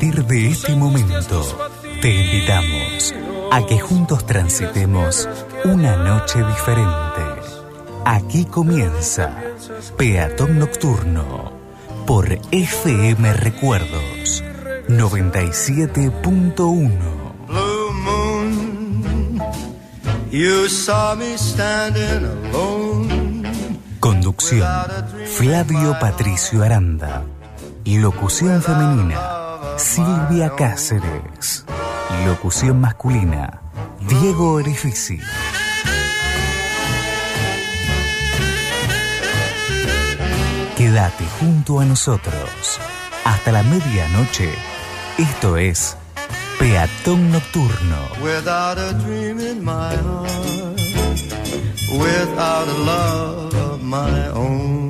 A partir de este momento, te invitamos a que juntos transitemos una noche diferente. Aquí comienza Peatón Nocturno por FM Recuerdos 97.1. Conducción Flavio Patricio Aranda. Locución femenina Silvia Cáceres. Locución masculina. Diego Orifici. Quédate junto a nosotros. Hasta la medianoche. Esto es Peatón Nocturno. Without a dream in my. Without a love of my own.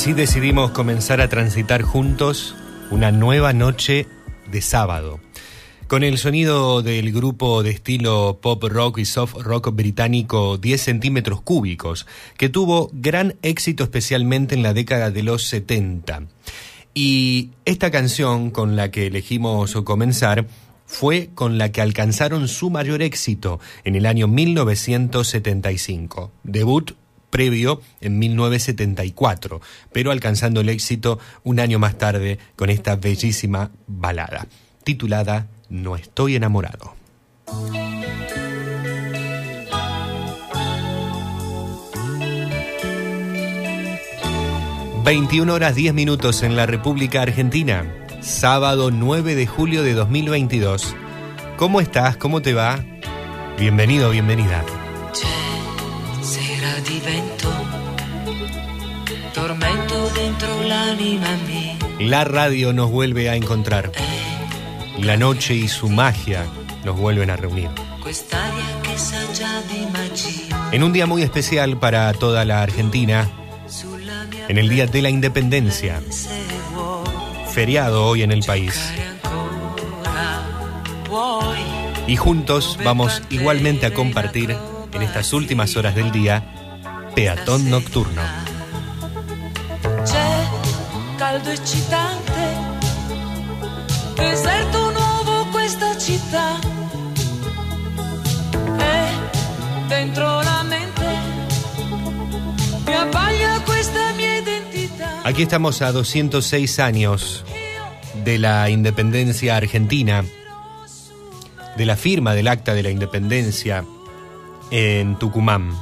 Así decidimos comenzar a transitar juntos una nueva noche de sábado. Con el sonido del grupo de estilo pop rock y soft rock británico 10 centímetros cúbicos, que tuvo gran éxito especialmente en la década de los 70. Y esta canción con la que elegimos comenzar fue con la que alcanzaron su mayor éxito en el año 1975. Debut previo en 1974, pero alcanzando el éxito un año más tarde con esta bellísima balada, titulada No estoy enamorado. 21 horas 10 minutos en la República Argentina, sábado 9 de julio de 2022. ¿Cómo estás? ¿Cómo te va? Bienvenido, bienvenida. Sera tormento dentro l'anima. La radio nos vuelve a encontrar. La noche y su magia nos vuelven a reunir. En un día muy especial para toda la Argentina, en el Día de la Independencia, feriado hoy en el país. Y juntos vamos igualmente a compartir en estas últimas horas del día Peatón Nocturno. E identità. Aquí estamos a 206 años de la independencia argentina, de la firma del acta de la independencia en Tucumán.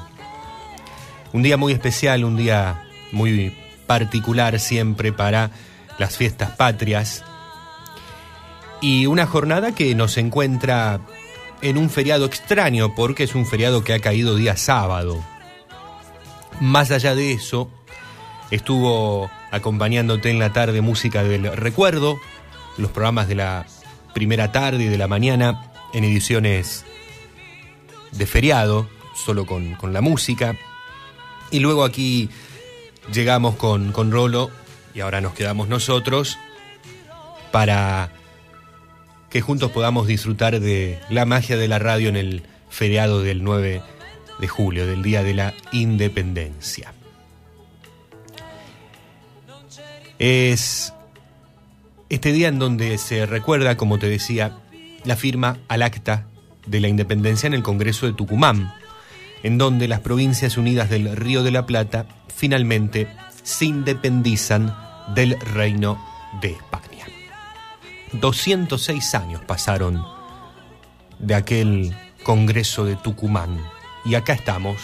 Un día muy especial, un día muy particular siempre para las fiestas patrias y una jornada que nos encuentra en un feriado extraño porque es un feriado que ha caído día sábado. Más allá de eso, estuvo acompañándote en la tarde música del recuerdo, los programas de la primera tarde y de la mañana en ediciones de feriado, solo con, con la música. Y luego aquí llegamos con, con Rolo y ahora nos quedamos nosotros para que juntos podamos disfrutar de la magia de la radio en el feriado del 9 de julio, del Día de la Independencia. Es este día en donde se recuerda, como te decía, la firma al acta de la independencia en el Congreso de Tucumán, en donde las provincias unidas del Río de la Plata finalmente se independizan del Reino de España. 206 años pasaron de aquel Congreso de Tucumán y acá estamos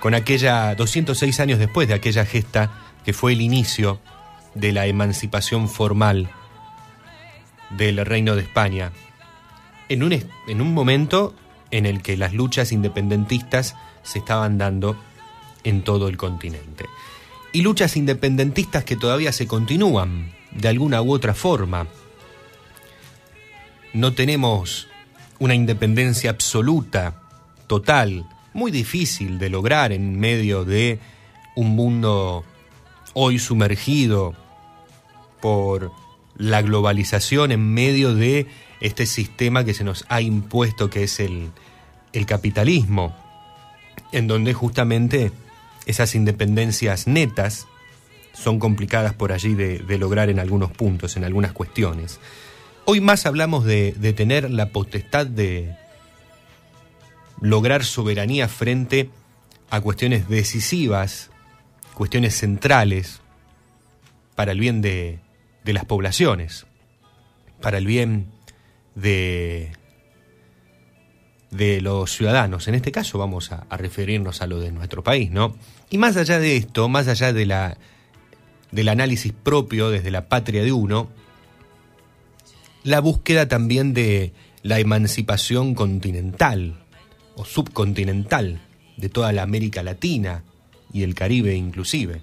con aquella 206 años después de aquella gesta que fue el inicio de la emancipación formal del Reino de España, en un, en un momento en el que las luchas independentistas se estaban dando en todo el continente. Y luchas independentistas que todavía se continúan de alguna u otra forma. No tenemos una independencia absoluta, total, muy difícil de lograr en medio de un mundo hoy sumergido por la globalización, en medio de este sistema que se nos ha impuesto que es el, el capitalismo, en donde justamente esas independencias netas son complicadas por allí de, de lograr en algunos puntos, en algunas cuestiones. Hoy más hablamos de, de tener la potestad de lograr soberanía frente a cuestiones decisivas, cuestiones centrales para el bien de, de las poblaciones, para el bien de, de los ciudadanos. En este caso vamos a, referirnos a lo de nuestro país, ¿no? Y más allá de esto, más allá de la, del análisis propio desde la patria de uno, la búsqueda también de la emancipación continental o subcontinental de toda la América Latina y el Caribe inclusive,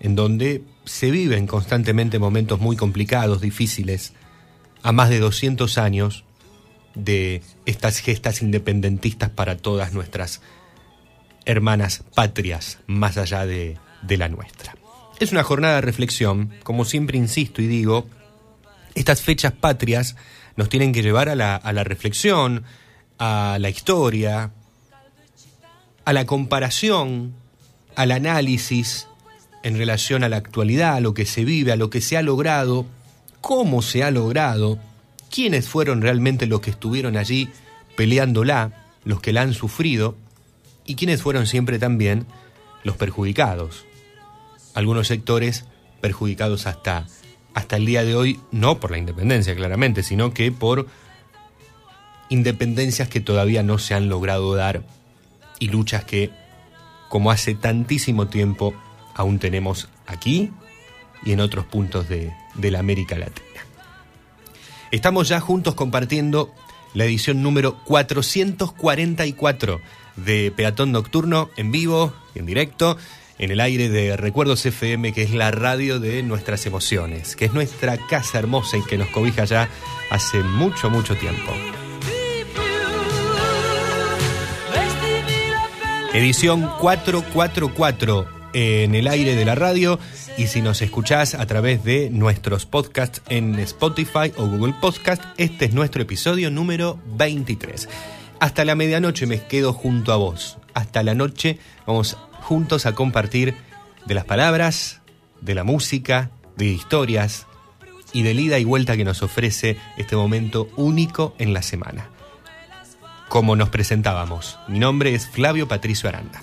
en donde se viven constantemente momentos muy complicados, difíciles, a más de 200 años de estas gestas independentistas para todas nuestras hermanas patrias más allá de, la nuestra. Es una jornada de reflexión, como siempre insisto y digo, estas fechas patrias nos tienen que llevar a la reflexión, a la historia, a la comparación, al análisis en relación a la actualidad, a lo que se vive, a lo que se ha logrado, cómo se ha logrado, quiénes fueron realmente los que estuvieron allí peleándola, los que la han sufrido, y quiénes fueron siempre también los perjudicados. Algunos sectores perjudicados hasta, hasta el día de hoy, no por la independencia claramente, sino que por independencias que todavía no se han logrado dar y luchas que, como hace tantísimo tiempo, aún tenemos aquí y en otros puntos de, la América Latina. Estamos ya juntos compartiendo la edición número 444 de Peatón Nocturno en vivo en directo en el aire de Recuerdos FM, que es la radio de nuestras emociones, que es nuestra casa hermosa y que nos cobija ya hace mucho, mucho tiempo. Edición 444 en el aire de la radio y si nos escuchás a través de nuestros podcasts en Spotify o Google Podcast, este es nuestro episodio número 23. Hasta la medianoche me quedo junto a vos. Hasta la noche vamos juntos a compartir de las palabras, de la música, de historias y del ida y vuelta que nos ofrece este momento único en la semana. Como nos presentábamos, mi nombre es Flavio Patricio Aranda.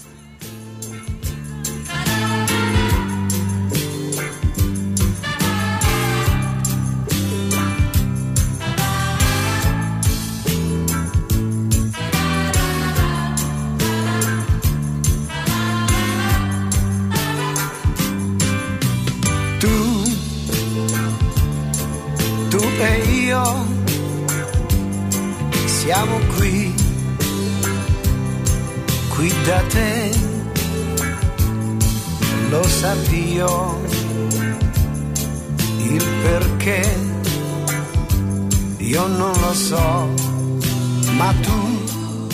Lo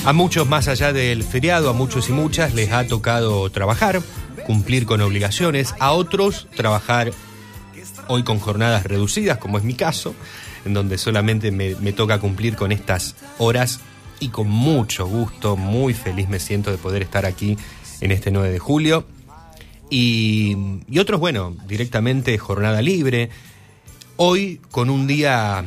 A muchos más allá del feriado, a muchos y muchas les ha tocado trabajar, cumplir con obligaciones, a otros trabajar hoy con jornadas reducidas, como es mi caso, en donde solamente me, me toca cumplir con estas horas y con mucho gusto, muy feliz me siento de poder estar aquí en este 9 de julio. Y, y otros, bueno, directamente jornada libre. Hoy con un día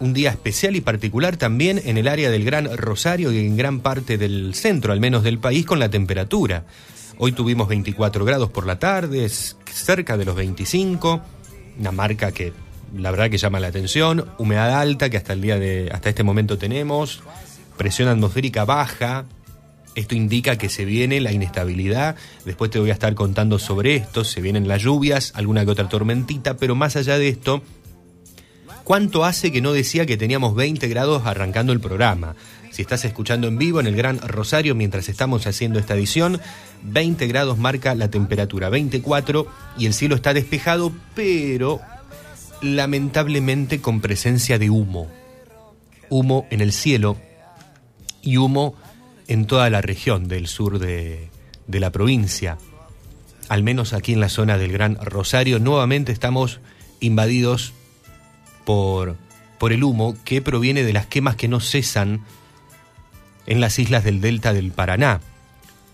un día especial y particular también en el área del Gran Rosario y en gran parte del centro, al menos del país, con la temperatura. Hoy tuvimos 24 grados por la tarde, cerca de los 25, una marca que la verdad que llama la atención, humedad alta que hasta el día de hasta este momento tenemos, presión atmosférica baja. Esto indica que se viene la inestabilidad. Después te voy a estar contando sobre esto. Se vienen las lluvias, alguna que otra tormentita, pero más allá de esto, ¿Cuánto hace que no decía que teníamos 20 grados arrancando el programa? Si estás escuchando en vivo en el Gran Rosario mientras estamos haciendo esta edición, 20 grados marca la temperatura, 24 y el cielo está despejado, pero lamentablemente con presencia de humo. Humo en el cielo y humo en toda la región del sur de, de la provincia. Al menos aquí en la zona del Gran Rosario, nuevamente estamos invadidos por, por el humo que proviene de las quemas que no cesan en las islas del delta del Paraná,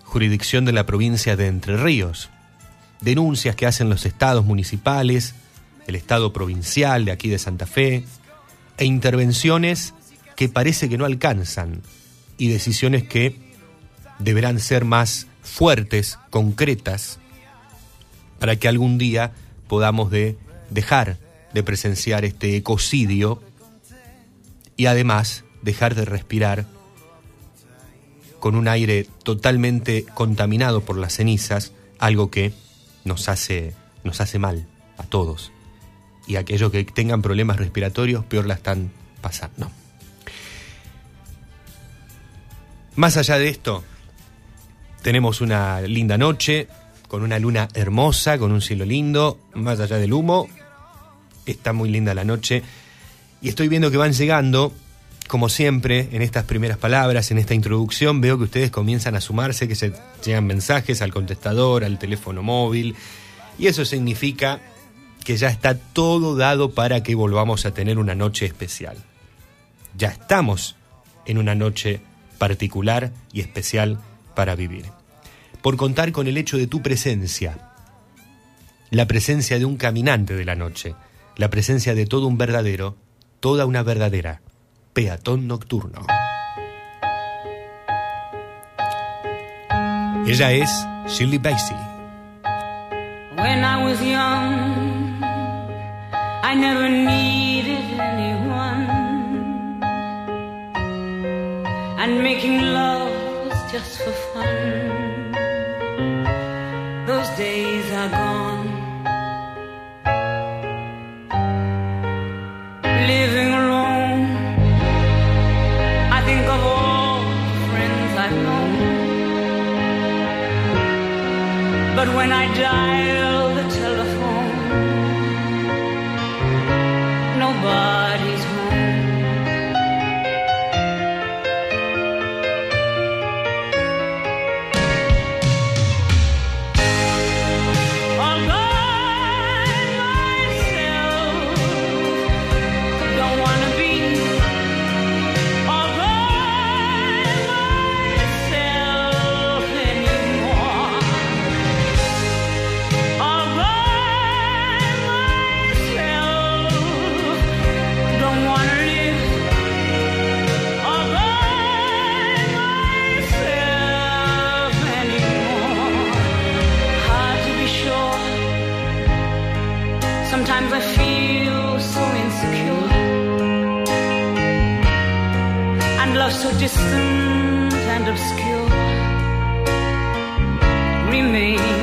jurisdicción de la provincia de Entre Ríos. Denuncias que hacen los estados municipales, el estado provincial de aquí de Santa Fe, e intervenciones que parece que no alcanzan y decisiones que deberán ser más fuertes, concretas, para que algún día podamos de dejar de presenciar este ecocidio y además dejar de respirar con un aire totalmente contaminado por las cenizas, algo que nos hace, nos hace mal a todos. Y aquellos que tengan problemas respiratorios peor la están pasando. Más allá de esto, tenemos una linda noche, con una luna hermosa, con un cielo lindo, más allá del humo, está muy linda la noche. Y estoy viendo que van llegando como siempre, en estas primeras palabras, en esta introducción, veo que ustedes comienzan a sumarse, que se llegan mensajes al contestador, al teléfono móvil, y eso significa que ya está todo dado para que volvamos a tener una noche especial. Ya estamos en una noche particular y especial para vivir. Por contar con el hecho de tu presencia, la presencia de un caminante de la noche, la presencia de todo un verdadero, toda una verdadera peatón nocturno. Ella es Shirley Bassey. When I I never needed anyone. And making love was just for fun. Those days are gone. Living alone, I think of all the friends I've known. But when I dial distant and obscure remains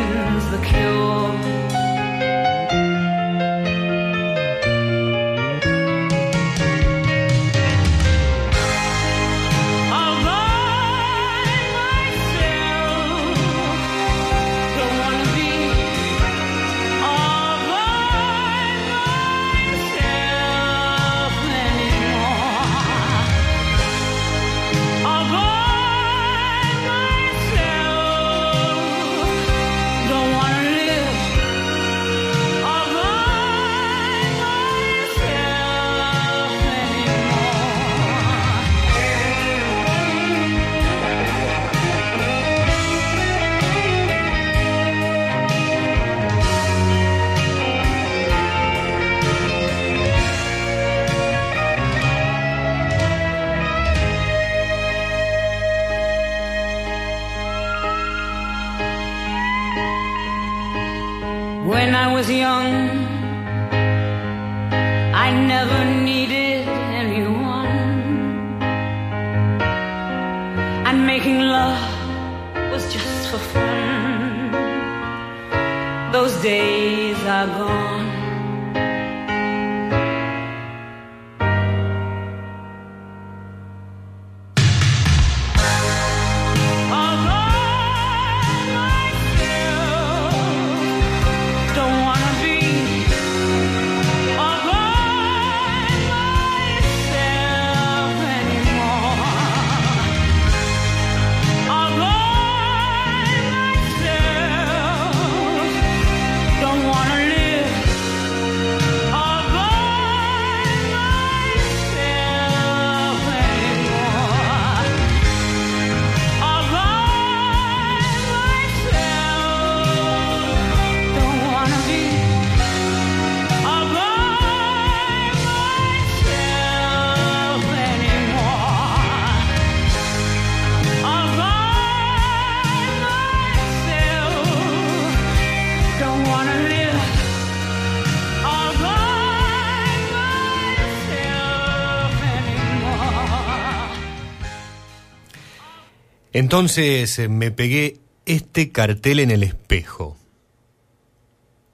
Entonces eh, me pegué este cartel en el espejo.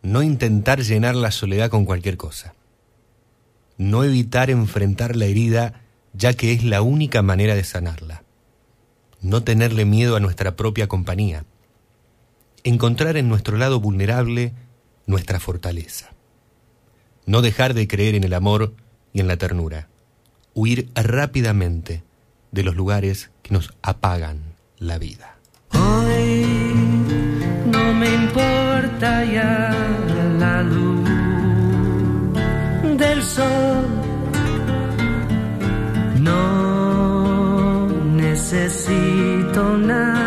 No intentar llenar la soledad con cualquier cosa. No evitar enfrentar la herida ya que es la única manera de sanarla. No tenerle miedo a nuestra propia compañía. Encontrar en nuestro lado vulnerable nuestra fortaleza. No dejar de creer en el amor y en la ternura. huir rápidamente de los lugares que nos apagan la vida. Hoy no me importa ya la luz del sol. No necesito nada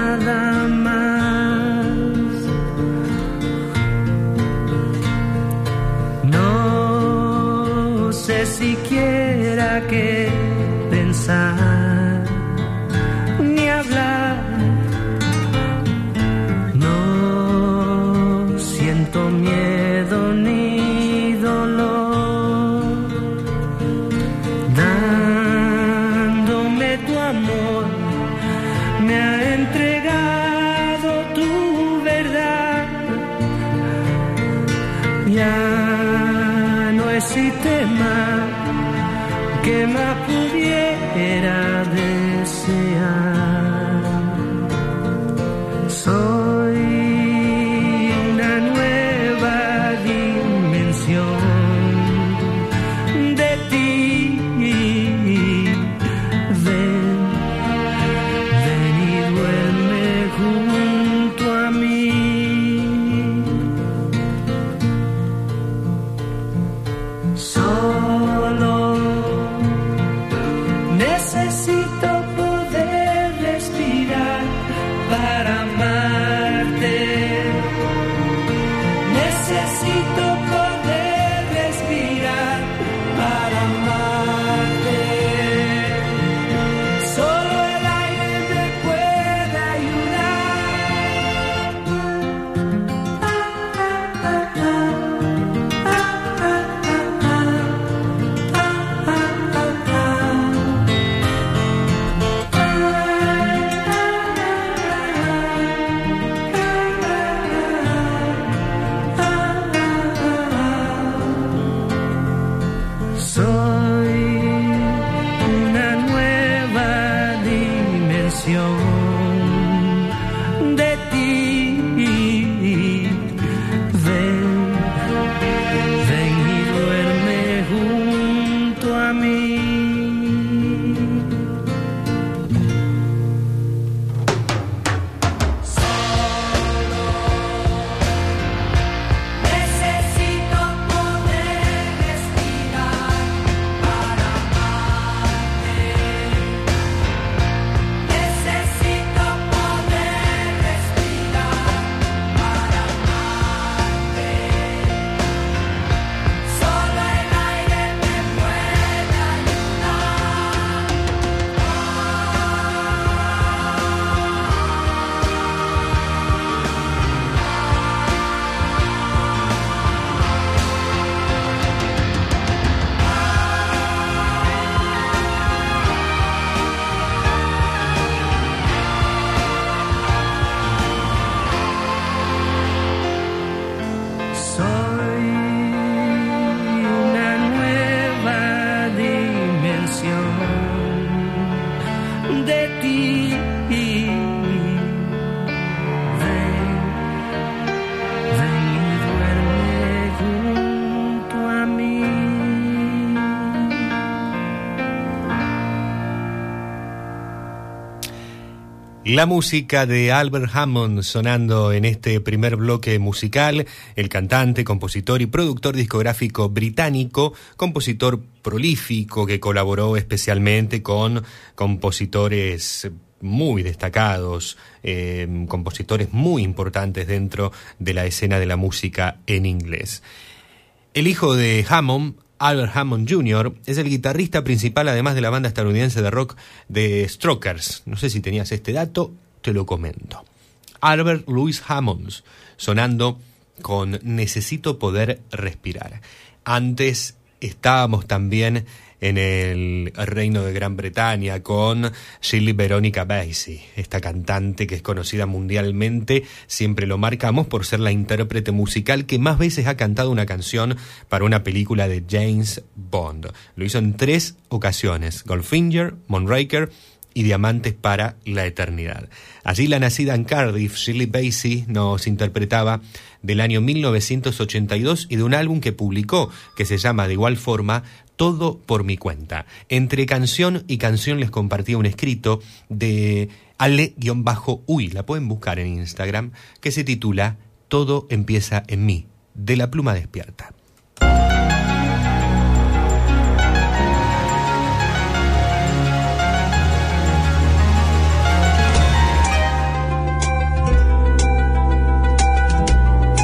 La música de Albert Hammond sonando en este primer bloque musical, el cantante, compositor y productor discográfico británico, compositor prolífico que colaboró especialmente con compositores muy destacados, eh, compositores muy importantes dentro de la escena de la música en inglés. El hijo de Hammond, Albert Hammond Jr., es el guitarrista principal además de la banda estadounidense de rock de Strokers. No sé si tenías este dato, te lo comento. Albert Louis Hammond, sonando con Necesito poder respirar. Antes estábamos también en el Reino de Gran Bretaña con Shirley Veronica Bassey, esta cantante que es conocida mundialmente, siempre lo marcamos por ser la intérprete musical que más veces ha cantado una canción para una película de James Bond. Lo hizo en tres ocasiones, Goldfinger, Moonraker y Diamantes para la Eternidad. Allí la nacida en Cardiff, Shirley Bassey nos interpretaba del año 1982 y de un álbum que publicó que se llama de igual forma todo por mi cuenta. Entre canción y canción les compartí un escrito de Ale-Uy, la pueden buscar en Instagram, que se titula Todo empieza en mí, de la pluma despierta.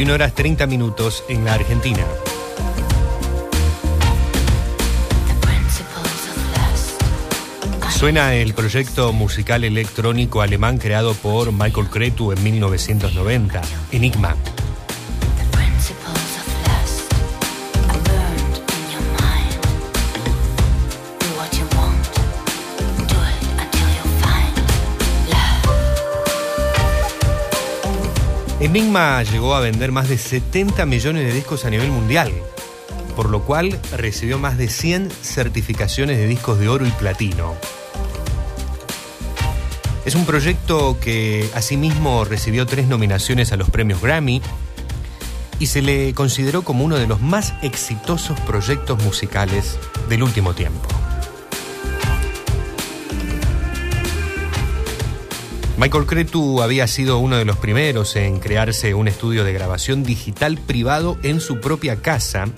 ...21 horas 30 minutos en la Argentina. Suena el proyecto musical electrónico alemán creado por Michael Cretu en 1990, Enigma. Enigma llegó a vender más de 70 millones de discos a nivel mundial, por lo cual recibió más de 100 certificaciones de discos de oro y platino. Es un proyecto que asimismo recibió tres nominaciones a los premios Grammy y se le consideró como uno de los más exitosos proyectos musicales del último tiempo. Michael Cretu había sido uno de los primeros en crearse un estudio de grabación digital privado en su propia casa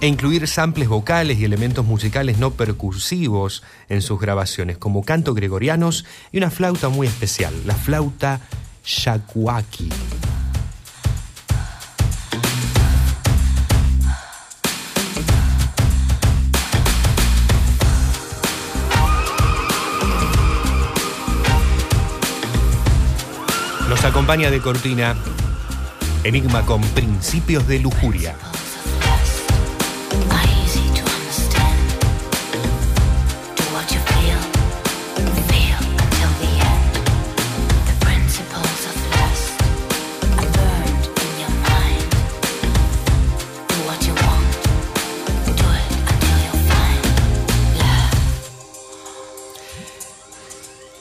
e incluir samples vocales y elementos musicales no percusivos en sus grabaciones, como canto gregorianos y una flauta muy especial, la flauta shakuaki. Acompaña de cortina Enigma con principios de lujuria.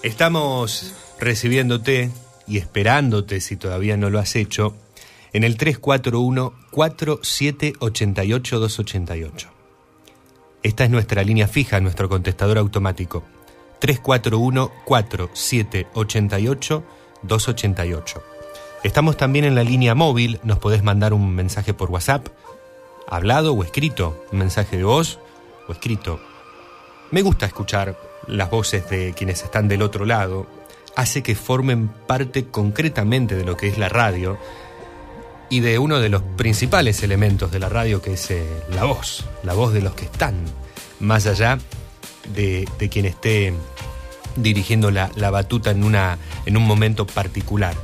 Estamos recibiéndote y esperándote si todavía no lo has hecho en el 341-4788-288. Esta es nuestra línea fija, nuestro contestador automático. 341-4788-288. Estamos también en la línea móvil, nos podés mandar un mensaje por WhatsApp, hablado o escrito, un mensaje de voz o escrito. Me gusta escuchar las voces de quienes están del otro lado, hace que formen parte concretamente de lo que es la radio y de uno de los principales elementos de la radio que es eh, la voz, la voz de los que están, más allá de, quien esté dirigiendo la, la batuta en, una, en un momento particular,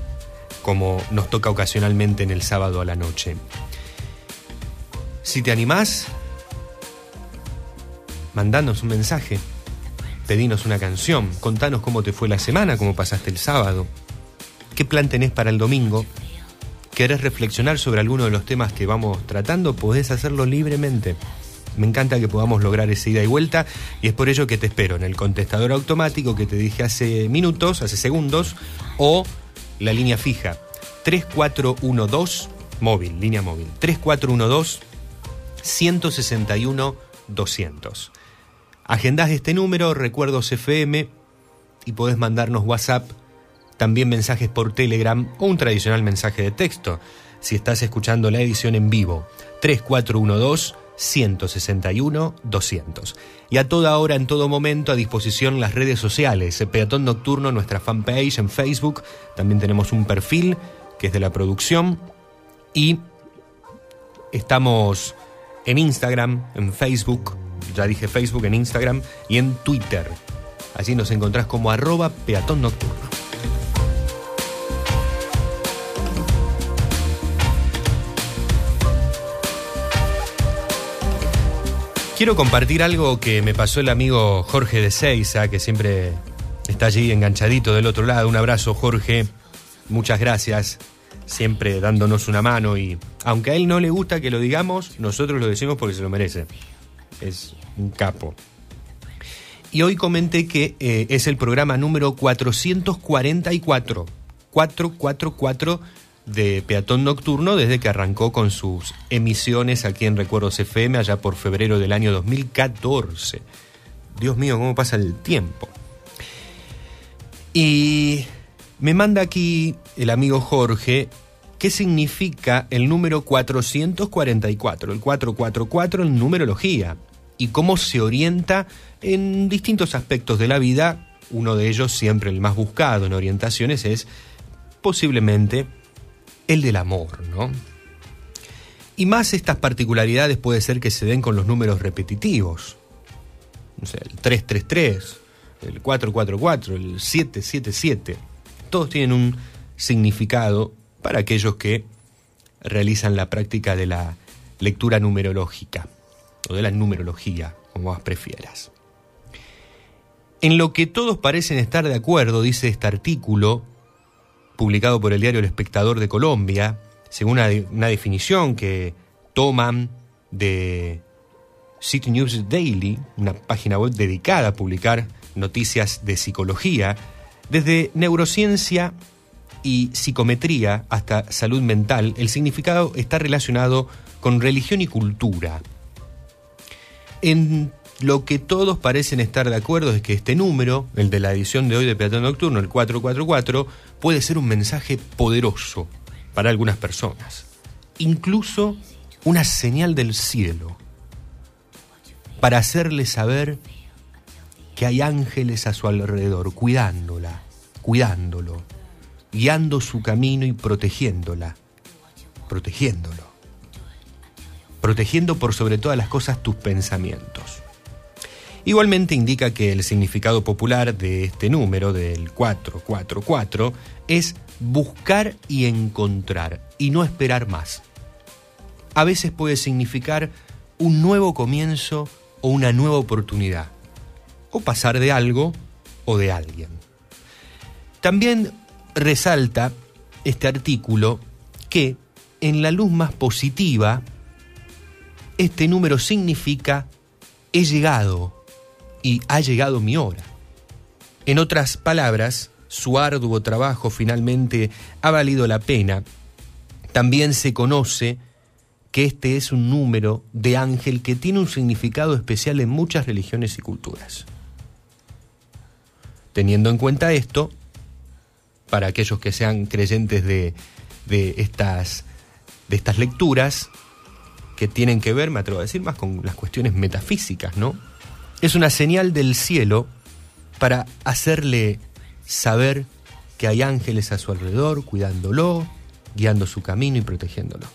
como nos toca ocasionalmente en el sábado a la noche. Si te animás, mandanos un mensaje pedinos una canción, contanos cómo te fue la semana, cómo pasaste el sábado, qué plan tenés para el domingo. ¿Querés reflexionar sobre alguno de los temas que vamos tratando? Podés hacerlo libremente. Me encanta que podamos lograr esa ida y vuelta y es por ello que te espero en el contestador automático que te dije hace minutos, hace segundos, o la línea fija 3412 móvil, línea móvil 3412 161 200. Agendás este número, recuerdos FM, y podés mandarnos WhatsApp, también mensajes por Telegram o un tradicional mensaje de texto, si estás escuchando la edición en vivo. 3412 161 200. Y a toda hora, en todo momento, a disposición las redes sociales. eh, Peatón Nocturno, nuestra fanpage en Facebook. También tenemos un perfil que es de la producción. Y estamos en Instagram, en Facebook. Ya dije Facebook, en Instagram y en Twitter. Allí nos encontrás como arroba peatón nocturno. Quiero compartir algo que me pasó el amigo Jorge de Seiza, que siempre está allí enganchadito del otro lado. Un abrazo, Jorge. Muchas gracias. Siempre dándonos una mano y aunque a él no le gusta que lo digamos, nosotros lo decimos porque se lo merece. Es un capo. Y hoy comenté que eh, es el programa número 444. 444 de Peatón Nocturno desde que arrancó con sus emisiones aquí en Recuerdos FM allá por febrero del año 2014. Dios mío, cómo pasa el tiempo. Y me manda aquí el amigo Jorge qué significa el número 444, el 444 en numerología y cómo se orienta en distintos aspectos de la vida. Uno de ellos, siempre el más buscado en orientaciones, es posiblemente el del amor, ¿no? Y más estas particularidades puede ser que se den con los números repetitivos. No sé, el 333, el 444, el 777. Todos tienen un significado para aquellos que realizan la práctica de la lectura numerológica o de la numerología, como más prefieras. En lo que todos parecen estar de acuerdo, dice este artículo, publicado por el diario El Espectador de Colombia, según una, definición que toman de City News Daily, una página web dedicada a publicar noticias de psicología, desde neurociencia y psicometría hasta salud mental, el significado está relacionado con religión y cultura. En lo que todos parecen estar de acuerdo es que este número, el de la edición de hoy de Peatón Nocturno, el 444, puede ser un mensaje poderoso para algunas personas. Incluso una señal del cielo para hacerle saber que hay ángeles a su alrededor, cuidándola, cuidándolo, guiando su camino y protegiéndola, protegiéndolo, protegiendo por sobre todas las cosas tus pensamientos. Igualmente indica que el significado popular de este número, del 444, es buscar y encontrar y no esperar más. A veces puede significar un nuevo comienzo o una nueva oportunidad, o pasar de algo o de alguien. También resalta este artículo que en la luz más positiva, este número significa he llegado y ha llegado mi hora. En otras palabras, su arduo trabajo finalmente ha valido la pena. También se conoce que este es un número de ángel que tiene un significado especial en muchas religiones y culturas. Teniendo en cuenta esto, para aquellos que sean creyentes de, de estas, de estas lecturas, que tienen que ver, me atrevo a decir, más con las cuestiones metafísicas, ¿no? Es una señal del cielo para hacerle saber que hay ángeles a su alrededor, cuidándolo, guiando su camino y protegiéndolo.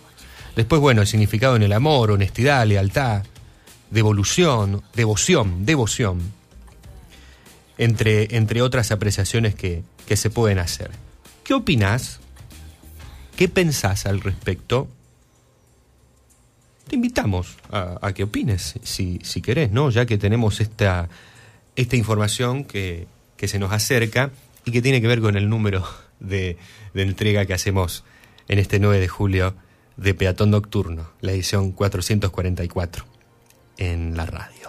Después, bueno, el significado en el amor, honestidad, lealtad, devolución, devoción, devoción, entre, entre otras apreciaciones que, que se pueden hacer. ¿Qué opinas? ¿Qué pensás al respecto? Te invitamos a, a que opines, si, si querés, ¿no? Ya que tenemos esta, esta información que, que se nos acerca y que tiene que ver con el número de, de entrega que hacemos en este 9 de julio de Peatón Nocturno, la edición 444 en la radio.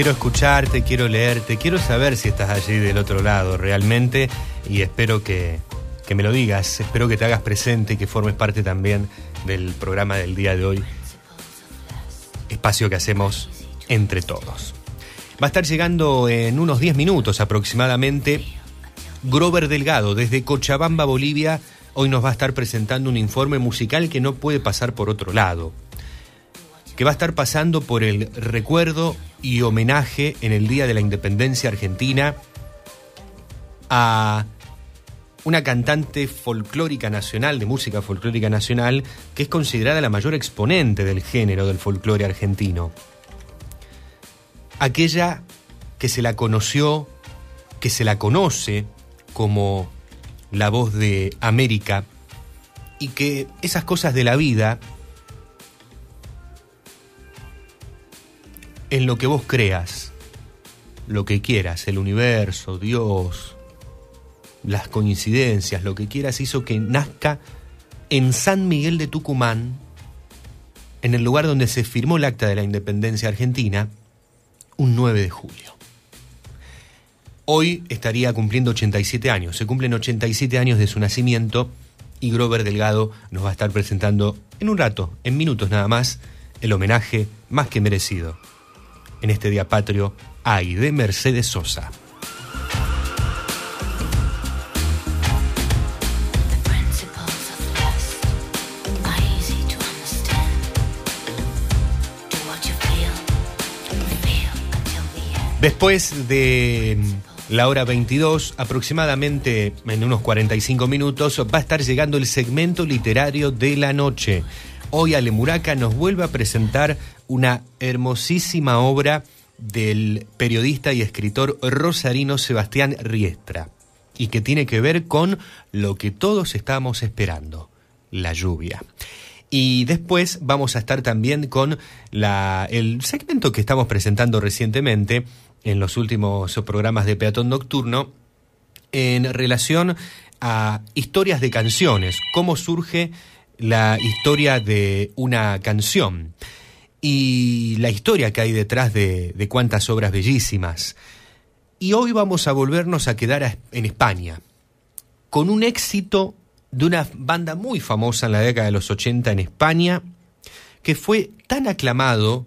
Quiero escucharte, quiero leerte, quiero saber si estás allí del otro lado realmente y espero que, que me lo digas, espero que te hagas presente y que formes parte también del programa del día de hoy, espacio que hacemos entre todos. Va a estar llegando en unos 10 minutos aproximadamente Grover Delgado desde Cochabamba, Bolivia. Hoy nos va a estar presentando un informe musical que no puede pasar por otro lado que va a estar pasando por el recuerdo y homenaje en el Día de la Independencia Argentina a una cantante folclórica nacional, de música folclórica nacional, que es considerada la mayor exponente del género del folclore argentino. Aquella que se la conoció, que se la conoce como la voz de América, y que esas cosas de la vida en lo que vos creas, lo que quieras, el universo, Dios, las coincidencias, lo que quieras, hizo que nazca en San Miguel de Tucumán, en el lugar donde se firmó el acta de la independencia argentina, un 9 de julio. Hoy estaría cumpliendo 87 años, se cumplen 87 años de su nacimiento y Grover Delgado nos va a estar presentando en un rato, en minutos nada más, el homenaje más que merecido en este día patrio a de Mercedes Sosa. Después de la hora 22, aproximadamente en unos 45 minutos, va a estar llegando el segmento literario de la noche. Hoy Ale Muraca nos vuelve a presentar una hermosísima obra del periodista y escritor rosarino Sebastián Riestra, y que tiene que ver con lo que todos estamos esperando, la lluvia. Y después vamos a estar también con la, el segmento que estamos presentando recientemente en los últimos programas de Peatón Nocturno en relación a historias de canciones, cómo surge la historia de una canción y la historia que hay detrás de, de cuántas obras bellísimas. Y hoy vamos a volvernos a quedar en España, con un éxito de una banda muy famosa en la década de los 80 en España, que fue tan aclamado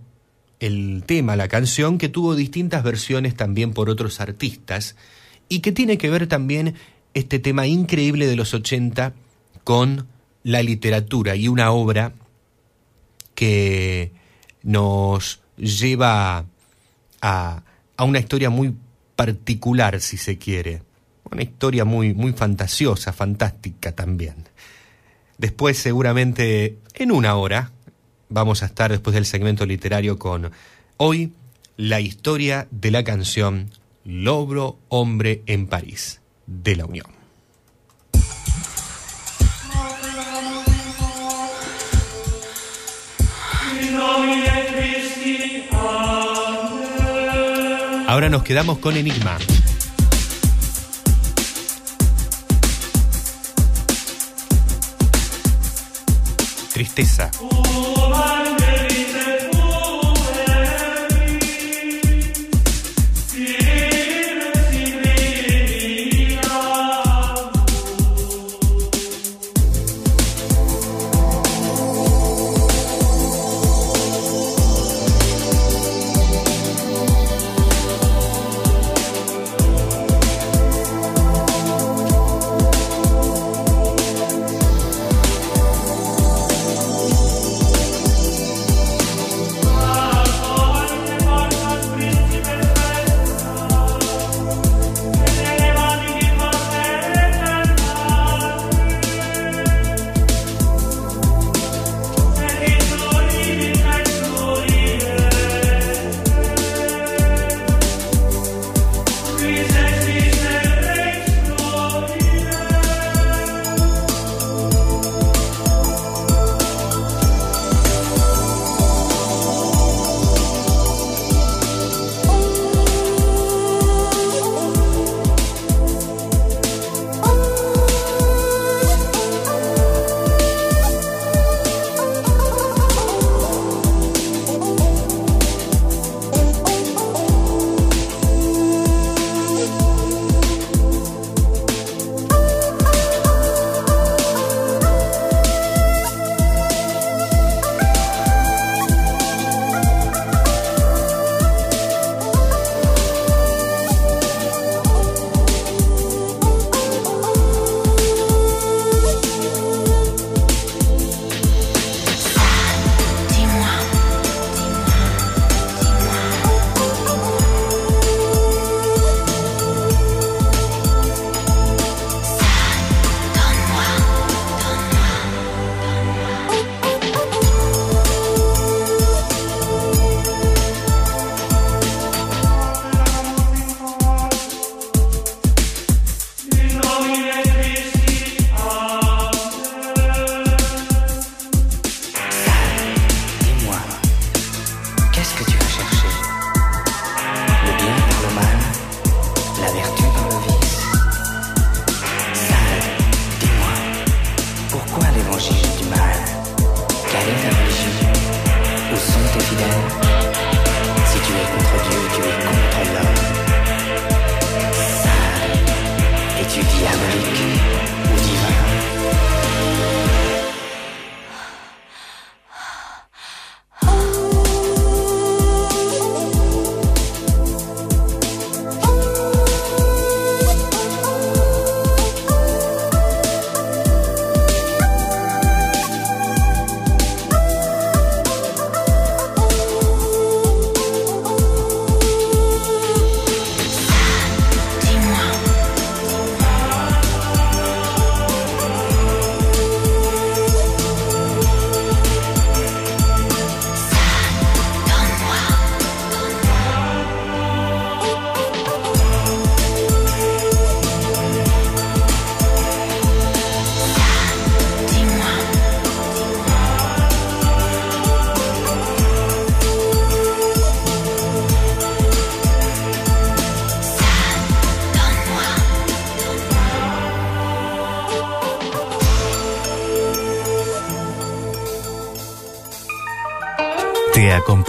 el tema, la canción, que tuvo distintas versiones también por otros artistas, y que tiene que ver también este tema increíble de los 80 con la literatura y una obra que nos lleva a, a una historia muy particular, si se quiere. Una historia muy, muy fantasiosa, fantástica también. Después, seguramente, en una hora, vamos a estar después del segmento literario con hoy la historia de la canción Lobro Hombre en París, de la Unión. Ahora nos quedamos con Enigma. Tristeza.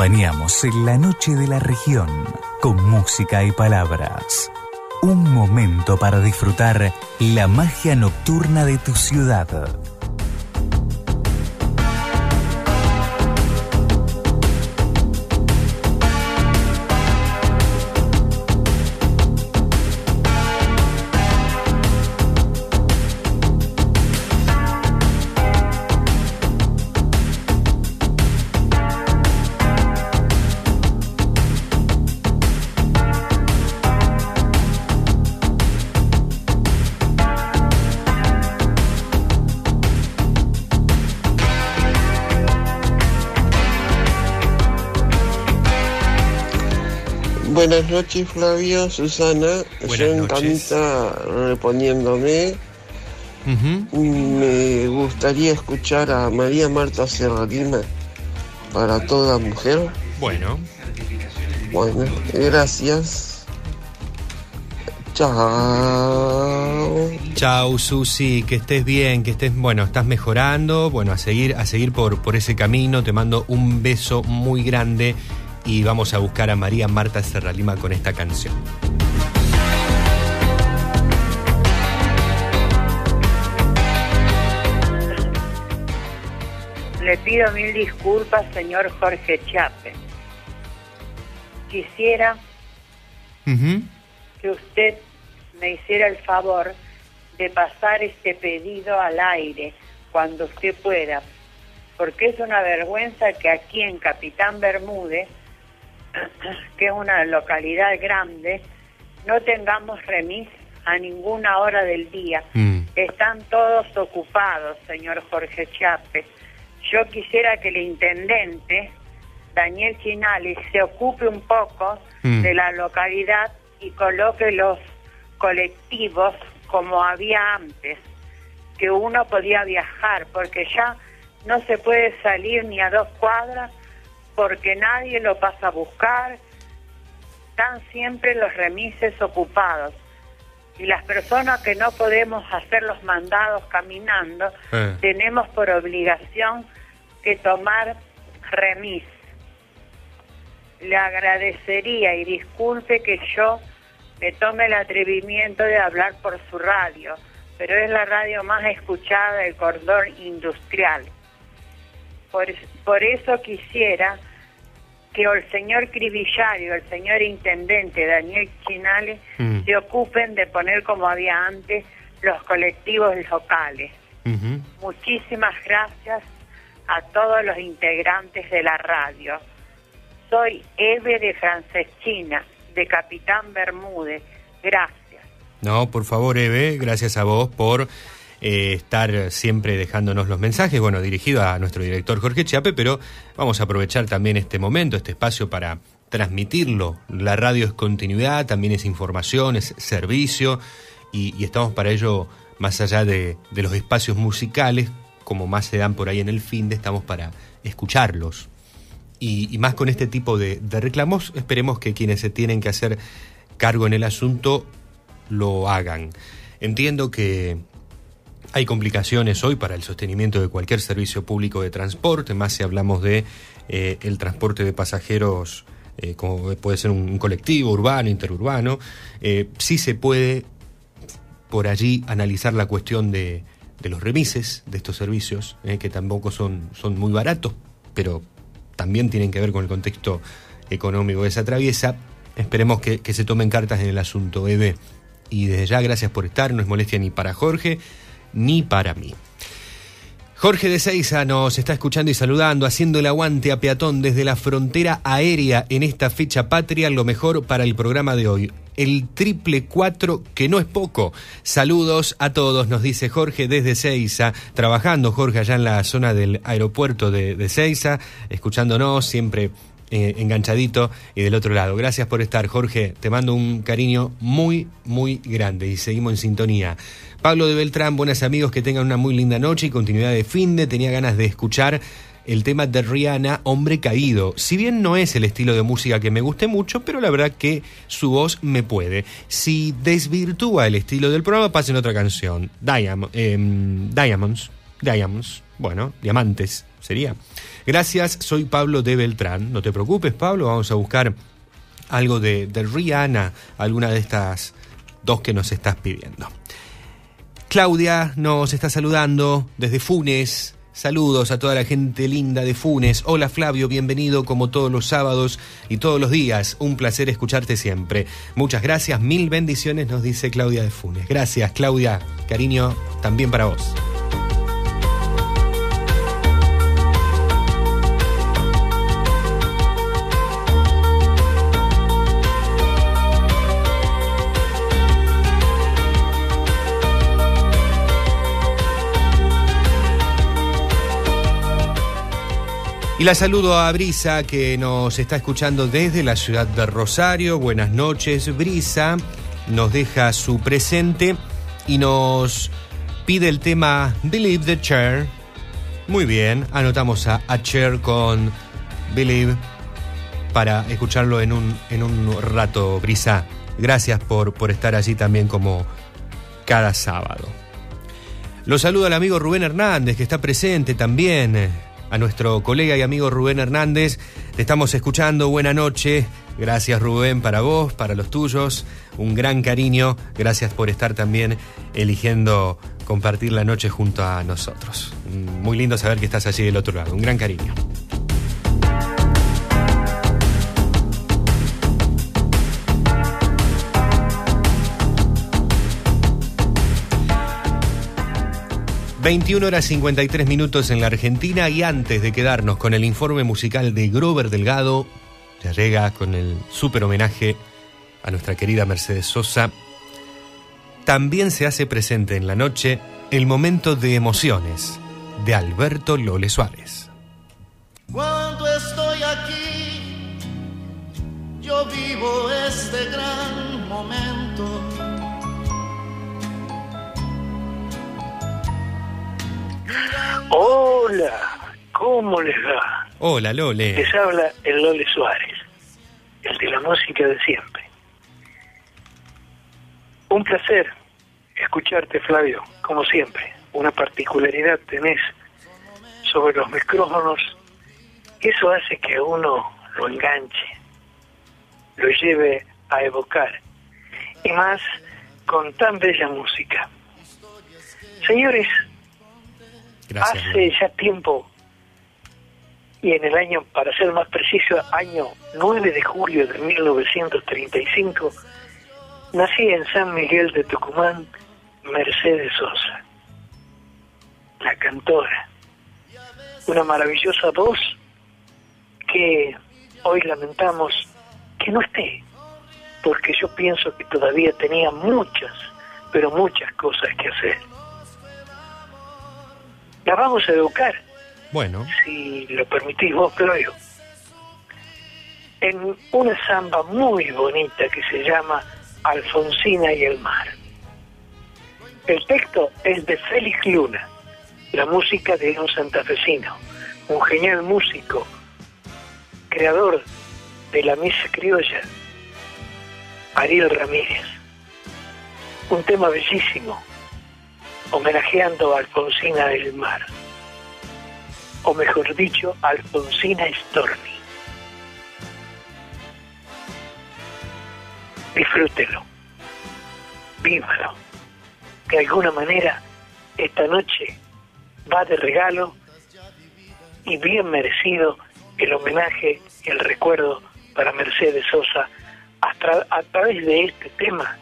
Acompañamos en la noche de la región con música y palabras. Un momento para disfrutar la magia nocturna de tu ciudad. Noches Flavio, Susana, Buenas yo en noches. camita reponiéndome. Me gustaría escuchar a María Marta Serralima para toda mujer. Bueno, Bueno, gracias. Chao. chau Susi, que estés bien, que estés, bueno, estás mejorando, bueno, a seguir, a seguir por, por ese camino, te mando un beso muy grande y vamos a buscar a María Marta Serralima con esta canción. Le pido mil disculpas, señor Jorge Chape. Quisiera que usted me hiciera el favor de pasar este pedido al aire cuando usted pueda, porque es una vergüenza que aquí en Capitán Bermúdez, que es una localidad grande, no tengamos remis a ninguna hora del día. Están todos ocupados, señor Jorge Chape. Yo quisiera que el intendente, Daniel Chinali, se ocupe un poco Mm. de la localidad y coloque los colectivos como había antes, que uno podía viajar, porque ya no se puede salir ni a dos cuadras porque nadie lo pasa a buscar, están siempre los remises ocupados. Y las personas que no podemos hacer los mandados caminando, Eh. tenemos por obligación que tomar remis. Le agradecería y disculpe que yo me tome el atrevimiento de hablar por su radio, pero es la radio más escuchada del cordón industrial. Por, por eso quisiera que el señor Cribillario, el señor intendente Daniel Chinale, Mm. se ocupen de poner como había antes los colectivos locales. Muchísimas gracias a todos los integrantes de la radio. Soy Eve de Franceschina, de Capitán Bermúdez. Gracias. No, por favor, Eve, gracias a vos por eh, estar siempre dejándonos los mensajes, bueno, dirigido a nuestro director Jorge Chiape, pero vamos a aprovechar también este momento, este espacio para transmitirlo. La radio es continuidad, también es información, es servicio, y, estamos para ello, más allá de, los espacios musicales, como más se dan por ahí en el fin de, estamos para escucharlos. Y, más con este tipo de reclamos, esperemos que quienes se tienen que hacer cargo en el asunto lo hagan. Entiendo que hay complicaciones hoy para el sostenimiento de cualquier servicio público de transporte, más si hablamos de eh, el transporte de pasajeros, eh, como puede ser un, colectivo urbano, interurbano. Eh, sí se puede por allí analizar la cuestión de, de los remises de estos servicios, eh, que tampoco son, son muy baratos, pero también tienen que ver con el contexto económico que se atraviesa. Esperemos que, que se tomen cartas en el asunto, Eve. Y desde ya, gracias por estar. No es molestia ni para Jorge ni para mí. Jorge de Seiza nos está escuchando y saludando, haciendo el aguante a peatón desde la frontera aérea en esta fecha patria, lo mejor para el programa de hoy. El triple cuatro, que no es poco. Saludos a todos, nos dice Jorge desde Seiza, trabajando Jorge allá en la zona del aeropuerto de, de Seiza, escuchándonos siempre eh, enganchadito y del otro lado. Gracias por estar, Jorge. Te mando un cariño muy, muy grande y seguimos en sintonía. Pablo de Beltrán, buenas amigos, que tengan una muy linda noche y continuidad de fin de. Tenía ganas de escuchar el tema de Rihanna, Hombre Caído. Si bien no es el estilo de música que me guste mucho, pero la verdad que su voz me puede. Si desvirtúa el estilo del programa, pasen otra canción. Diam- em, Diamonds. Diamonds. Bueno, diamantes. sería. Gracias, soy Pablo de Beltrán. No te preocupes, Pablo, vamos a buscar algo de, Rihanna, alguna de estas dos que nos estás pidiendo. Claudia nos está saludando desde Funes. Saludos a toda la gente linda de Funes. Hola Flavio, bienvenido como todos los sábados y todos los días. Un placer escucharte siempre. Muchas gracias, mil bendiciones, nos dice Claudia de Funes. Gracias Claudia, cariño también para vos. La saludo a Brisa que nos está escuchando desde la ciudad de Rosario. Buenas noches, Brisa. Nos deja su presente y nos pide el tema Believe the Chair. Muy bien, anotamos a, a Cher con Believe para escucharlo en un, en un rato, Brisa. Gracias por, por estar allí también como cada sábado. Lo saludo al amigo Rubén Hernández, que está presente también a nuestro colega y amigo Rubén Hernández. Te estamos escuchando, buena noche. Gracias Rubén para vos, para los tuyos. Un gran cariño. Gracias por estar también eligiendo compartir la noche junto a nosotros. Muy lindo saber que estás allí del otro lado. Un gran cariño. ...21 horas 53 minutos en la Argentina... ...y antes de quedarnos con el informe musical de Grover Delgado... ...ya llega con el súper homenaje... ...a nuestra querida Mercedes Sosa... ...también se hace presente en la noche... ...el momento de emociones... ...de Alberto Lole Suárez. Cuando estoy aquí, yo vivo este gran momento. Hola, ¿cómo les va? Hola Lole. Les habla el Lole Suárez, el de la música de siempre. Un placer escucharte, Flavio, como siempre. Una particularidad tenés sobre los micrófonos. Eso hace que uno lo enganche, lo lleve a evocar. Y más con tan bella música. Señores, Gracias. Hace ya tiempo, y en el año, para ser más preciso, año 9 de julio de 1935, nací en San Miguel de Tucumán Mercedes Sosa, la cantora, una maravillosa voz que hoy lamentamos que no esté, porque yo pienso que todavía tenía muchas, pero muchas cosas que hacer la vamos a educar, Bueno, si lo permitís vos, Claudio, en una samba muy bonita que se llama Alfonsina y el mar. El texto es de Félix Luna, la música de un santafesino, un genial músico, creador de la misa criolla, Ariel Ramírez. Un tema bellísimo, homenajeando a Alfonsina del Mar, o mejor dicho, Alfonsina Storni. Disfrútelo, vívalo. De alguna manera, esta noche va de regalo y bien merecido el homenaje, el recuerdo para Mercedes Sosa a, a través de este tema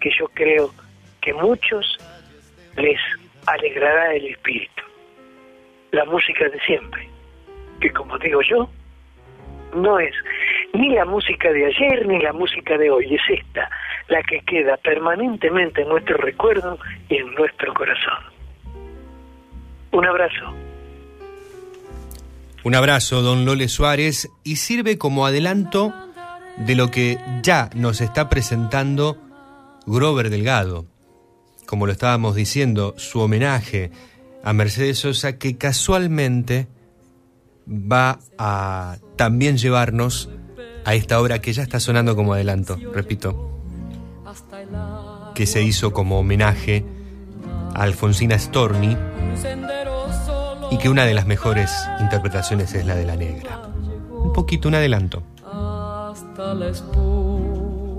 que yo creo que muchos les alegrará el espíritu. La música de siempre, que como digo yo, no es ni la música de ayer ni la música de hoy, es esta, la que queda permanentemente en nuestro recuerdo y en nuestro corazón. Un abrazo. un abrazo, don Lole Suárez, y sirve como adelanto de lo que ya nos está presentando Grover Delgado. Como lo estábamos diciendo, su homenaje a Mercedes Sosa, que casualmente va a también llevarnos a esta obra que ya está sonando como adelanto, repito, que se hizo como homenaje a Alfonsina Storni, y que una de las mejores interpretaciones es la de la negra. Un poquito, un adelanto. hasta la espuma.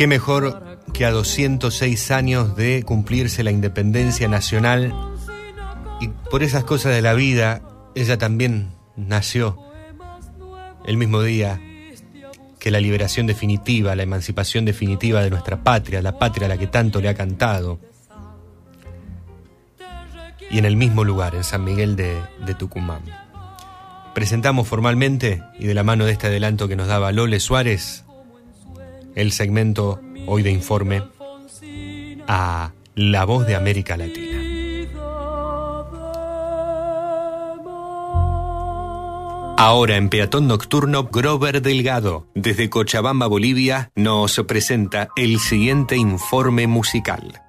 Qué mejor que a 206 años de cumplirse la independencia nacional y por esas cosas de la vida, ella también nació el mismo día que la liberación definitiva, la emancipación definitiva de nuestra patria, la patria a la que tanto le ha cantado. Y en el mismo lugar, en San Miguel de, Tucumán. Presentamos formalmente, y de la mano de este adelanto que nos daba Lole Suárez, el segmento hoy de informe a La Voz de América Latina. Ahora en Peatón Nocturno, Grover Delgado, desde Cochabamba, Bolivia, nos presenta el siguiente informe musical.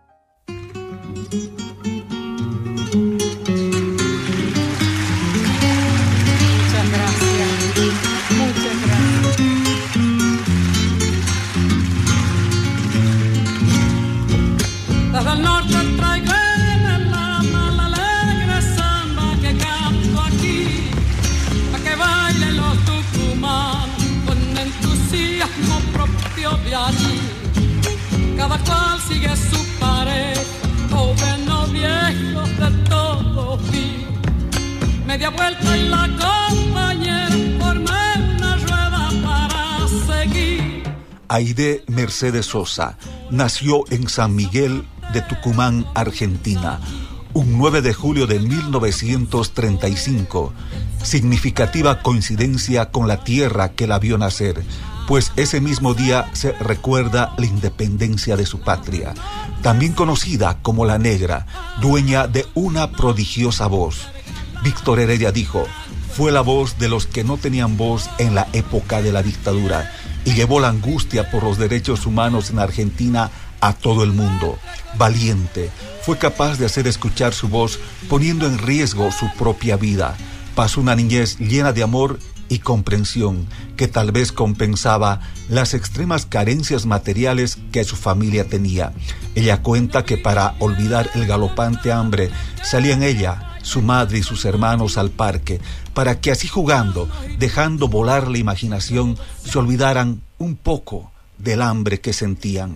Sigue su pareja, joven o viejo, de todos vi. Media vuelta y la compañera formé una rueda para seguir. Aide Mercedes Sosa nació en San Miguel de Tucumán, Argentina, un 9 de julio de 1935. Significativa coincidencia con la tierra que la vio nacer, pues ese mismo día se recuerda la independencia de su patria. También conocida como la negra, dueña de una prodigiosa voz. Víctor Heredia dijo, fue la voz de los que no tenían voz en la época de la dictadura y llevó la angustia por los derechos humanos en Argentina a todo el mundo. Valiente, fue capaz de hacer escuchar su voz poniendo en riesgo su propia vida. Pasó una niñez llena de amor y comprensión que tal vez compensaba las extremas carencias materiales que su familia tenía. Ella cuenta que para olvidar el galopante hambre salían ella, su madre y sus hermanos al parque, para que así jugando, dejando volar la imaginación, se olvidaran un poco del hambre que sentían.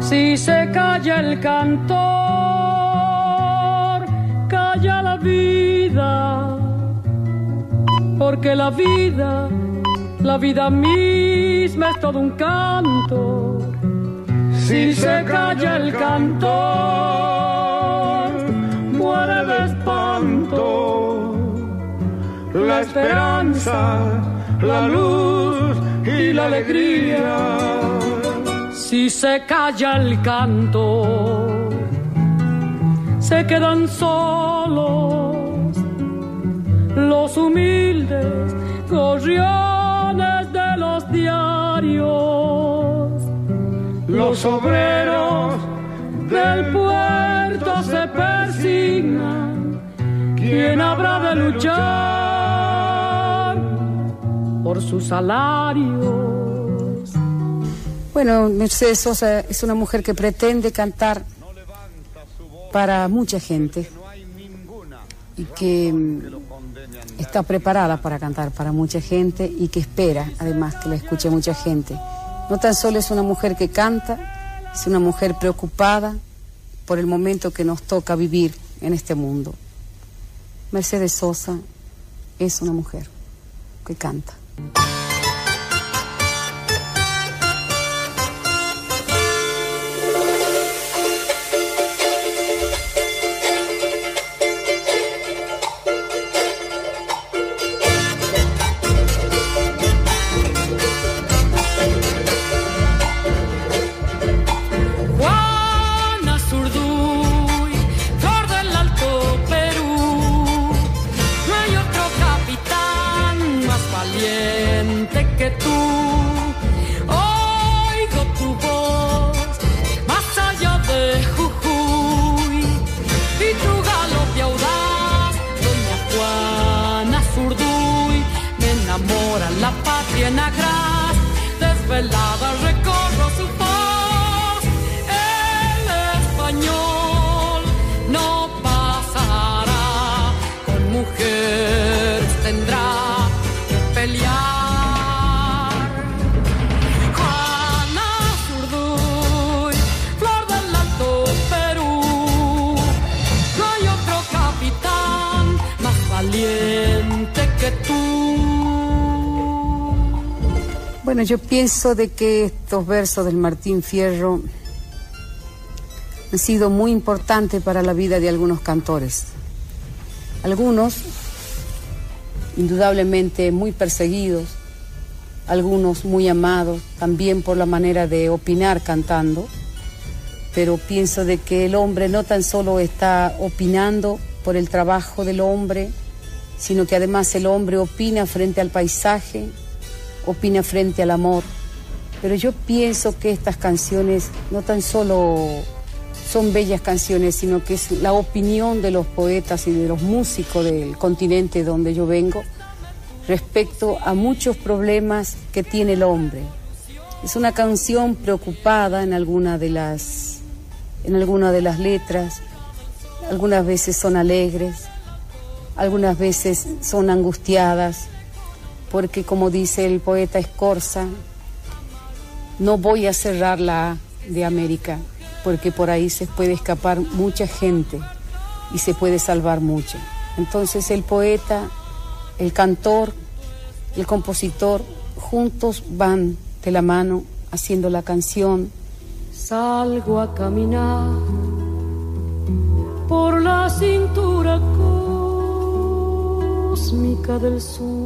Si se calla el cantor, calla la vida, porque la vida, la vida misma es todo un canto. Si se calla el cantor, muere de espanto la esperanza, la luz y la alegría. Si se calla el canto, se quedan solos los humildes gorriones de los diarios. Los obreros del puerto se persignan. ¿Quién habrá de luchar por su salario? Bueno, Mercedes Sosa es una mujer que pretende cantar para mucha gente y que mm, está preparada para cantar para mucha gente y que espera además que la escuche mucha gente. No tan solo es una mujer que canta, es una mujer preocupada por el momento que nos toca vivir en este mundo. Mercedes Sosa es una mujer que canta. Bueno, yo pienso de que estos versos del Martín Fierro han sido muy importantes para la vida de algunos cantores. Algunos, indudablemente, muy perseguidos, algunos muy amados, también por la manera de opinar cantando, pero pienso de que el hombre no tan solo está opinando por el trabajo del hombre, sino que además el hombre opina frente al paisaje, opina frente al amor. Pero yo pienso que estas canciones no tan solo son bellas canciones, sino que es la opinión de los poetas y de los músicos del continente donde yo vengo respecto a muchos problemas que tiene el hombre. Es una canción preocupada en alguna de las en alguna de las letras, algunas veces son alegres, algunas veces son angustiadas, porque como dice el poeta Escorza, no voy a cerrar la A de América, porque por ahí se puede escapar mucha gente y se puede salvar mucho. Entonces el poeta, el cantor, el compositor, juntos van de la mano haciendo la canción. Salgo a caminar por la cintura cósmica del sur.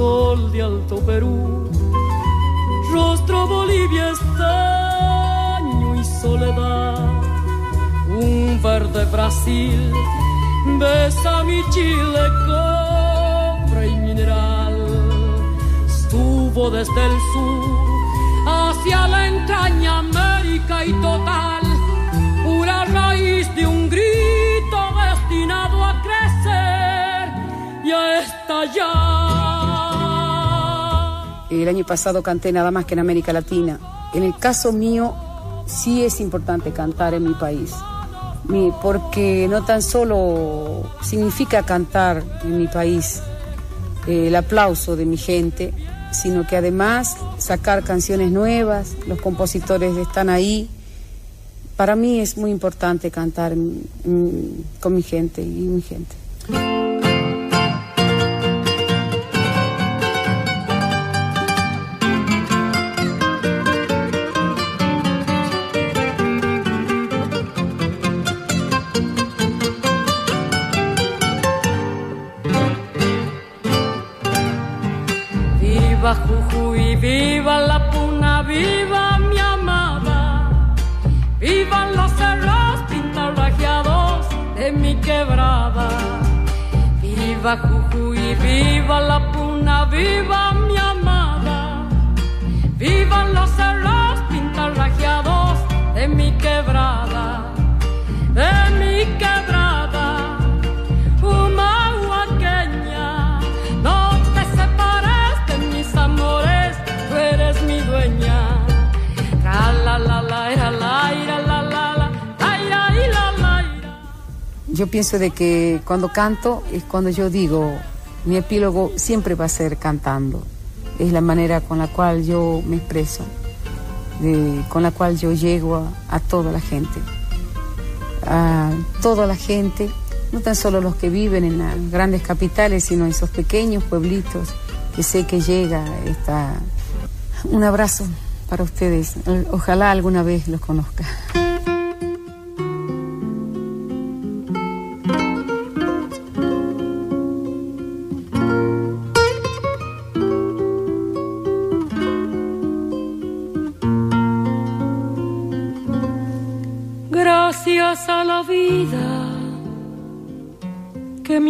Sol de Alto Perú, rostro Bolivia estaño y soledad, un verde Brasil besa mi Chile cobre y mineral, estuvo desde el sur hacia la entraña América y total, pura raíz de un grito destinado a crecer y a estallar. El año pasado canté nada más que en América Latina. En el caso mío, sí es importante cantar en mi país, porque no tan solo significa cantar en mi país eh, el aplauso de mi gente, sino que además sacar canciones nuevas, los compositores están ahí. Para mí es muy importante cantar con mi gente y mi gente. Viva Jujuy, viva la puna, viva mi amada. Vivan los cerros pintarrajeados de mi quebrada. Viva Jujuy, viva la puna, viva mi amada. Vivan los cerros pintarrajeados de mi quebrada. De mi quebrada. Yo pienso de que cuando canto es cuando yo digo, mi epílogo siempre va a ser cantando. Es la manera con la cual yo me expreso, con la cual yo llego a, a toda la gente. A toda la gente, no tan solo los que viven en las grandes capitales, sino en esos pequeños pueblitos que sé que llega esta... Un abrazo para ustedes. Ojalá alguna vez los conozca.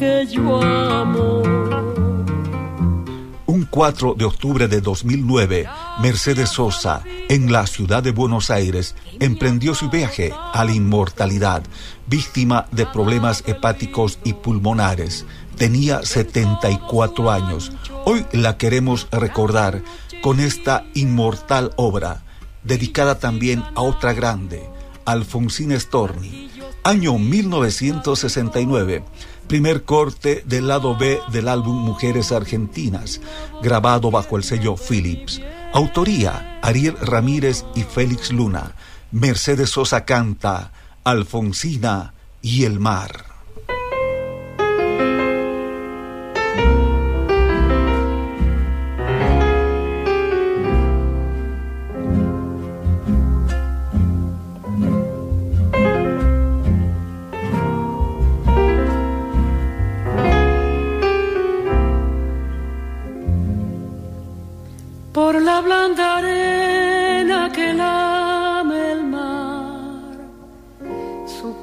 que yo amo. Un 4 de octubre de 2009, Mercedes Sosa, en la ciudad de Buenos Aires, emprendió su viaje a la inmortalidad, víctima de problemas hepáticos y pulmonares. Tenía 74 años. Hoy la queremos recordar con esta inmortal obra, dedicada también a otra grande, Alfonsina Storni. Año 1969 primer corte del lado B del álbum Mujeres Argentinas, grabado bajo el sello Philips. Autoría, Ariel Ramírez y Félix Luna. Mercedes Sosa canta, Alfonsina y el mar.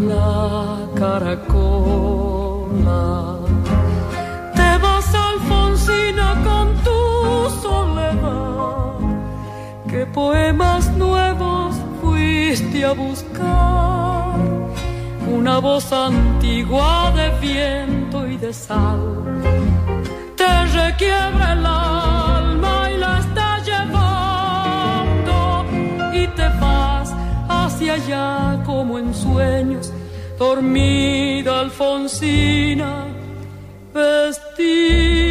la caracola. Te vas Alfonsina con tu soledad, que poemas nuevos fuiste a buscar. Una voz antigua de viento y de sal te requiebra el hacia allá como en sueños, dormida Alfonsina, vestida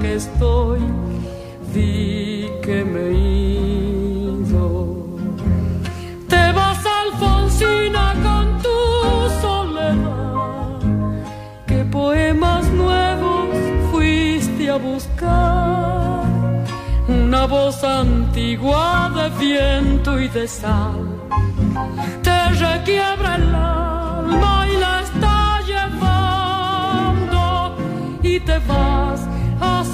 que estoy, di que me he ido. Te vas Alfonsina con tu soledad, que poemas nuevos fuiste a buscar. voz antigua de viento y de sal te requiebra el alma y la está llevando y te vas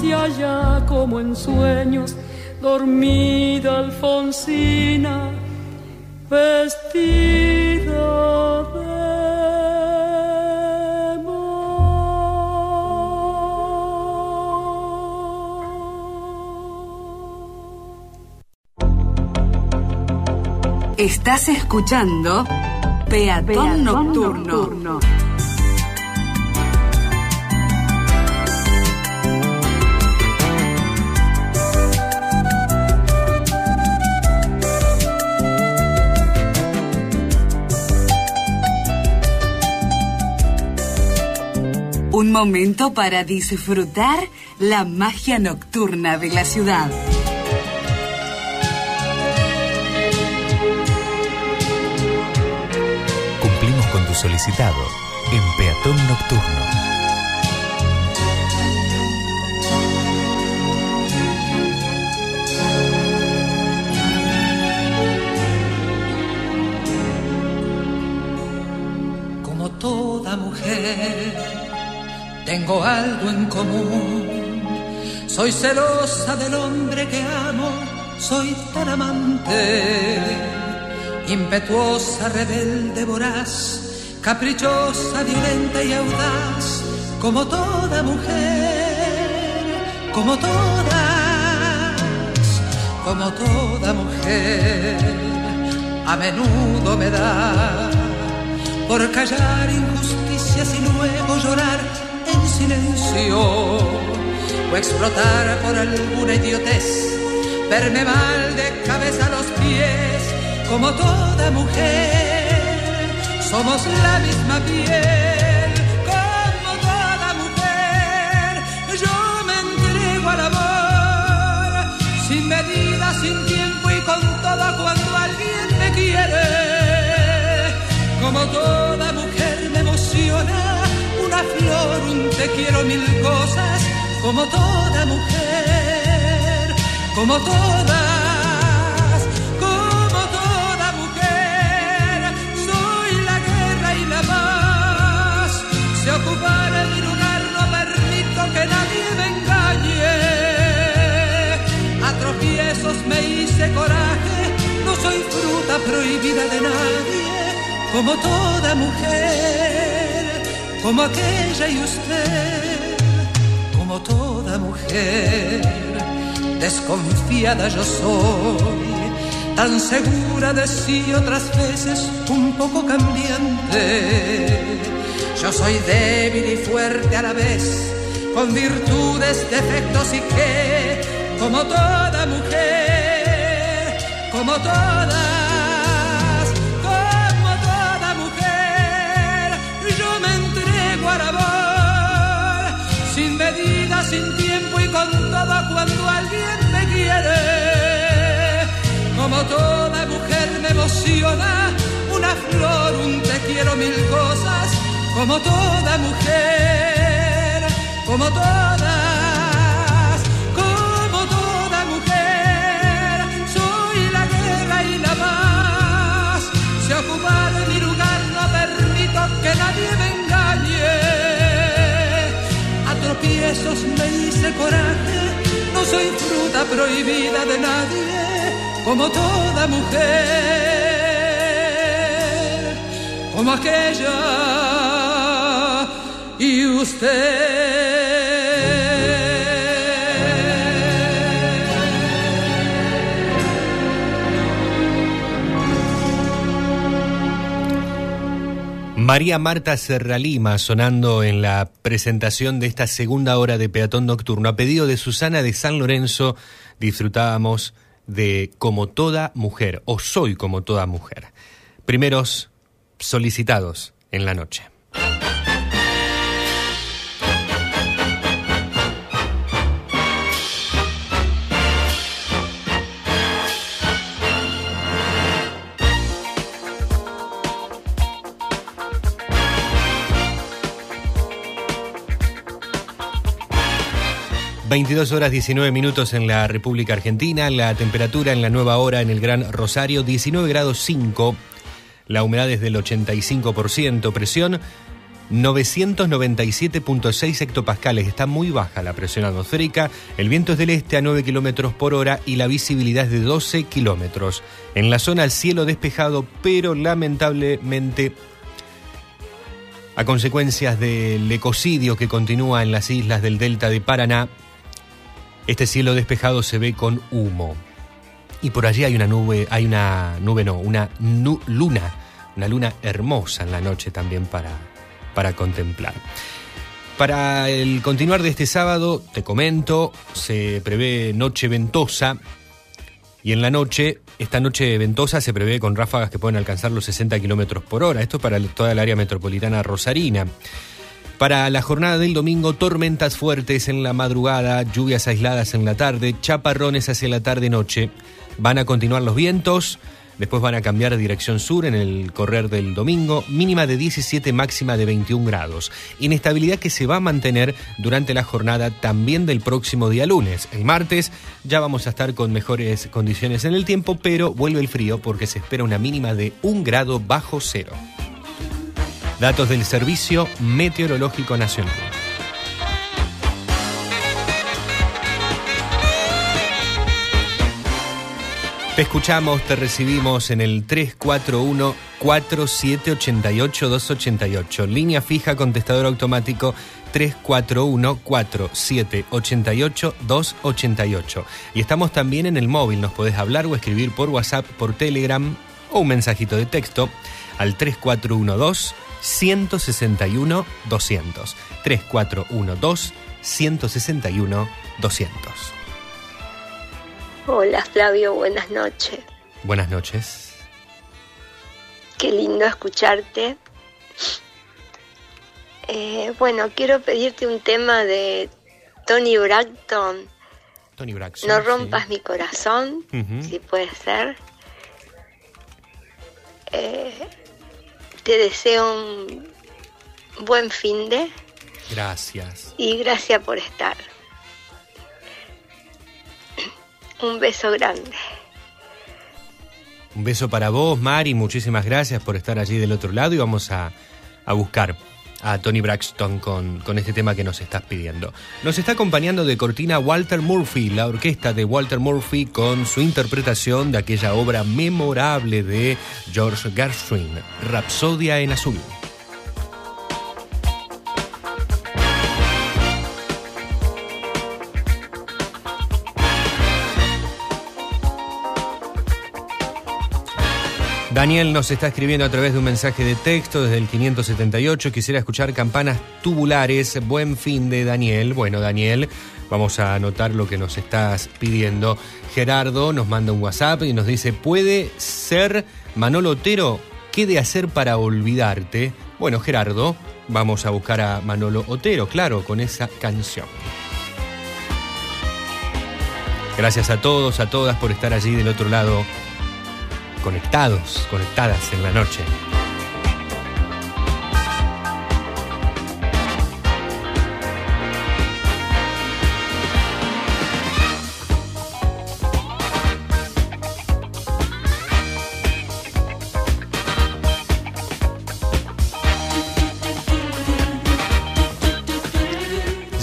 hacia allá como en sueños, dormida Alfonsina, vestida de Estás escuchando Peatón, Peatón Nocturno. Nocturno. Un momento para disfrutar la magia nocturna de la ciudad. Cumplimos con tu solicitado en Peatón Nocturno. Como toda mujer, tengo algo en común. Soy celosa del hombre que amo, soy tan amante. Impetuosa, rebelde, voraz, caprichosa, violenta y audaz, como toda mujer, como todas, como toda mujer. A menudo me da por callar injusticias y luego llorar silencio o explotar por alguna idiotez, verme mal de cabeza a los pies, como toda mujer, somos la misma piel, como toda mujer, yo me entrego al amor, sin medida, sin tiempo y con todo cuando alguien me quiere como emociona flor, te quiero mil cosas, como toda mujer, como todas, como toda mujer, soy la guerra y la paz, se ocupará mi lugar, no permito que nadie me engañe, a tropiezos me hice coraje, no soy fruta prohibida de nadie como toda mujer, como aquella y usted, como toda mujer, desconfiada yo soy, tan segura de sí otras veces un poco cambiante. Yo soy débil y fuerte a la vez, con virtudes, defectos y que, como toda mujer, como todas Como toda mujer me emociona. Una flor, un te quiero mil cosas, como toda mujer, como todas, como toda mujer, soy la guerra y la paz, se ocupa de mi lugar, no permito que nadie me engañe, a tropiezos me hice coraje, no soy fruta prohibida de nadie, como toda mujer, como aquella y usted. María Marta Serralima sonando en la presentación de esta segunda hora de Peatón Nocturno. A pedido de Susana de San Lorenzo, disfrutábamos de Como toda mujer, o Soy como toda mujer. Primeros solicitados en la noche. 22 horas 19 minutos en la República Argentina, la temperatura en la nueva hora en el Gran Rosario 19 grados 5, la humedad es del 85%, presión 997.6 hectopascales, está muy baja la presión atmosférica, el viento es del este a 9 kilómetros por hora y la visibilidad es de 12 kilómetros. En la zona el cielo despejado, pero lamentablemente a consecuencias del ecocidio que continúa en las islas del delta de Paraná, este cielo despejado se ve con humo. Y por allí hay una nube, hay una nube no, una luna, una luna hermosa en la noche también para, para contemplar. Para el continuar de este sábado, te comento, se prevé noche ventosa y en la noche, esta noche ventosa se prevé con ráfagas que pueden alcanzar los 60 kilómetros por hora. Esto para toda el área metropolitana rosarina. Para la jornada del domingo, tormentas fuertes en la madrugada, lluvias aisladas en la tarde, chaparrones hacia la tarde-noche. Van a continuar los vientos, después van a cambiar de dirección sur en el correr del domingo, mínima de 17, máxima de 21 grados. Inestabilidad que se va a mantener durante la jornada también del próximo día lunes. El martes ya vamos a estar con mejores condiciones en el tiempo, pero vuelve el frío porque se espera una mínima de 1 grado bajo cero. Datos del Servicio Meteorológico Nacional. Te escuchamos, te recibimos en el 341-4788-288. Línea fija, contestador automático 341-4788-288. Y estamos también en el móvil, nos podés hablar o escribir por WhatsApp, por Telegram o un mensajito de texto al 3412 161 200. 3412 161 200. Hola Flavio, buenas noches. Buenas noches. Qué lindo escucharte. Eh, bueno, quiero pedirte un tema de Tony Braxton. Tony Braxton. No rompas mi corazón, si puede ser. Eh, te deseo un buen fin de Gracias. y gracias por estar. Un beso grande. Un beso para vos, Mari. Muchísimas gracias por estar allí del otro lado y vamos a, a buscar a Tony Braxton con, con este tema que nos estás pidiendo. Nos está acompañando de cortina Walter Murphy, la orquesta de Walter Murphy con su interpretación de aquella obra memorable de George Gershwin, Rapsodia en Azul. Daniel nos está escribiendo a través de un mensaje de texto desde el 578. Quisiera escuchar campanas tubulares. Buen fin de Daniel. Bueno, Daniel, vamos a anotar lo que nos estás pidiendo. Gerardo nos manda un WhatsApp y nos dice: ¿Puede ser Manolo Otero? ¿Qué de hacer para olvidarte? Bueno, Gerardo, vamos a buscar a Manolo Otero, claro, con esa canción. Gracias a todos, a todas por estar allí del otro lado conectados, conectadas en la noche.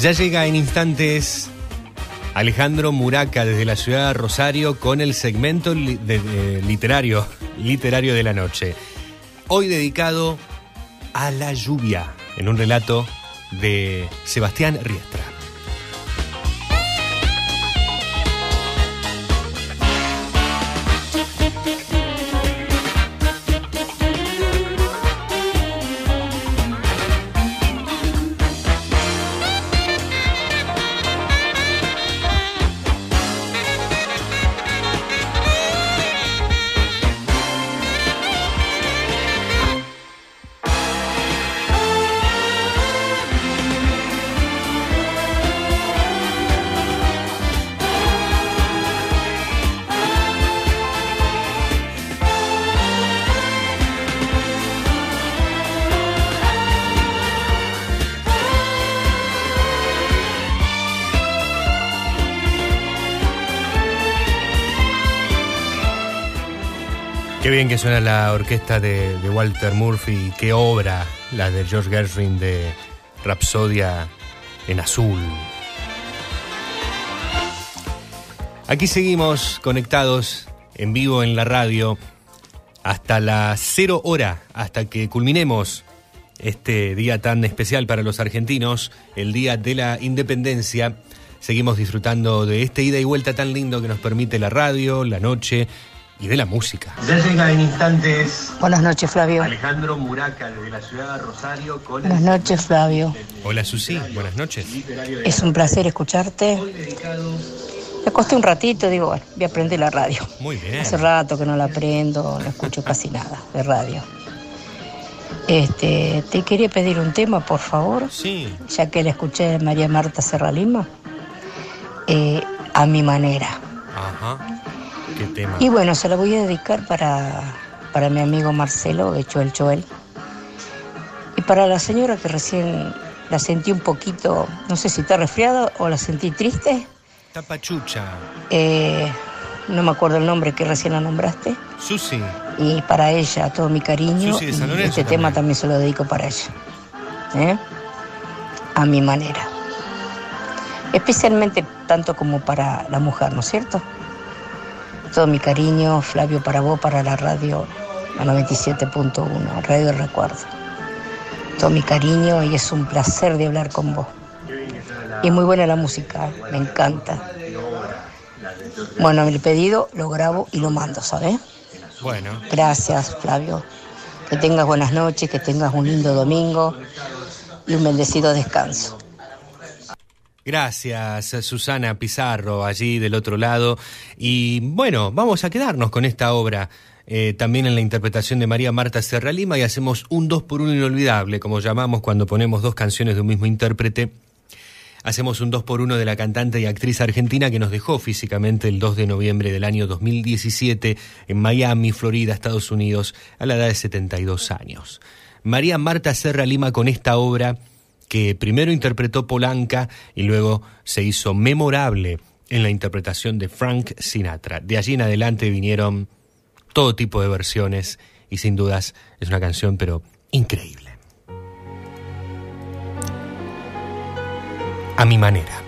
Ya llega en instantes Alejandro Muraca desde la ciudad de Rosario con el segmento literario, literario de la noche. Hoy dedicado a la lluvia, en un relato de Sebastián Riestra. Que suena la orquesta de, Walter Murphy, qué obra la de George Gershwin de Rapsodia en azul. Aquí seguimos conectados en vivo en la radio hasta las cero hora, hasta que culminemos este día tan especial para los argentinos, el Día de la Independencia. Seguimos disfrutando de este ida y vuelta tan lindo que nos permite la radio, la noche y de la música. Ya llega en instantes Buenas noches, Flavio. Alejandro Muraca desde la ciudad de Rosario con Buenas noches, Flavio. Hola Susi, buenas noches. Es un placer escucharte. Me acosté un ratito, digo, bueno, voy a aprender la radio. Muy bien. Hace rato que no la aprendo, no escucho casi nada de radio. Este, te quería pedir un tema, por favor. Sí. Ya que la escuché de María Marta Serra Lima. Eh, a mi manera. Ajá. Qué tema. Y bueno, se la voy a dedicar para, para mi amigo Marcelo, de Choel Choel. Y para la señora que recién la sentí un poquito, no sé si está resfriada o la sentí triste. Tapachucha. Eh, no me acuerdo el nombre que recién la nombraste. Susi. Y para ella, todo mi cariño. Susi de San y este tema también se lo dedico para ella. ¿Eh? A mi manera. Especialmente tanto como para la mujer, ¿no es cierto? Todo mi cariño, Flavio, para vos, para la radio, la 97.1, Radio Recuerdo. Todo mi cariño y es un placer de hablar con vos. Y muy buena la música, me encanta. Bueno, mi pedido lo grabo y lo mando, ¿sabes? Bueno, Gracias, Flavio. Que tengas buenas noches, que tengas un lindo domingo y un bendecido descanso. Gracias Susana Pizarro allí del otro lado. Y bueno, vamos a quedarnos con esta obra. eh, también en la interpretación de María Marta Serra Lima y hacemos un dos por uno inolvidable, como llamamos cuando ponemos dos canciones de un mismo intérprete. Hacemos un 2 por 1 de la cantante y actriz argentina que nos dejó físicamente el 2 de noviembre del año 2017 en Miami, Florida, Estados Unidos, a la edad de 72 años. María Marta Serra Lima con esta obra que primero interpretó Polanca y luego se hizo memorable en la interpretación de Frank Sinatra. De allí en adelante vinieron todo tipo de versiones y sin dudas es una canción pero increíble. A mi manera.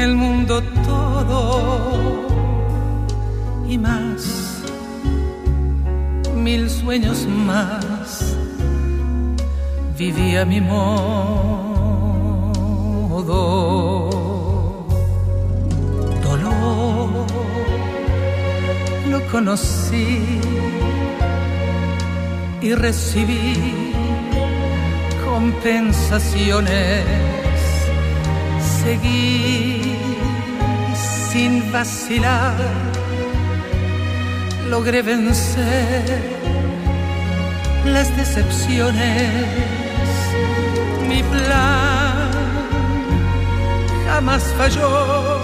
el mundo todo y más, mil sueños más, viví a mi modo. Dolor lo conocí y recibí compensaciones. Seguí sin vacilar, logré vencer las decepciones. Mi plan jamás falló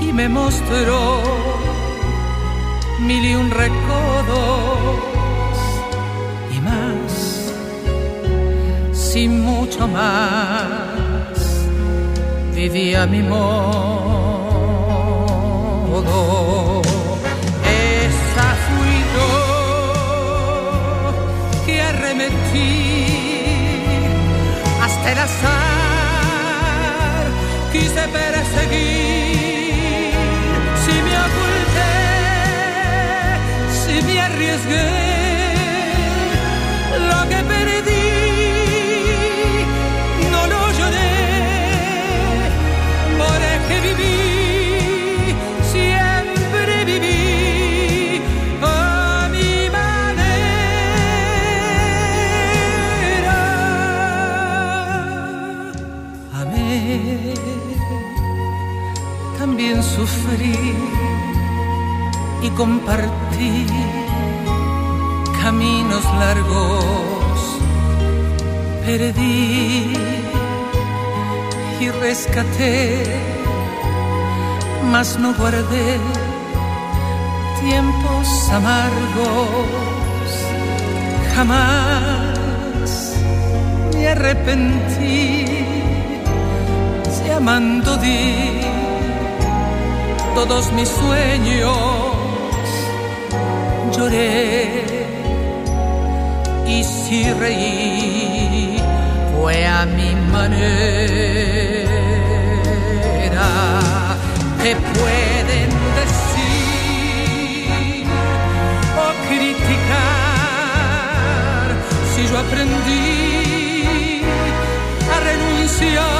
y me mostró mil y un recodos y más, sin mucho más, vivía mi modo. Esa fui yo que arremetí hasta el azar, quise perseguir, si me oculté si me arriesgué y compartí caminos largos, perdí y rescaté, mas no guardé tiempos amargos, jamás me arrepentí, llamando di todos mis sueños. Lloré y si reí. Fue a mi manera. Te pueden decir o criticar si yo aprendí a renunciar,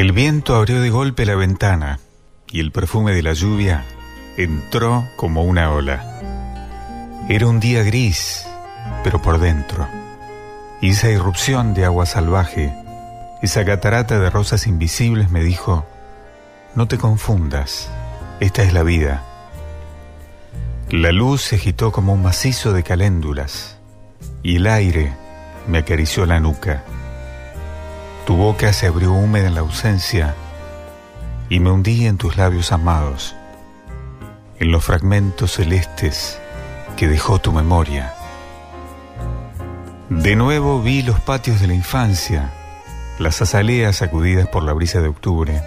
El viento abrió de golpe la ventana y el perfume de la lluvia entró como una ola. Era un día gris, pero por dentro. Y esa irrupción de agua salvaje, esa catarata de rosas invisibles me dijo, no te confundas, esta es la vida. La luz se agitó como un macizo de caléndulas y el aire me acarició la nuca. Tu boca se abrió húmeda en la ausencia y me hundí en tus labios amados, en los fragmentos celestes que dejó tu memoria. De nuevo vi los patios de la infancia, las azaleas sacudidas por la brisa de octubre,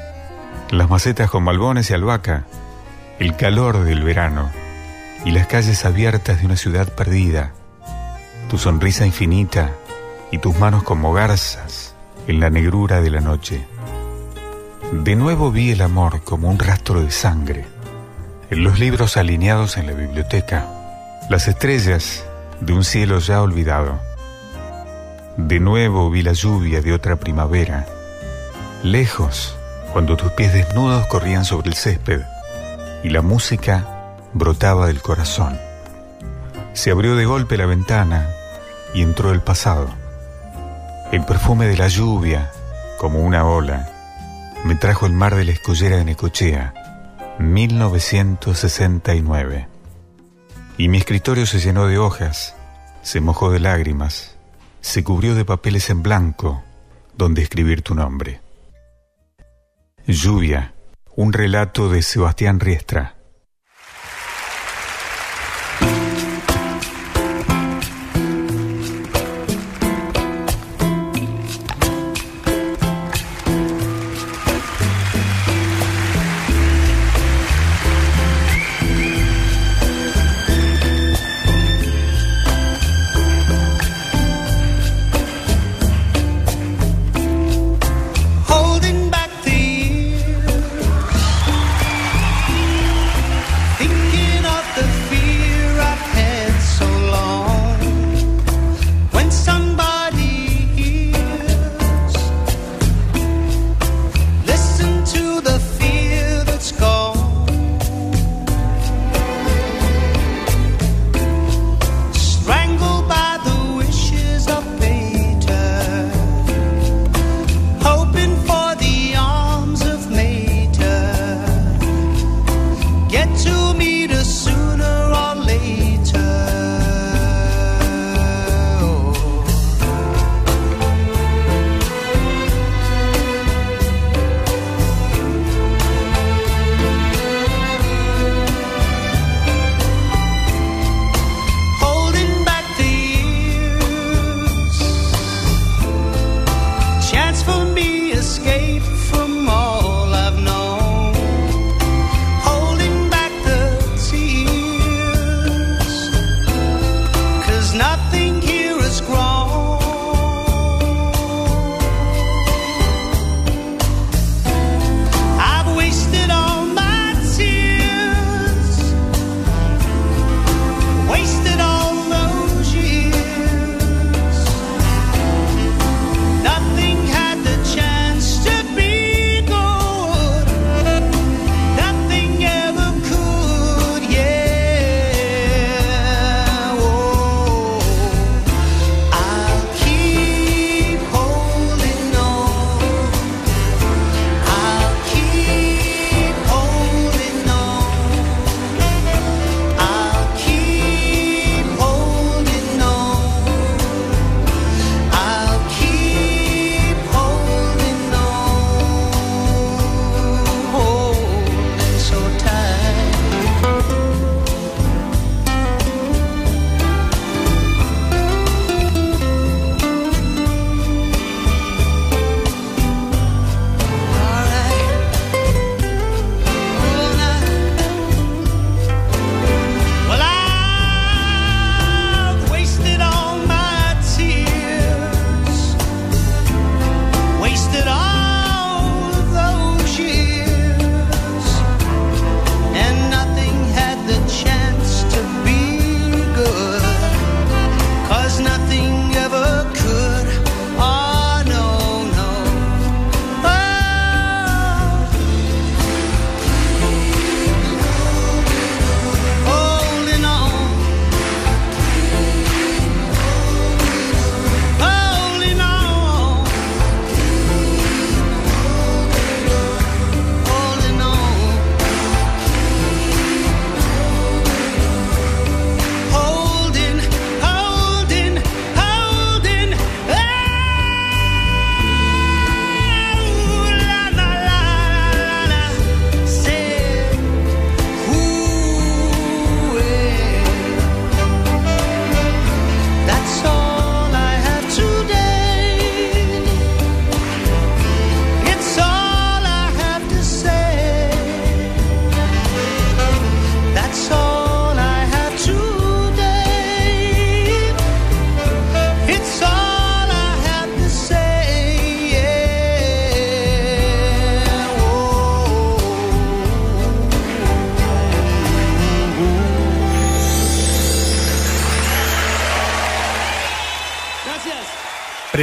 las macetas con malbones y albahaca, el calor del verano y las calles abiertas de una ciudad perdida, tu sonrisa infinita y tus manos como garzas en la negrura de la noche. De nuevo vi el amor como un rastro de sangre, en los libros alineados en la biblioteca, las estrellas de un cielo ya olvidado. De nuevo vi la lluvia de otra primavera, lejos, cuando tus pies desnudos corrían sobre el césped y la música brotaba del corazón. Se abrió de golpe la ventana y entró el pasado. El perfume de la lluvia, como una ola, me trajo el mar de la escollera de Necochea, 1969. Y mi escritorio se llenó de hojas, se mojó de lágrimas, se cubrió de papeles en blanco donde escribir tu nombre. Lluvia, un relato de Sebastián Riestra.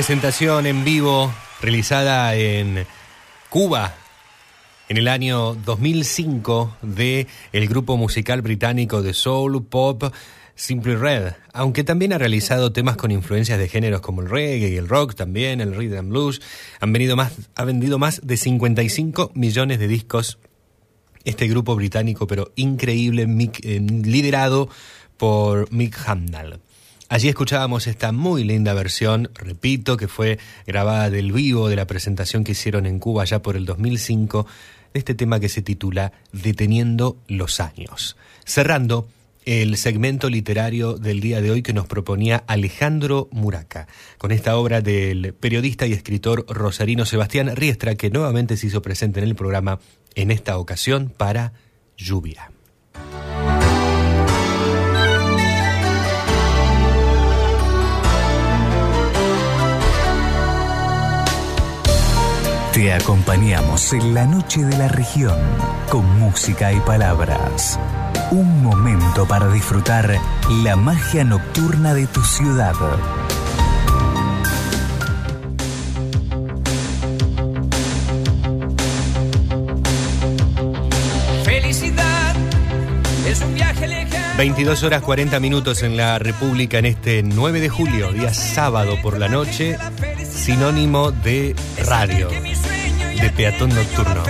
Presentación en vivo realizada en Cuba en el año 2005 de el grupo musical británico de soul pop Simply Red, aunque también ha realizado temas con influencias de géneros como el reggae y el rock también, el rhythm and blues, han venido más, ha vendido más de 55 millones de discos este grupo británico, pero increíble, eh, liderado por Mick Hamnall. Allí escuchábamos esta muy linda versión, repito, que fue grabada del vivo de la presentación que hicieron en Cuba ya por el 2005, de este tema que se titula Deteniendo los años. Cerrando el segmento literario del día de hoy que nos proponía Alejandro Muraca, con esta obra del periodista y escritor rosarino Sebastián Riestra, que nuevamente se hizo presente en el programa, en esta ocasión para Lluvia. Te acompañamos en la noche de la región con música y palabras. Un momento para disfrutar la magia nocturna de tu ciudad. Felicidad es un viaje lejano. 22 horas 40 minutos en la República en este 9 de julio, día sábado por la noche, sinónimo de radio, de peatón nocturno.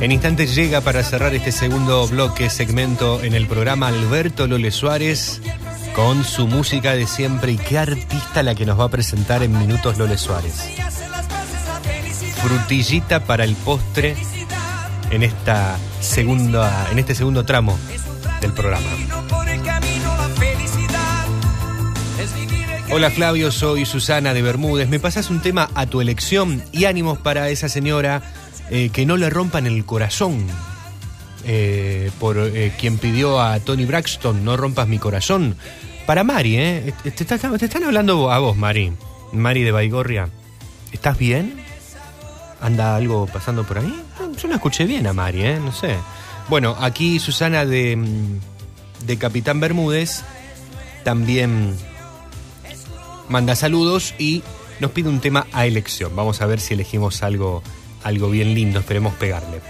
En instantes llega para cerrar este segundo bloque, segmento en el programa Alberto Lole Suárez con su música de siempre y qué artista la que nos va a presentar en minutos Lole Suárez. Frutillita para el postre en esta segunda, en este segundo tramo del programa. Hola Flavio, soy Susana de Bermúdez. ¿Me pasas un tema a tu elección y ánimos para esa señora eh, que no le rompan el corazón? Eh, por eh, quien pidió a Tony Braxton, no rompas mi corazón. Para Mari, ¿eh? Te, están hablando a vos, Mari. Mari de Baigorria. ¿Estás bien? ¿Anda algo pasando por ahí? Yo no escuché bien a Mari, ¿eh? No sé. Bueno, aquí Susana de, mm, de Capitán Bermúdez también manda saludos y nos pide un tema a elección. Vamos a ver si elegimos algo, algo bien lindo, esperemos pegarle.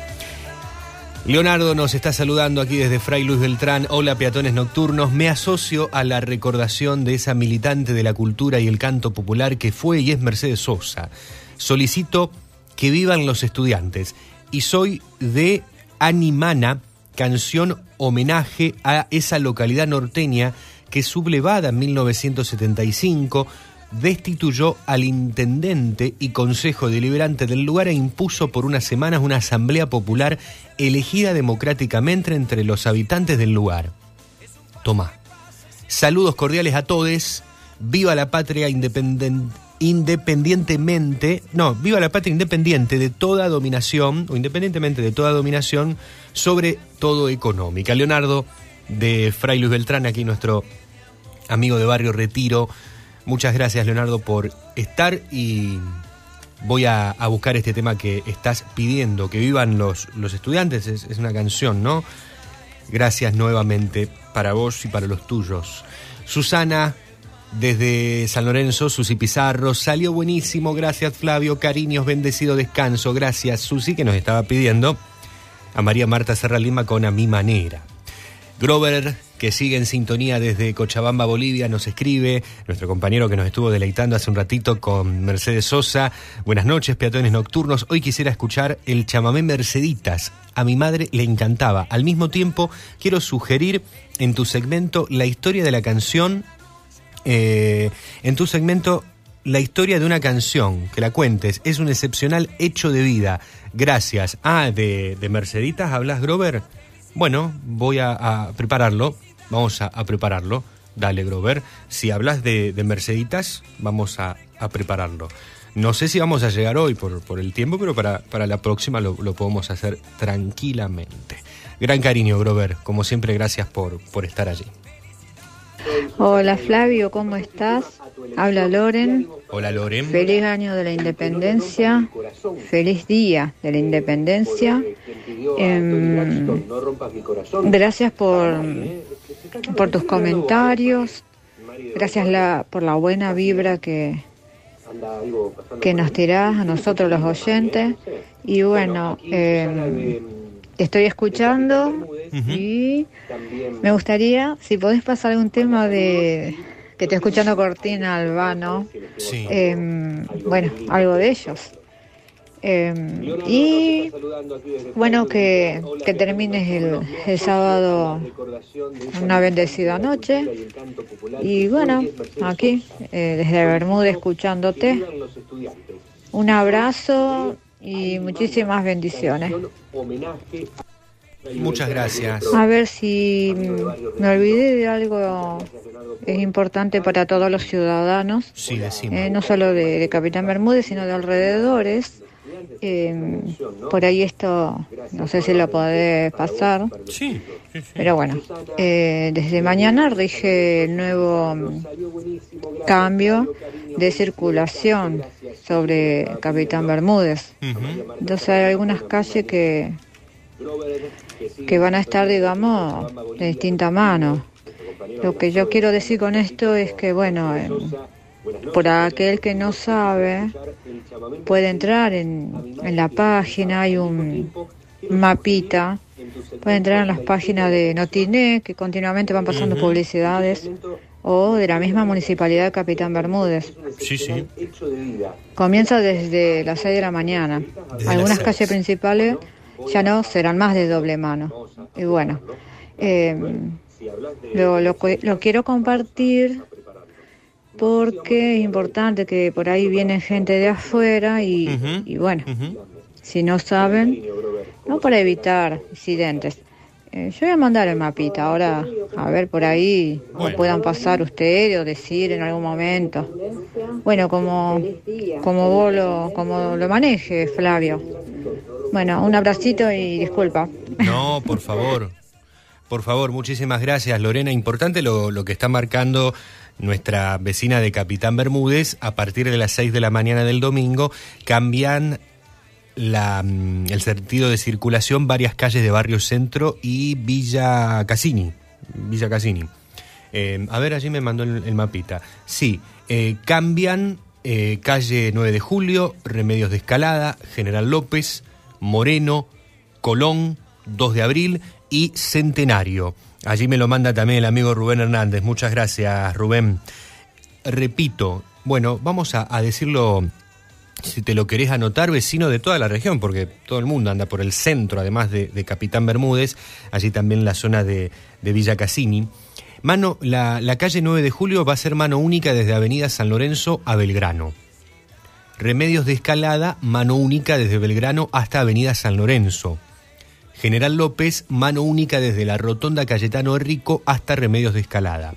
Leonardo nos está saludando aquí desde Fray Luis Beltrán. Hola peatones nocturnos. Me asocio a la recordación de esa militante de la cultura y el canto popular que fue y es Mercedes Sosa. Solicito que vivan los estudiantes y soy de Animana, canción homenaje a esa localidad norteña que sublevada en 1975 destituyó al intendente y consejo deliberante del lugar e impuso por unas semanas una asamblea popular elegida democráticamente entre los habitantes del lugar. Toma. Saludos cordiales a todos. Viva la patria independientemente, no, viva la patria independiente de toda dominación, o independientemente de toda dominación, sobre todo económica. Leonardo de Fray Luis Beltrán, aquí nuestro amigo de Barrio Retiro. Muchas gracias, Leonardo, por estar y voy a, buscar este tema que estás pidiendo, que vivan los, los estudiantes. Es, es una canción, ¿no? Gracias nuevamente para vos y para los tuyos. Susana, desde San Lorenzo, Susi Pizarro, salió buenísimo. Gracias, Flavio. Cariños, bendecido descanso. Gracias, Susi, que nos estaba pidiendo a María Marta Serra Lima con A Mi Manera. Grover, que sigue en sintonía desde Cochabamba, Bolivia, nos escribe, nuestro compañero que nos estuvo deleitando hace un ratito con Mercedes Sosa. Buenas noches, peatones nocturnos. Hoy quisiera escuchar el chamamé Merceditas. A mi madre le encantaba. Al mismo tiempo, quiero sugerir en tu segmento la historia de la canción. eh, en tu segmento, la historia de una canción, que la cuentes. Es un excepcional hecho de vida. Gracias. Ah, de, de Merceditas, ¿hablas, Grover? Bueno, voy a, prepararlo. Vamos a, prepararlo. Dale, Grover. Si hablas de, de Merceditas, vamos a, prepararlo. No sé si vamos a llegar hoy por, el tiempo, pero para, la próxima lo, podemos hacer tranquilamente. Gran cariño, Grover. Como siempre, gracias por estar allí. Hola Flavio, ¿cómo estás? Habla Loren. Hola, Loren. Feliz año de la independencia. Feliz día de la independencia. Em, gracias por por tus comentarios. Gracias la, por la buena vibra que, que nos tirás a nosotros los oyentes. Y bueno, eh, te estoy escuchando y me gustaría, si podés pasar algún tema de que estoy escuchando Cortina Albano, Sí. em, bueno, algo de ellos. Em, y bueno, que, que termines el, el sábado una bendecida noche. Y bueno, aquí, eh, desde Bermuda, escuchándote. Un abrazo y muchísimas bendiciones. Muchas gracias. A ver si me olvidé de algo es importante para todos los ciudadanos, Sí, decimos. eh, no solo de, de Capitán Bermúdez, sino de alrededores. Eh, por ahí esto, no sé si lo podés pasar. Sí, Pero bueno, eh, desde mañana rige el nuevo cambio de circulación sobre Capitán Bermúdez. Entonces hay algunas calles que, que van a estar, digamos, de distinta mano. Lo que yo quiero decir con esto es que, bueno, eh, por aquel que no sabe, puede entrar en, en la página, hay un mapita, puede entrar en las páginas de Notiné, que continuamente van pasando publicidades, o de la misma municipalidad de Capitán Bermúdez. Sí, sí. Comienza desde las 6 de la mañana. Desde Algunas calles principales ya no serán más de doble mano. Y bueno, eh, lo, lo, lo quiero compartir porque es importante que por ahí viene gente de afuera y, y bueno, si no saben, no para evitar incidentes. Eh, yo voy a mandar el mapita, ahora a ver por ahí lo puedan pasar ustedes o decir en algún momento. Bueno, como, como vos lo, como lo manejes, Flavio. Bueno, un abracito y disculpa. No, por favor. Por favor, muchísimas gracias, Lorena. Importante lo, lo que está marcando nuestra vecina de Capitán Bermúdez. A partir de las 6 de la mañana del domingo cambian la, mm, el sentido de circulación varias calles de Barrio Centro y Villa Casini. Villa Casini. Eh, a ver, allí me mandó el, el mapita. Sí, eh, cambian eh, calle 9 de Julio, Remedios de Escalada, General López, Moreno, Colón, 2 de Abril y Centenario. Allí me lo manda también el amigo Rubén Hernández. Muchas gracias, Rubén. Repito, bueno, vamos a, decirlo, si te lo querés anotar, vecino de toda la región, porque todo el mundo anda por el centro, además de, Capitán Bermúdez, allí también la zona de, Villa Casini. Mano, la, la calle 9 de Julio va a ser mano única desde Avenida San Lorenzo a Belgrano. Remedios de Escalada, mano única desde Belgrano hasta Avenida San Lorenzo. General López, mano única desde la Rotonda Cayetano Rico hasta Remedios de Escalada.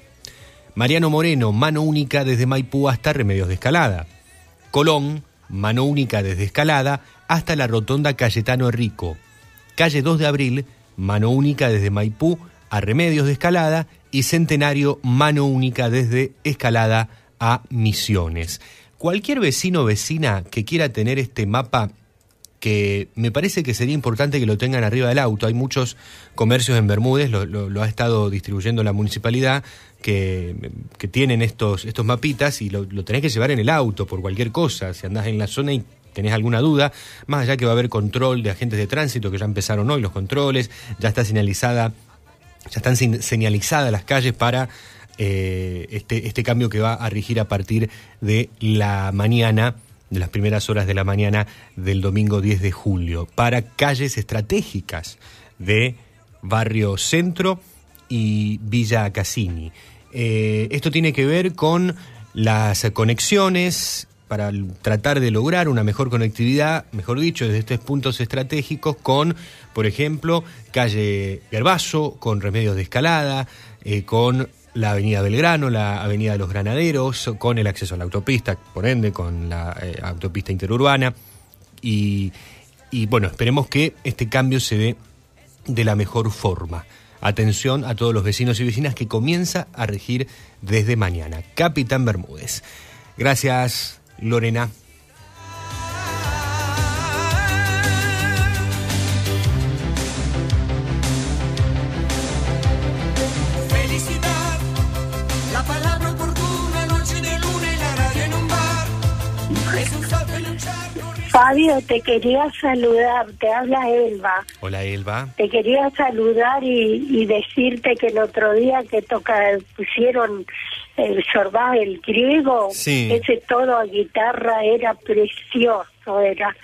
Mariano Moreno, mano única desde Maipú hasta Remedios de Escalada. Colón, mano única desde Escalada hasta la Rotonda Cayetano Rico. Calle 2 de Abril, mano única desde Maipú a Remedios de Escalada y Centenario, mano única desde Escalada a Misiones. Cualquier vecino o vecina que quiera tener este mapa que me parece que sería importante que lo tengan arriba del auto. Hay muchos comercios en Bermúdez, lo, ha estado distribuyendo la municipalidad, que, tienen estos, estos mapitas y lo, tenés que llevar en el auto por cualquier cosa. Si andás en la zona y tenés alguna duda, más allá que va a haber control de agentes de tránsito, que ya empezaron hoy los controles, ya está señalizada, ya están señalizadas las calles para eh, este, este cambio que va a regir a partir de la mañana, de las primeras horas de la mañana del domingo 10 de julio, para calles estratégicas de Barrio Centro y Villa Casini. Eh, esto tiene que ver con las conexiones para tratar de lograr una mejor conectividad, mejor dicho, desde estos puntos estratégicos con, por ejemplo, calle Gervaso, con Remedios de Escalada, eh, con la avenida Belgrano, la avenida de los Granaderos, con el acceso a la autopista, por ende, con la eh, autopista interurbana. Y, y bueno, esperemos que este cambio se dé de la mejor forma. Atención a todos los vecinos y vecinas que comienza a regir desde mañana. Capitán Bermúdez. Gracias, Lorena. Fabio, te quería saludar, te habla Elba. Hola Elba. Te quería saludar y, y decirte que el otro día que toca pusieron el sorbá, el griego, Sí. ese todo a guitarra era precioso, era.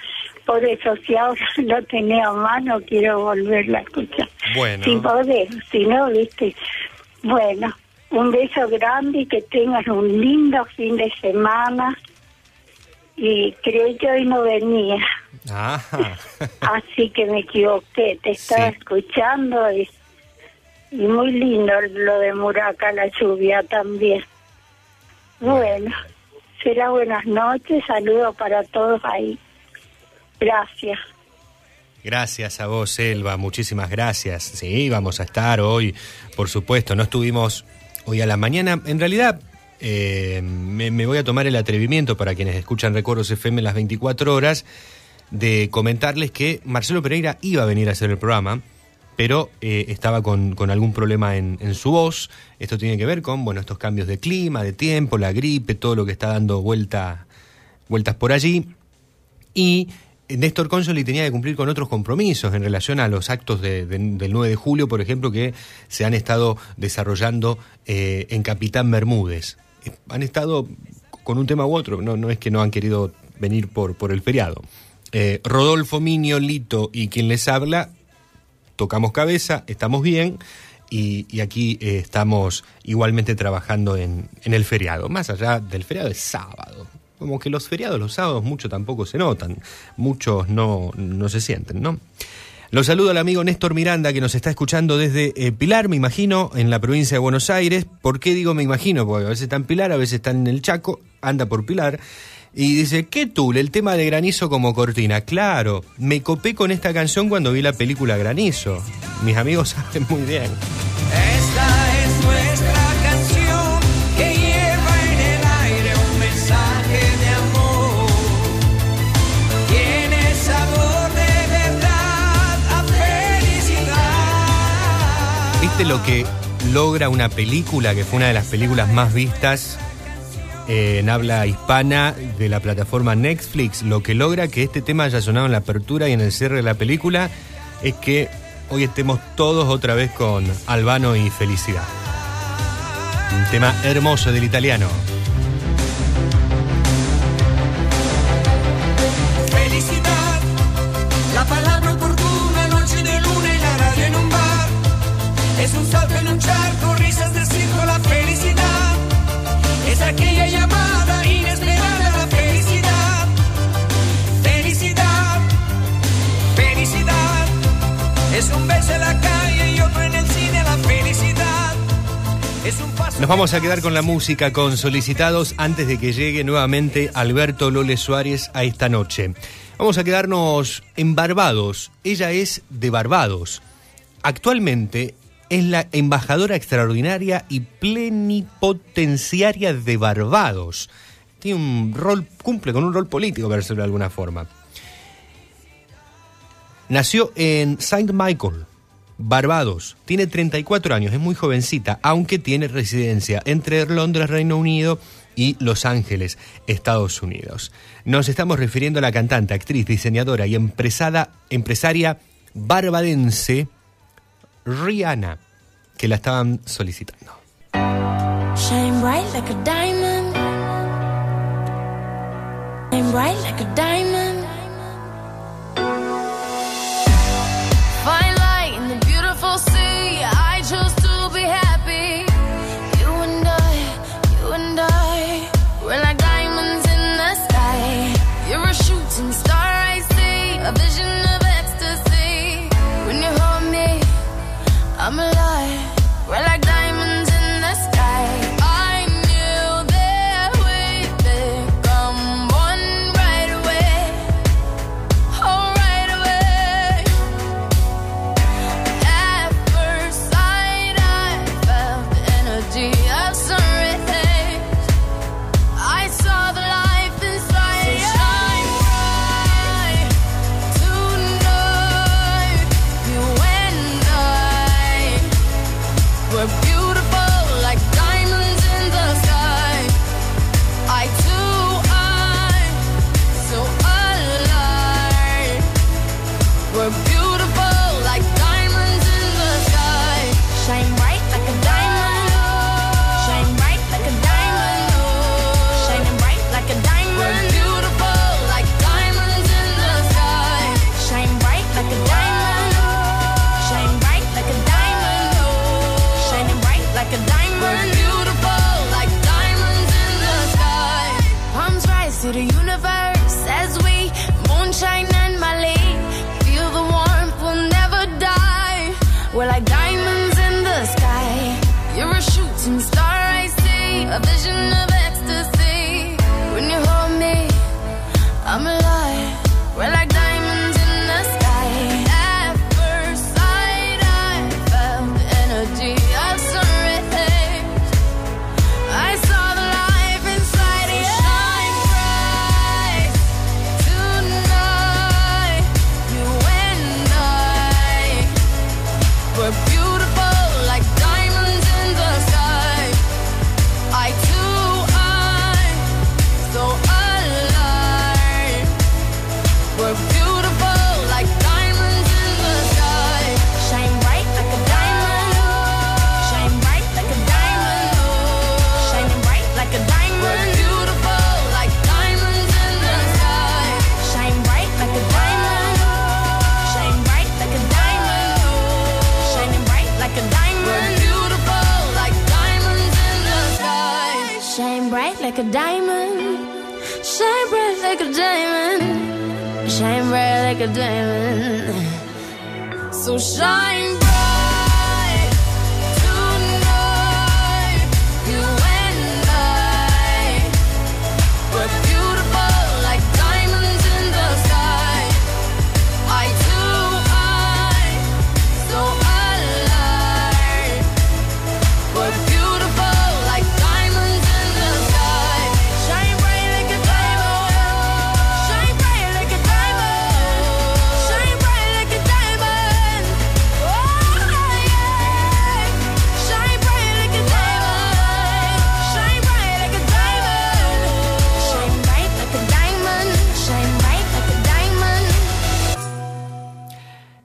Por eso, si ahora lo tenía a mano, quiero volverla a escuchar. Bueno. Sin poder, si no, viste. Bueno, un beso grande y que tengas un lindo fin de semana. Y creí que hoy no venía, Ajá. así que me equivoqué. Te estaba Sí. escuchando y, y muy lindo lo de Muraca, la lluvia también. Bueno, será buenas noches, saludos para todos ahí. Gracias. Gracias a vos, Elba, muchísimas gracias. Sí, vamos a estar hoy, por supuesto. No estuvimos hoy a la mañana. En realidad, eh, me, voy a tomar el atrevimiento para quienes escuchan Recuerdos FM las 24 horas de comentarles que Marcelo Pereira iba a venir a hacer el programa, pero eh, estaba con, con algún problema en, en su voz. Esto tiene que ver con bueno, estos cambios de clima, de tiempo, la gripe, todo lo que está dando vuelta, vueltas por allí. Y Néstor Consoli tenía que cumplir con otros compromisos en relación a los actos de- de- del 9 de julio, por ejemplo, que se han estado desarrollando eh, en Capitán Bermúdez. Han estado con un tema u otro, no, es que no han querido venir por, el feriado. Eh, Rodolfo Miño, Lito y quien les habla, tocamos cabeza, estamos bien y, aquí eh, estamos igualmente trabajando en, en el feriado. Más allá del feriado es sábado. Como que los feriados los sábados mucho tampoco se notan, muchos no, no se sienten, ¿no? Los saludo al amigo Néstor Miranda que nos está escuchando desde eh, Pilar, me imagino, en la provincia de Buenos Aires. ¿Por qué digo me imagino? Porque a veces está en Pilar, a veces está en el Chaco, anda por Pilar. Y dice, ¿qué Tul? El tema de Granizo como cortina. Claro, me copé con esta canción cuando vi la película Granizo. Mis amigos saben muy bien. Esta es nuestra ¿Viste lo que logra una película que fue una de las películas más vistas eh, en habla hispana de la plataforma Netflix? Lo que logra que este tema haya sonado en la apertura y en el cierre de la película es que hoy estemos todos otra vez con Albano y Felicidad. Un tema hermoso del italiano. Nos vamos a quedar con la música, con solicitados, antes de que llegue nuevamente Alberto Lole Suárez a esta noche. Vamos a quedarnos en Barbados. Ella es de Barbados. Actualmente es la embajadora extraordinaria y plenipotenciaria de Barbados. Tiene un rol, cumple con un rol político, para decirlo de alguna forma. Nació en Saint Michael, Barbados. Tiene 34 años, es muy jovencita, aunque tiene residencia entre Londres, Reino Unido y Los Ángeles, Estados Unidos. Nos estamos refiriendo a la cantante, actriz, diseñadora y empresada, empresaria barbadense Rihanna, que la estaban solicitando. Shine bright like a diamond. Shine bright like a diamond.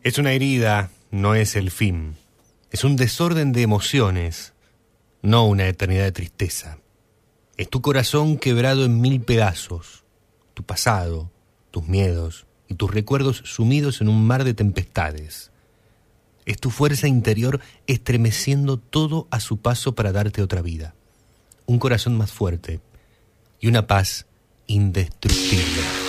Es una herida, no es el fin. Es un desorden de emociones, no una eternidad de tristeza. Es tu corazón quebrado en mil pedazos, tu pasado, tus miedos y tus recuerdos sumidos en un mar de tempestades. Es tu fuerza interior estremeciendo todo a su paso para darte otra vida, un corazón más fuerte y una paz indestructible.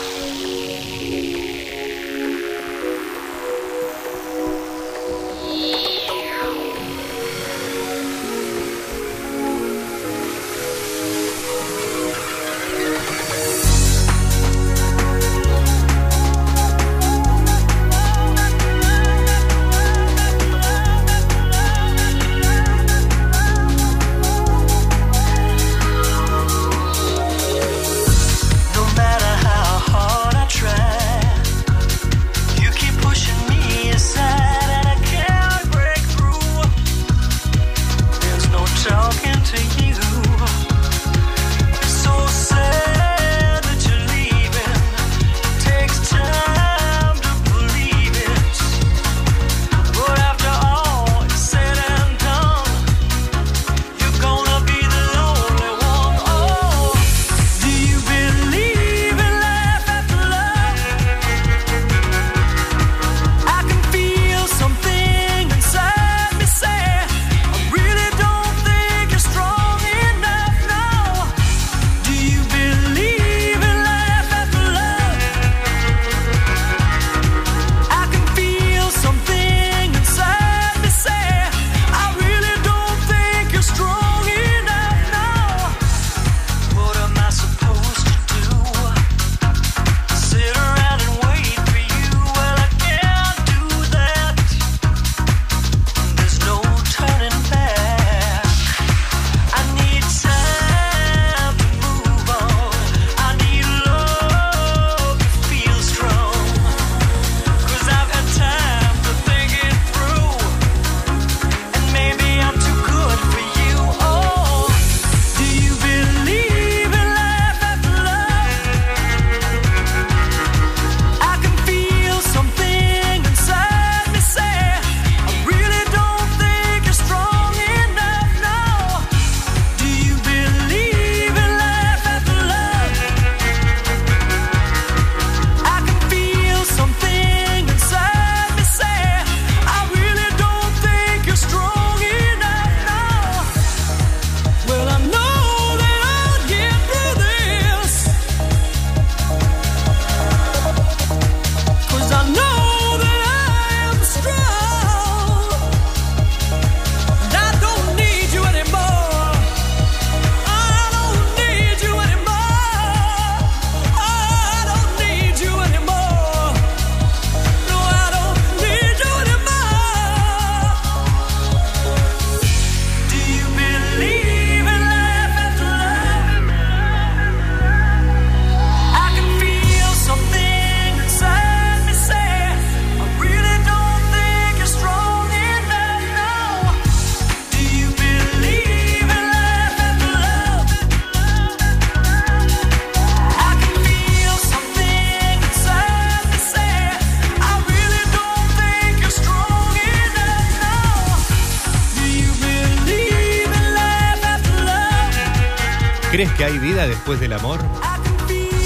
¿Crees que hay vida después del amor?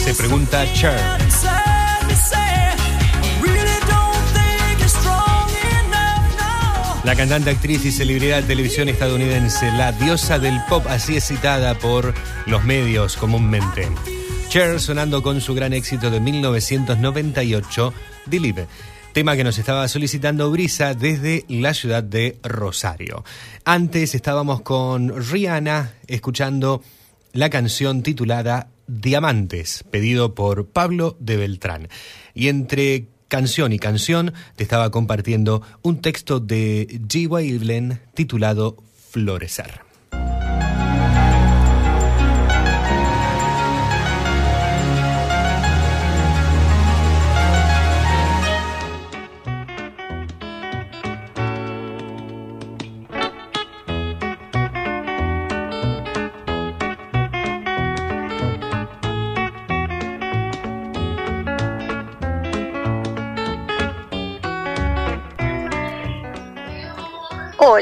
Se pregunta Cher. La cantante, actriz y celebridad de televisión estadounidense, la diosa del pop, así es citada por los medios comúnmente. Cher sonando con su gran éxito de 1998, Believe, tema que nos estaba solicitando Brisa desde la ciudad de Rosario. Antes estábamos con Rihanna escuchando la canción titulada Diamantes, pedido por Pablo de Beltrán. Y entre canción y canción te estaba compartiendo un texto de G. Wavelin titulado Florecer.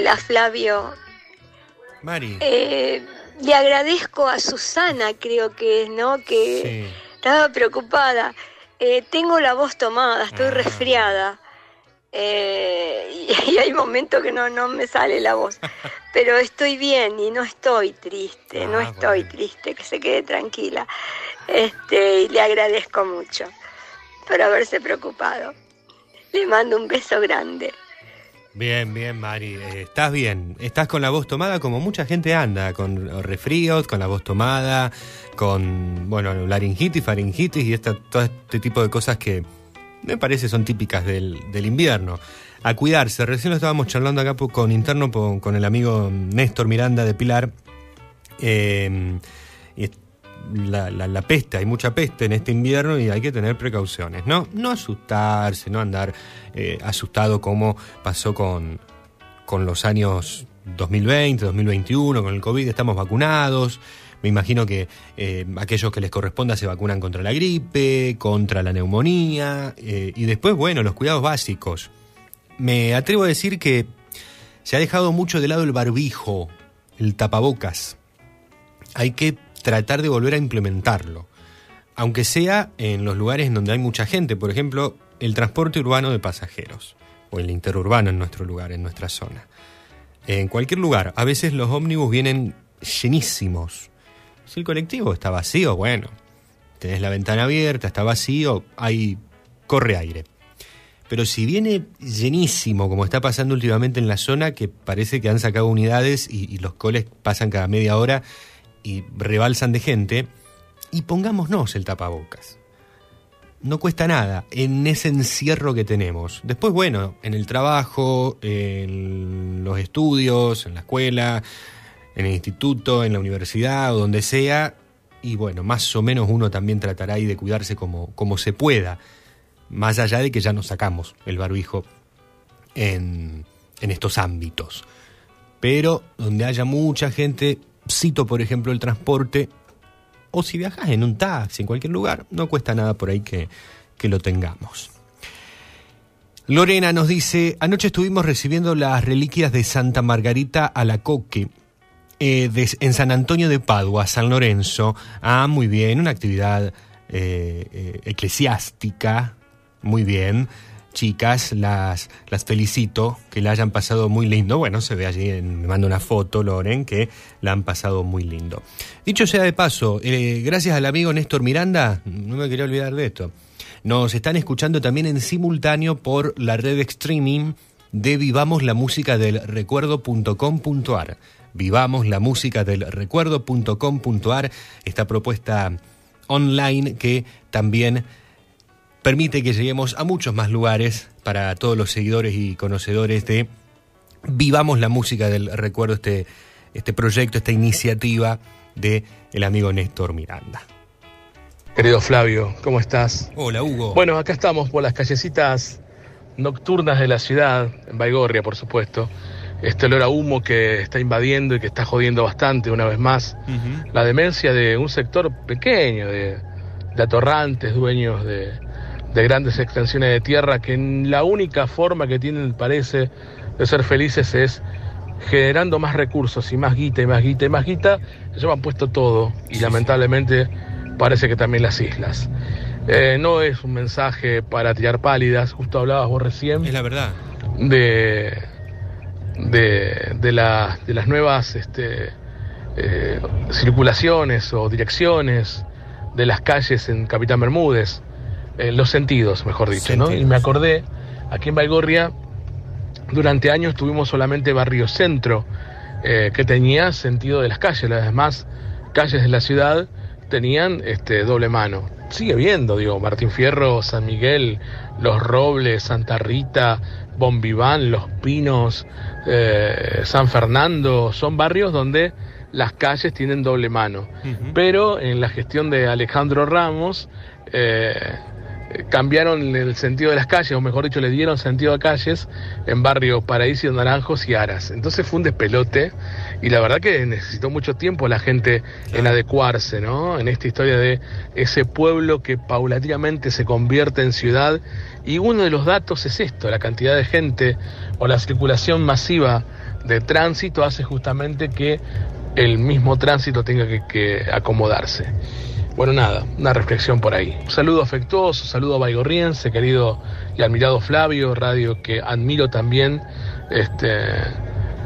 Hola Flavio, Mari. Eh, le agradezco a Susana, creo que es, ¿no? Que estaba preocupada. Eh, tengo la voz tomada, estoy Ah. resfriada. Eh, y, y hay momentos que no, no me sale la voz. Pero estoy bien y no estoy triste, no Ah, estoy triste, que se quede tranquila. Este, y le agradezco mucho por haberse preocupado. Le mando un beso grande. Bien, bien, Mari. Eh, estás bien. Estás con la voz tomada como mucha gente anda, con resfríos, con la voz tomada, con, bueno, laringitis, faringitis y todo este tipo de cosas que me parece son típicas del, invierno. A cuidarse. Recién lo estábamos charlando acá con interno con el amigo Néstor Miranda de Pilar. Eh, y la, peste, hay mucha peste en este invierno y hay que tener precauciones, ¿no? No asustarse, no andar eh, asustado como pasó con, con los años 2020, 2021, con el COVID, estamos vacunados. Me imagino que eh, aquellos que les corresponda se vacunan contra la gripe, contra la neumonía eh, y después, bueno, los cuidados básicos. Me atrevo a decir que se ha dejado mucho de lado el barbijo, el tapabocas. Hay que tratar de volver a implementarlo. Aunque sea en los lugares en donde hay mucha gente, por ejemplo, el transporte urbano de pasajeros, o el interurbano en nuestro lugar, en nuestra zona. En cualquier lugar, a veces los ómnibus vienen llenísimos. Si el colectivo está vacío, bueno, tenés la ventana abierta, está vacío, ahí corre aire. Pero si viene llenísimo, como está pasando últimamente en la zona, que parece que han sacado unidades y, y los coles pasan cada media hora y rebalsan de gente, y pongámonos el tapabocas. No cuesta nada en ese encierro que tenemos. Después, bueno, en el trabajo, en los estudios, en la escuela, en el instituto, en la universidad o donde sea, y bueno, más o menos uno también tratará ahí de cuidarse como, como se pueda, más allá de que ya nos sacamos el barbijo en, en estos ámbitos. Pero donde haya mucha gente, cito por ejemplo el transporte, o si viajas en un taxi, en cualquier lugar, no cuesta nada por ahí que, que lo tengamos. Lorena nos dice, anoche estuvimos recibiendo las reliquias de Santa Margarita Alacoque eh, de- en San Antonio de Padua, San Lorenzo. Ah, muy bien, una actividad eh, eh, eclesiástica, muy bien. Chicas, las, las felicito, que la hayan pasado muy lindo. Bueno, se ve allí, me manda una foto, Loren, que la han pasado muy lindo. Dicho sea de paso, eh, gracias al amigo Néstor Miranda, no me quería olvidar de esto. Nos están escuchando también en simultáneo por la red streaming de Vivamos la Música del Recuerdo.com.ar. Vivamos la Música del Recuerdo.com.ar, esta propuesta online que también permite que lleguemos a muchos más lugares para todos los seguidores y conocedores de Vivamos la Música del Recuerdo, este, este proyecto, esta iniciativa de el amigo Néstor Miranda. Querido Flavio, ¿cómo estás? Hola, Hugo. Bueno, acá estamos por las callecitas nocturnas de la ciudad, en Baigorria, por supuesto. Este olor a humo que está invadiendo y que está jodiendo bastante una vez más la demencia de un sector pequeño de, de atorrantes, dueños de, de grandes extensiones de tierra, que la única forma que tienen, parece, de ser felices es generando más recursos y más guita y más guita y más guita, ellos han puesto todo y lamentablemente parece que también las islas. Eh, no es un mensaje para tirar pálidas, justo hablabas vos recién. Es la verdad. De, de, de, la- de las nuevas este, eh, circulaciones o direcciones de las calles en Capitán Bermúdez, eh, los sentidos, mejor dicho, ¿no? Y me acordé, aquí en Baigorria, durante años tuvimos solamente barrio centro, eh, que tenía sentido de las calles, las demás calles de la ciudad tenían este, doble mano. Sigue viendo, digo, Martín Fierro, San Miguel, Los Robles, Santa Rita, Bombiván, Los Pinos, eh, San Fernando, son barrios donde las calles tienen doble mano. Pero en la gestión de Alejandro Ramos, eh, cambiaron el sentido de las calles, o mejor dicho, le dieron sentido a calles en barrio Paraíso, Naranjos y Aras. Entonces fue un despelote y la verdad que necesitó mucho tiempo la gente en adecuarse, ¿no? En esta historia de ese pueblo que paulatinamente se convierte en ciudad y uno de los datos es esto, la cantidad de gente o la circulación masiva de tránsito hace justamente que el mismo tránsito tenga que, que acomodarse. Bueno, nada, una reflexión por ahí. Un saludo afectuoso, saludo baigorriense, querido y admirado Flavio, radio que admiro también este,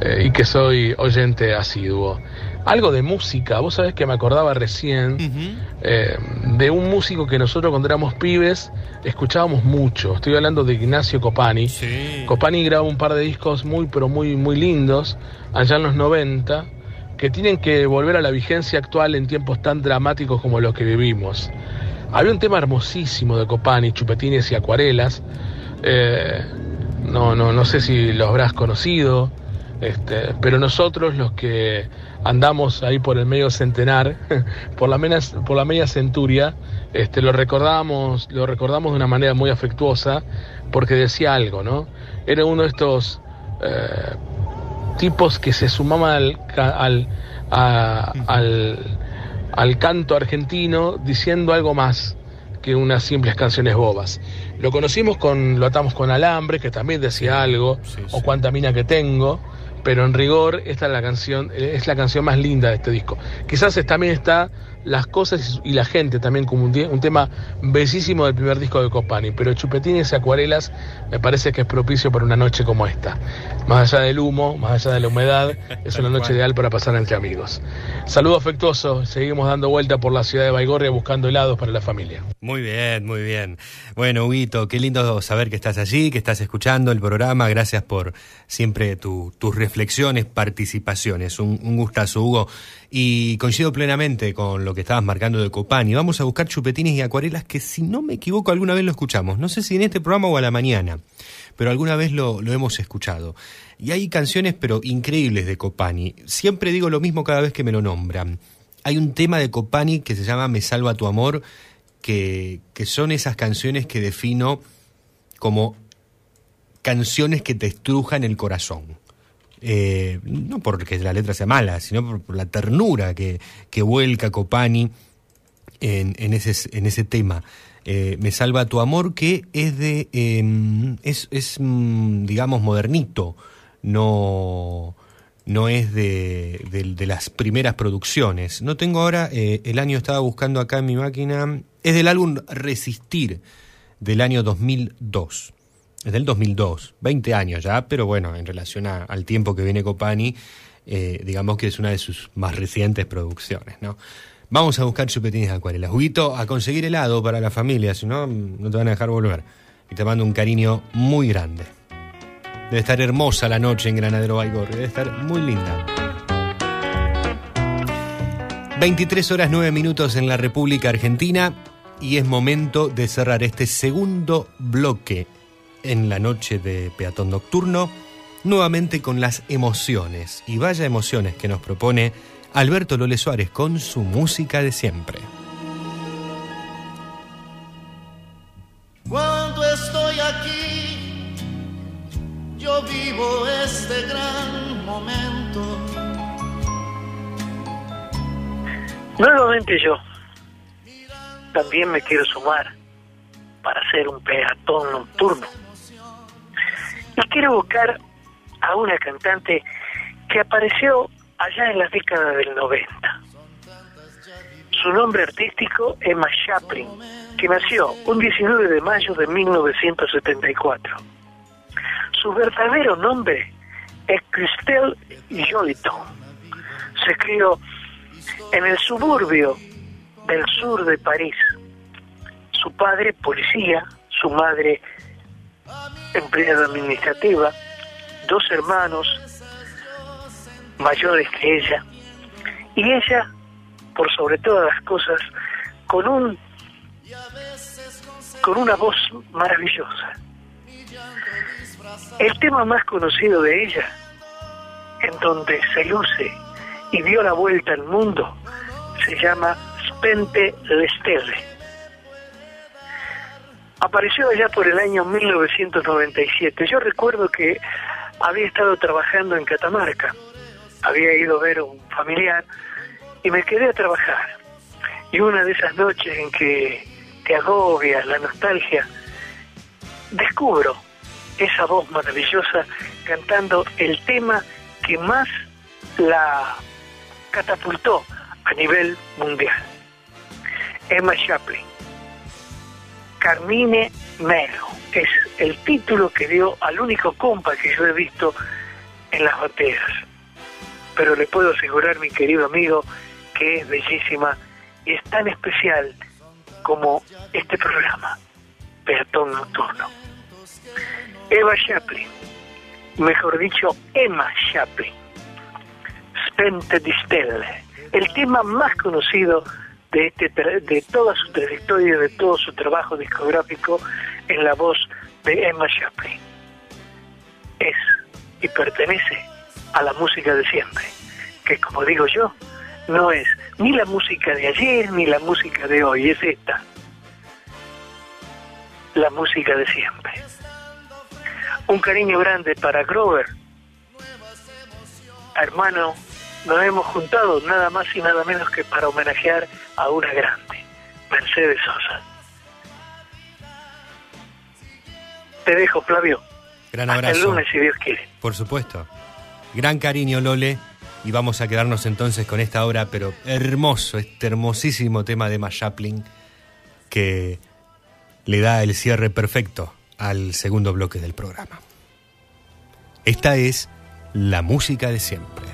eh, y que soy oyente asiduo. Algo de música, vos sabés que me acordaba recién eh, de un músico que nosotros cuando éramos pibes escuchábamos mucho. Estoy hablando de Ignacio Copani. Copani grabó un par de discos muy, pero muy, muy lindos allá en los 90 que tienen que volver a la vigencia actual en tiempos tan dramáticos como los que vivimos. Había un tema hermosísimo de Copani, chupetines y acuarelas. eh, no, no, no sé si lo habrás conocido, este, pero nosotros los que andamos ahí por el medio centenar, por la, menas- por la media centuria, este, lo recordamos, lo recordamos de una manera muy afectuosa, porque decía algo, ¿no? Era uno de estos eh, tipos que se sumaban al, al, a- al, al canto argentino diciendo algo más que unas simples canciones bobas. Lo conocimos con, lo atamos con alambre, que también decía algo, o cuánta mina que tengo, pero en rigor esta es la canción, es la canción más linda de este disco. Quizás también está las cosas y la gente también como un, un tema bellísimo del primer disco de Copani, pero chupetines y acuarelas me parece que es propicio para una noche como esta. Más allá del humo, más allá de la humedad, es una noche ideal para pasar entre amigos. Saludo afectuoso, seguimos dando vuelta por la ciudad de Baigorria buscando helados para la familia. Muy bien, muy bien. Bueno, Huguito, qué lindo saber que estás allí, que estás escuchando el programa. Gracias por siempre tu- tus reflexiones, participaciones. Un, un gustazo, Hugo. Y coincido plenamente con lo que estabas marcando de Copani. Vamos a buscar chupetines y acuarelas que, si no me equivoco, alguna vez lo escuchamos. No sé si en este programa o a la mañana, pero alguna vez lo, lo hemos escuchado. Y hay canciones, pero increíbles de Copani. Siempre digo lo mismo cada vez que me lo nombran. Hay un tema de Copani que se llama Me salva tu amor, que, que son esas canciones que defino como canciones que te estrujan el corazón. Eh, no porque la letra sea mala, sino por, la ternura que, que vuelca Copani en, ese, en ese tema. Eh, Me salva tu amor, que es de. eh, es, es, mm, digamos, modernito. No. No es de, de- de las primeras producciones. No tengo ahora. eh, el año estaba buscando acá en mi máquina. Es del álbum Resistir, del año 2002. Es del 2002, 20 años ya, pero bueno, en relación a- al tiempo que viene Copani, eh, digamos que es una de sus más recientes producciones, ¿no? Vamos a buscar chupetines de acuarelas. Juguito, a conseguir helado para la familia, si no, no te van a dejar volver. Y te mando un cariño muy grande. Debe estar hermosa la noche en Granadero Baigorri, debe estar muy linda. 23 horas 9 minutos en la República Argentina y es momento de cerrar este segundo bloque en la noche de peatón nocturno, nuevamente con las emociones. Y vaya emociones que nos propone Alberto Lole Suárez con su música de siempre. Cuando estoy aquí, yo vivo este gran momento. Nuevamente yo también me quiero sumar para hacer un peatón nocturno. Y quiero buscar a una cantante que apareció allá en la década del 90. Su nombre artístico, Emma Chaplin, que nació un 19 de mayo de 1974. Su verdadero nombre es Christelle Joliton. Se crió en el suburbio del sur de París. Su padre, policía, su madre, empleada administrativa, dos hermanos mayores que ella, y ella, por sobre todas las cosas, con un con una voz maravillosa. El tema más conocido de ella, en donde se luce y dio la vuelta al mundo, se llama Spente l'Estelle. Apareció allá por el año 1997. Yo recuerdo que había estado trabajando en Catamarca, había ido a ver a un familiar y me quedé a trabajar. Y una de esas noches en que te agobia la nostalgia, descubro esa voz maravillosa cantando el tema que más la catapultó a nivel mundial. Emma Chaplin. Carmine Melo es el título que dio al único compa que yo he visto en las bateas. Pero le puedo asegurar, mi querido amigo, que es bellísima y es tan especial como este programa, Peatón Nocturno. Eva Chaplin, mejor dicho, Emma Chaplin, Spente di Stelle, el tema más conocido de, este, de toda su trayectoria, de todo su trabajo discográfico en la voz de Emma Chaplin. Es y pertenece a la música de siempre, que como digo yo, no es ni la música de ayer ni la música de hoy, es esta, la música de siempre. Un cariño grande para Grover. Hermano, nos hemos juntado nada más y nada menos que para homenajear a una grande, Mercedes Sosa. Te dejo, Flavio. Gran Hasta abrazo. el lunes, si Dios quiere. Por supuesto. Gran cariño, Lole. Y vamos a quedarnos entonces con esta obra, pero hermoso, este hermosísimo tema de Emma Chaplin que le da el cierre perfecto al segundo bloque del programa. Esta es la música de siempre.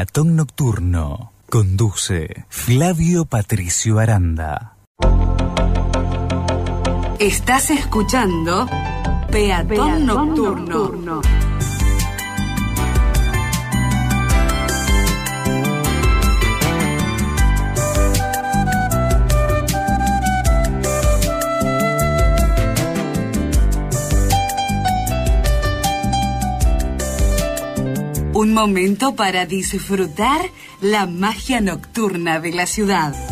Maratón Nocturno. Conduce Flavio Patricio Aranda. Estás escuchando Peatón, Nocturno. momento para disfrutar la magia nocturna de la ciudad.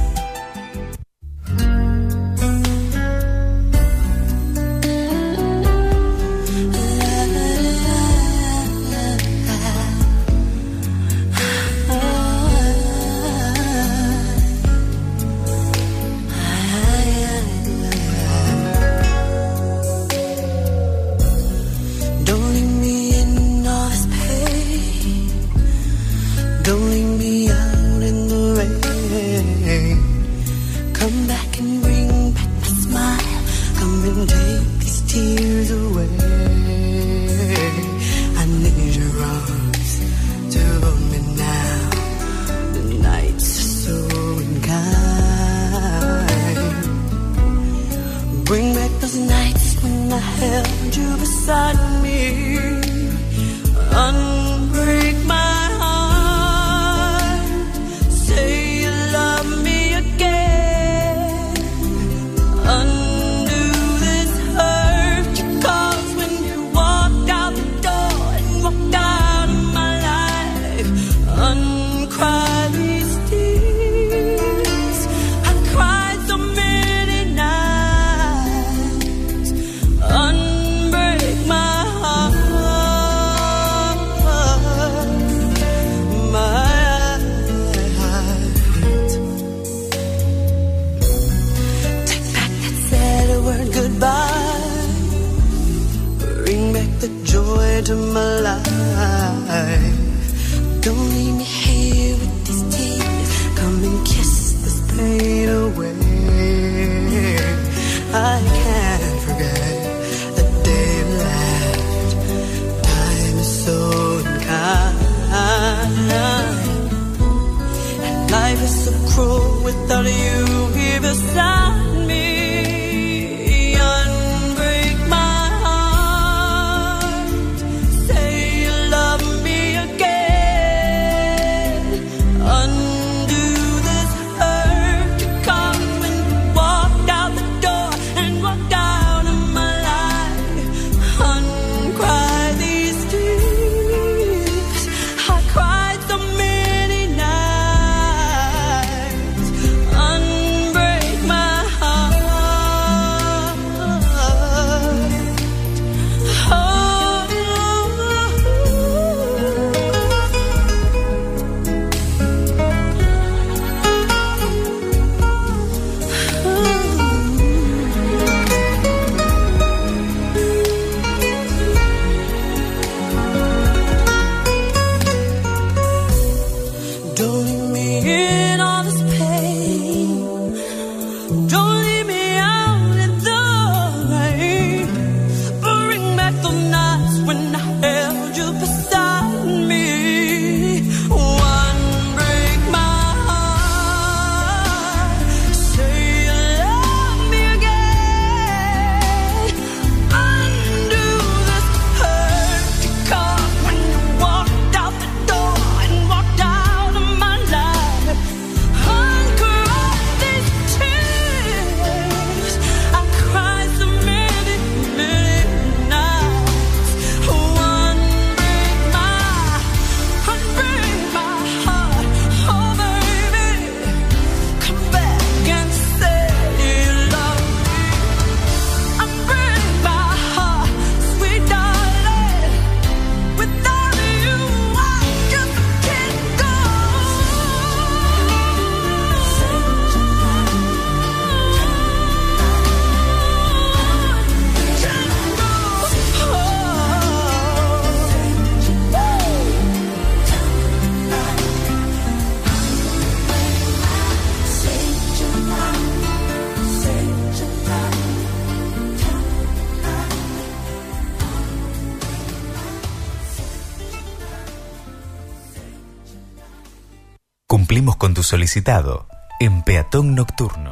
Con tu solicitado en Peatón Nocturno.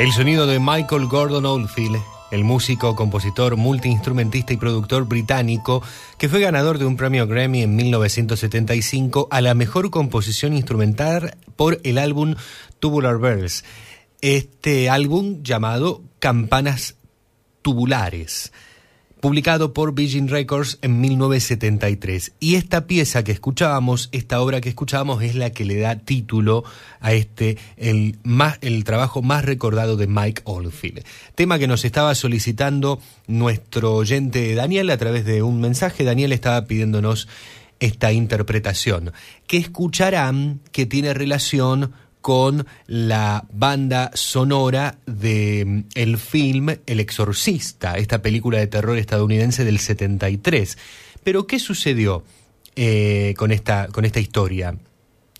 El sonido de Michael Gordon Oldfield, el músico, compositor, multiinstrumentista y productor británico que fue ganador de un premio Grammy en 1975 a la mejor composición instrumental por el álbum Tubular Bells. Este álbum llamado Campanas Tubulares publicado por Virgin Records en 1973. Y esta pieza que escuchábamos, esta obra que escuchábamos, es la que le da título a este, el, más, el trabajo más recordado de Mike Oldfield. Tema que nos estaba solicitando nuestro oyente Daniel a través de un mensaje. Daniel estaba pidiéndonos esta interpretación, que escucharán que tiene relación con la banda sonora de mm, el film El Exorcista, esta película de terror estadounidense del 73. Pero, ¿qué sucedió eh, con, esta, con esta historia?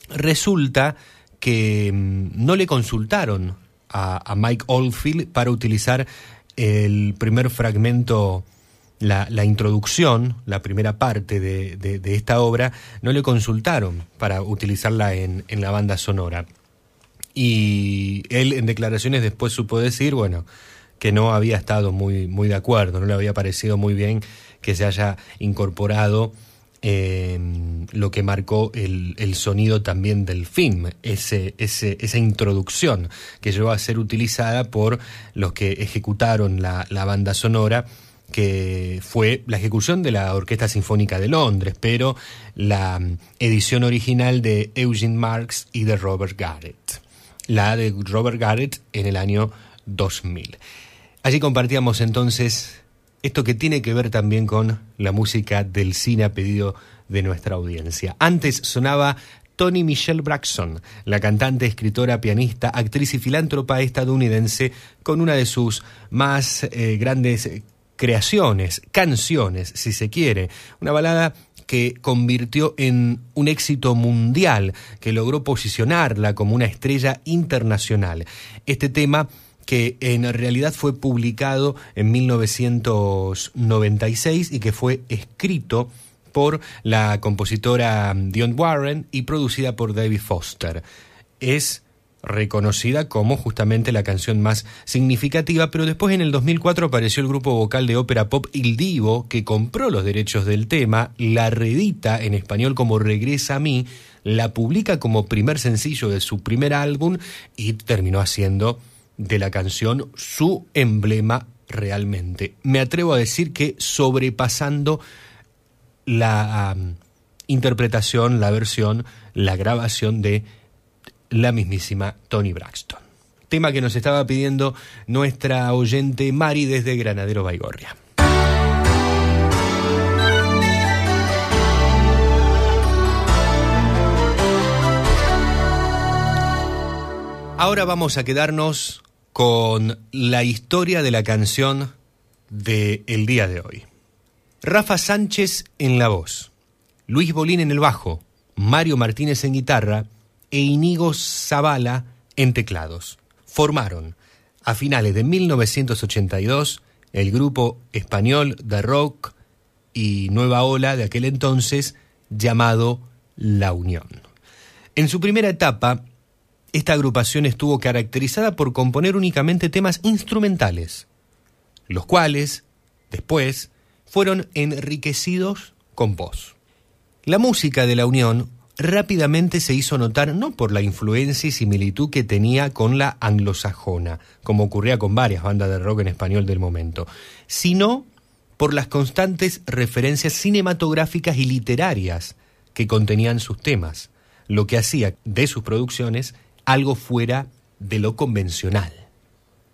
Resulta que mm, no le consultaron a, Mike Oldfield para utilizar el primer fragmento, la, introducción, la primera parte de, esta obra, no le consultaron para utilizarla en la banda sonora. Y él en declaraciones después supo decir, bueno, que no había estado muy, muy de acuerdo, no le había parecido muy bien que se haya incorporado em, lo que marcó el, el, sonido también del film, ese, ese, esa introducción que llegó a ser utilizada por los que ejecutaron la, la banda sonora que fue la ejecución de la Orquesta Sinfónica de Londres, pero la em, edición original de Eugene Marx y de Robert Garrett la de Robert Garrett en el año 2000. Allí compartíamos entonces esto que tiene que ver también con la música del cine a pedido de nuestra audiencia. Antes sonaba Toni Michelle Braxton, la cantante, escritora, pianista, actriz y filántropa estadounidense, con una de sus más eh, grandes creaciones, canciones, si se quiere. Una balada que convirtió en un éxito mundial, que logró posicionarla como una estrella internacional. Este tema que en realidad fue publicado en 1996 y que fue escrito por la compositora Dion Warren y producida por David Foster. Es reconocida como justamente la canción más significativa, pero después en el 2004 apareció el grupo vocal de ópera pop Il Divo, que compró los derechos del tema, la reedita en español como Regresa a mí, la publica como primer sencillo de su primer álbum y terminó haciendo de la canción su emblema realmente. Me atrevo a decir que sobrepasando la interpretación, la versión, la grabación de la mismísima Tony Braxton. Tema que nos estaba pidiendo nuestra oyente Mari desde Granadero Baigorria. Ahora vamos a quedarnos con la historia de la canción de el día de hoy. Rafa Sánchez en la voz, Luis Bolín en el bajo, Mario Martínez en guitarra e Inigo Zavala en teclados. Formaron, a finales de 1982, el grupo español de rock y nueva ola de aquel entonces llamado La Unión. En su primera etapa, esta agrupación estuvo caracterizada por componer únicamente temas instrumentales, los cuales, después, fueron enriquecidos con voz. La música de la Unión rápidamente se hizo notar no por la influencia y similitud que tenía con la anglosajona, como ocurría con varias bandas de rock en español del momento, sino por las constantes referencias cinematográficas y literarias que contenían sus temas, lo que hacía de sus producciones algo fuera de lo convencional.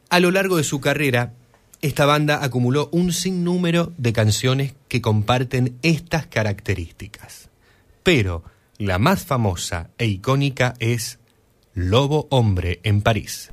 A lo largo de su carrera, esta banda acumuló un sinnúmero de canciones que comparten estas características. Pero la más famosa e icónica es Lobo Hombre en París.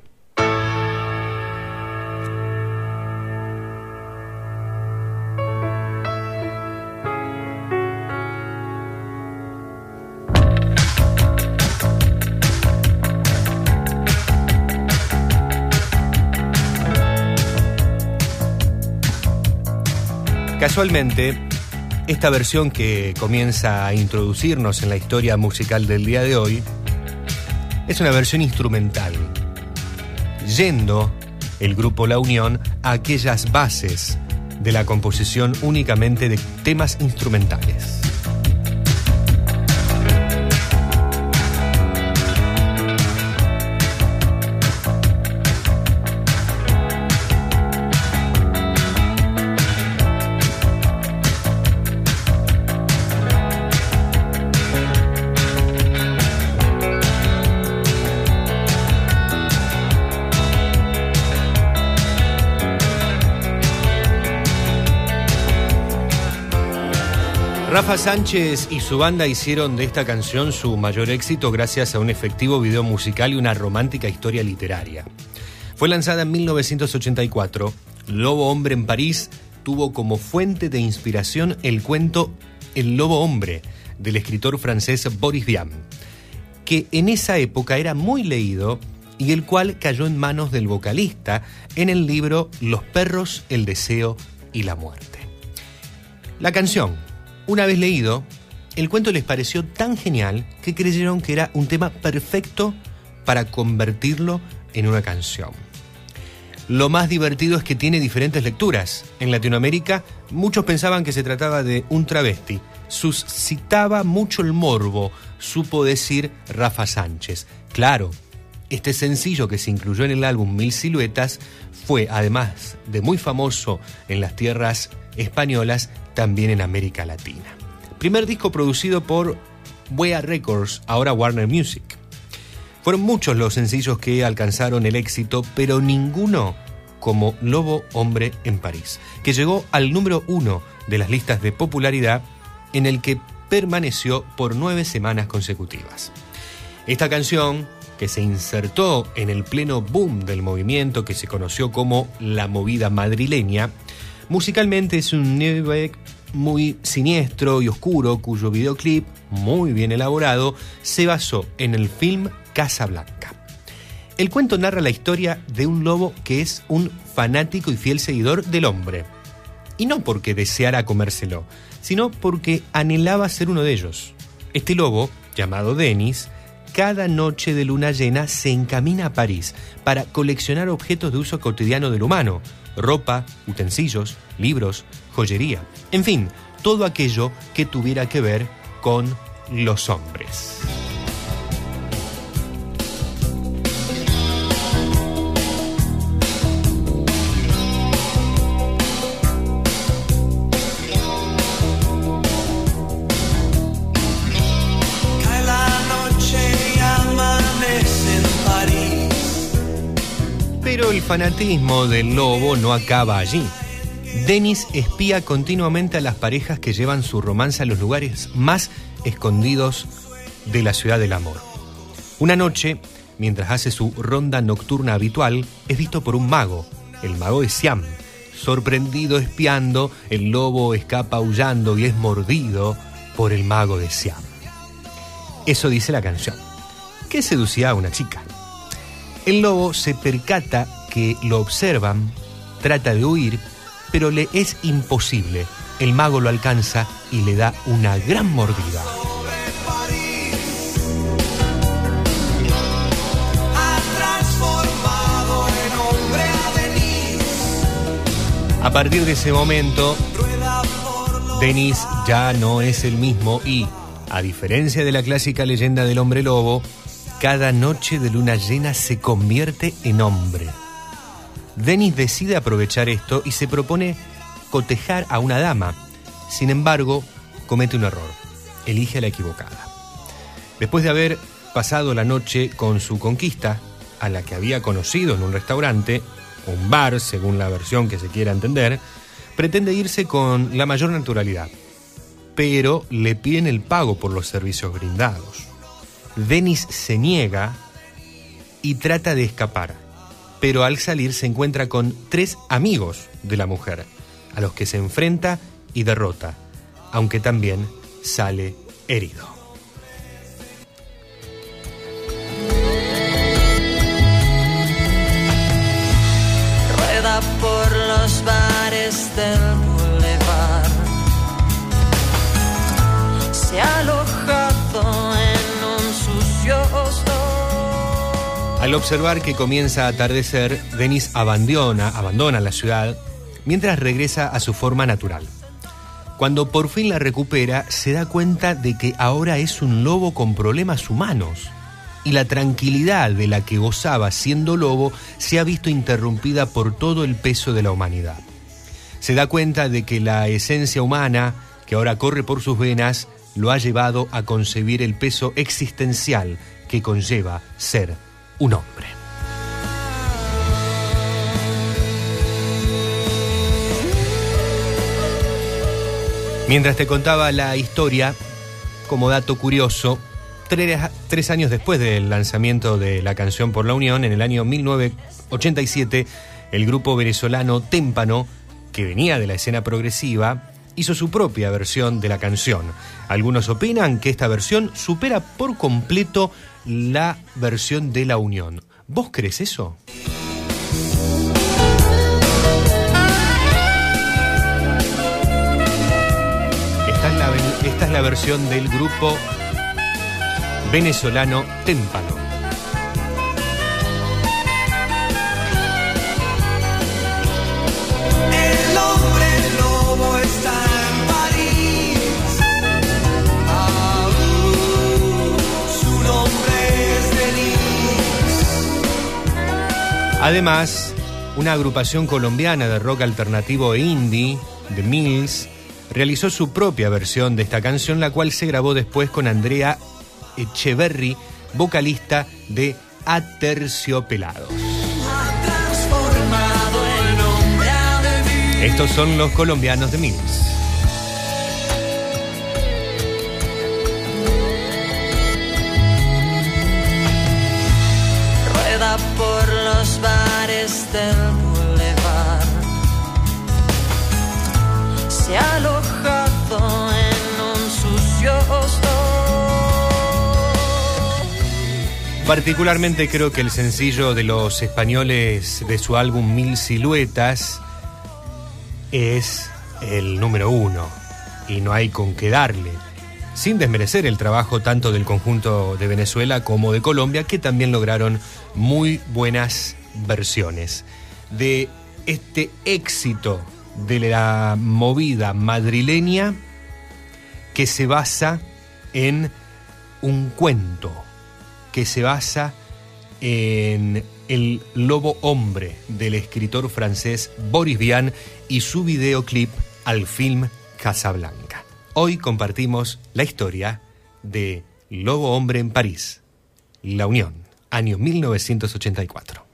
Casualmente, esta versión que comienza a introducirnos en la historia musical del día de hoy es una versión instrumental, yendo el grupo La Unión a aquellas bases de la composición únicamente de temas instrumentales. Rafa Sánchez y su banda hicieron de esta canción su mayor éxito gracias a un efectivo video musical y una romántica historia literaria. Fue lanzada en 1984. Lobo Hombre en París tuvo como fuente de inspiración el cuento El Lobo Hombre del escritor francés Boris Vian, que en esa época era muy leído y el cual cayó en manos del vocalista en el libro Los perros, el deseo y la muerte. La canción una vez leído, el cuento les pareció tan genial que creyeron que era un tema perfecto para convertirlo en una canción. Lo más divertido es que tiene diferentes lecturas. En Latinoamérica, muchos pensaban que se trataba de un travesti. Suscitaba mucho el morbo, supo decir Rafa Sánchez. Claro, este sencillo que se incluyó en el álbum Mil Siluetas fue, además de muy famoso en las tierras españolas, también en América Latina. Primer disco producido por Wea Records, ahora Warner Music. Fueron muchos los sencillos que alcanzaron el éxito, pero ninguno como Lobo Hombre en París, que llegó al número uno de las listas de popularidad en el que permaneció por nueve semanas consecutivas. Esta canción, que se insertó en el pleno boom del movimiento que se conoció como la movida madrileña, musicalmente es un new muy siniestro y oscuro cuyo videoclip, muy bien elaborado, se basó en el film Casablanca. El cuento narra la historia de un lobo que es un fanático y fiel seguidor del hombre. Y no porque deseara comérselo, sino porque anhelaba ser uno de ellos. Este lobo, llamado Denis, cada noche de luna llena se encamina a París para coleccionar objetos de uso cotidiano del humano, ropa, utensilios, libros, joyería, en fin, todo aquello que tuviera que ver con los hombres. Pero el fanatismo del lobo no acaba allí. Dennis espía continuamente a las parejas que llevan su romance a los lugares más escondidos de la ciudad del amor. Una noche, mientras hace su ronda nocturna habitual, es visto por un mago, el mago de Siam. Sorprendido espiando, el lobo escapa aullando y es mordido por el mago de Siam. Eso dice la canción, que seducía a una chica. El lobo se percata que lo observan, trata de huir, pero le es imposible. El mago lo alcanza y le da una gran mordida. A partir de ese momento, Denis ya no es el mismo y, a diferencia de la clásica leyenda del hombre lobo, cada noche de luna llena se convierte en hombre. Denis decide aprovechar esto y se propone cotejar a una dama. Sin embargo, comete un error. Elige a la equivocada. Después de haber pasado la noche con su conquista, a la que había conocido en un restaurante, un bar, según la versión que se quiera entender, pretende irse con la mayor naturalidad. Pero le piden el pago por los servicios brindados. Denis se niega y trata de escapar, pero al salir se encuentra con tres amigos de la mujer, a los que se enfrenta y derrota, aunque también sale herido. Rueda por los bares del boulevard. Se ha Al observar que comienza a atardecer, Denis abandona, abandona la ciudad mientras regresa a su forma natural. Cuando por fin la recupera, se da cuenta de que ahora es un lobo con problemas humanos y la tranquilidad de la que gozaba siendo lobo se ha visto interrumpida por todo el peso de la humanidad. Se da cuenta de que la esencia humana, que ahora corre por sus venas, lo ha llevado a concebir el peso existencial que conlleva ser un hombre. Mientras te contaba la historia, como dato curioso, tres, años después del lanzamiento de la canción por la Unión, en el año 1987, el grupo venezolano Témpano, que venía de la escena progresiva, hizo su propia versión de la canción. Algunos opinan que esta versión supera por completo la versión de la Unión. ¿Vos crees eso? Esta es la, versión del grupo venezolano Témpano. Además, una agrupación colombiana de rock alternativo e indie, The Mills, realizó su propia versión de esta canción, la cual se grabó después con Andrea Echeverry, vocalista de Aterciopelados. Estos son los colombianos de Mills. se ha alojado en un. Particularmente creo que el sencillo de los españoles de su álbum Mil Siluetas es el número uno y no hay con qué darle sin desmerecer el trabajo tanto del conjunto de Venezuela como de Colombia, que también lograron muy buenas versiones. De este éxito de la movida madrileña que se basa en un cuento, que se basa en El Lobo Hombre del escritor francés Boris Vian y su videoclip al film Casablanca. Hoy compartimos la historia de Lobo Hombre en París, La Unión, año 1984.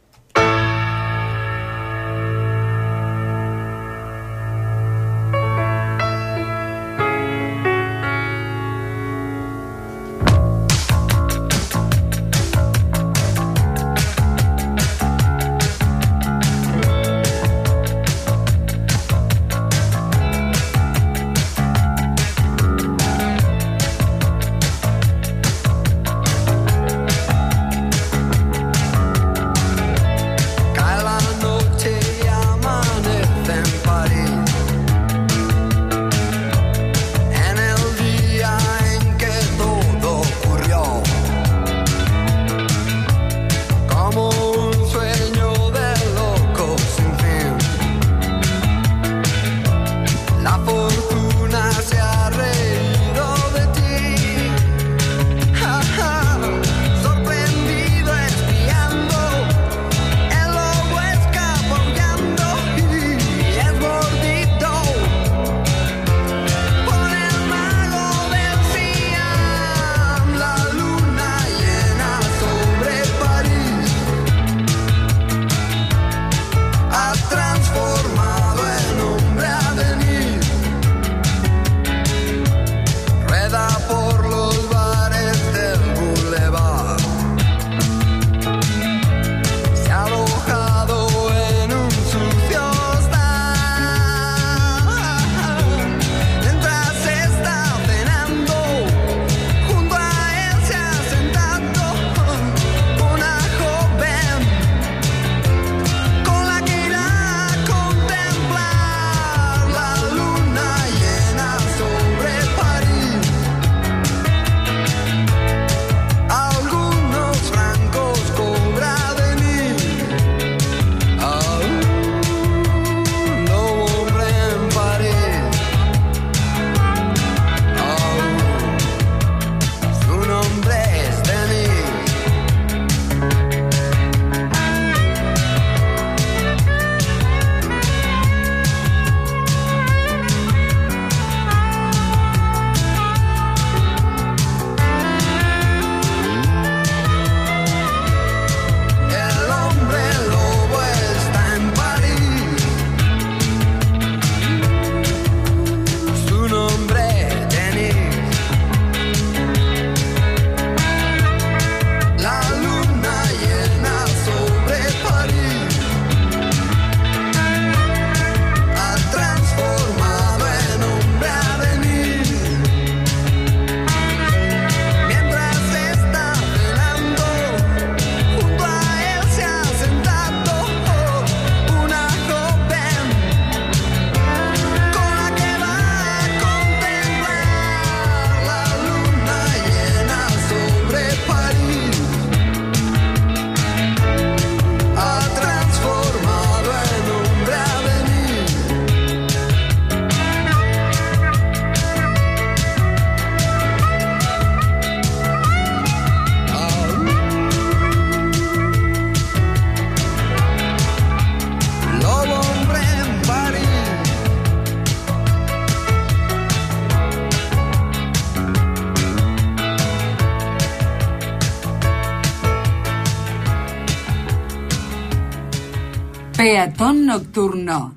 Peatón nocturno.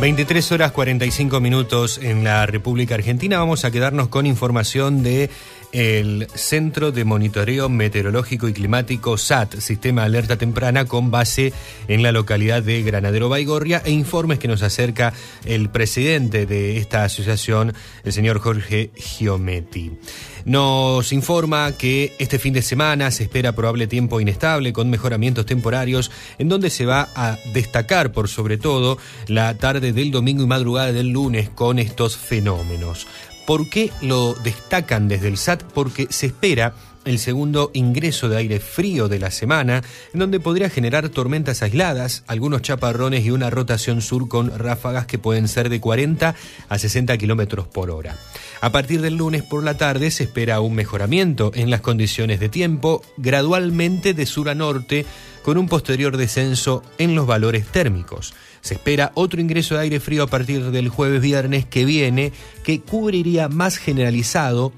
...23 horas 45 minutos en la República Argentina... ...vamos a quedarnos con información de el Centro de Monitoreo Meteorológico y Climático SAT, Sistema Alerta Temprana, con base en la localidad de Granadero Baigorria, e informes que nos acerca el presidente de esta asociación, el señor Jorge Giometti. Nos informa que este fin de semana se espera probable tiempo inestable con mejoramientos temporarios en donde se va a destacar por sobre todo la tarde del domingo y madrugada del lunes con estos fenómenos. ¿Por qué lo destacan desde el SAT? Porque se espera el segundo ingreso de aire frío de la semana, en donde podría generar tormentas aisladas, algunos chaparrones y una rotación sur con ráfagas que pueden ser de 40 a 60 kilómetros por hora. A partir del lunes por la tarde se espera un mejoramiento en las condiciones de tiempo, gradualmente de sur a norte, con un posterior descenso en los valores térmicos. Se espera otro ingreso de aire frío a partir del jueves viernes que viene, que cubriría más generalizado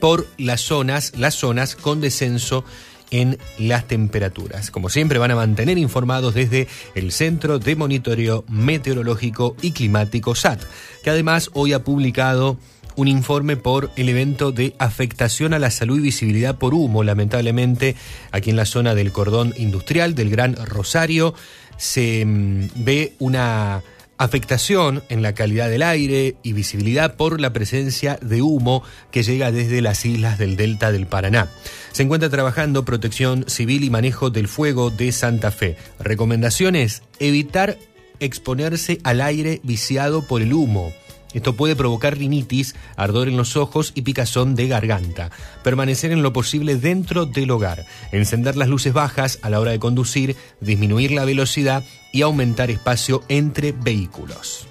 por las zonas, las zonas con descenso en las temperaturas. Como siempre van a mantener informados desde el Centro de Monitoreo Meteorológico y Climático SAT, que además hoy ha publicado un informe por el evento de afectación a la salud y visibilidad por humo, lamentablemente aquí en la zona del cordón industrial del Gran Rosario se mm, ve una afectación en la calidad del aire y visibilidad por la presencia de humo que llega desde las islas del delta del Paraná. Se encuentra trabajando protección civil y manejo del fuego de Santa Fe. Recomendaciones, evitar exponerse al aire viciado por el humo. Esto puede provocar rinitis, ardor en los ojos y picazón de garganta. Permanecer en lo posible dentro del hogar. Encender las luces bajas a la hora de conducir, disminuir la velocidad y aumentar espacio entre vehículos.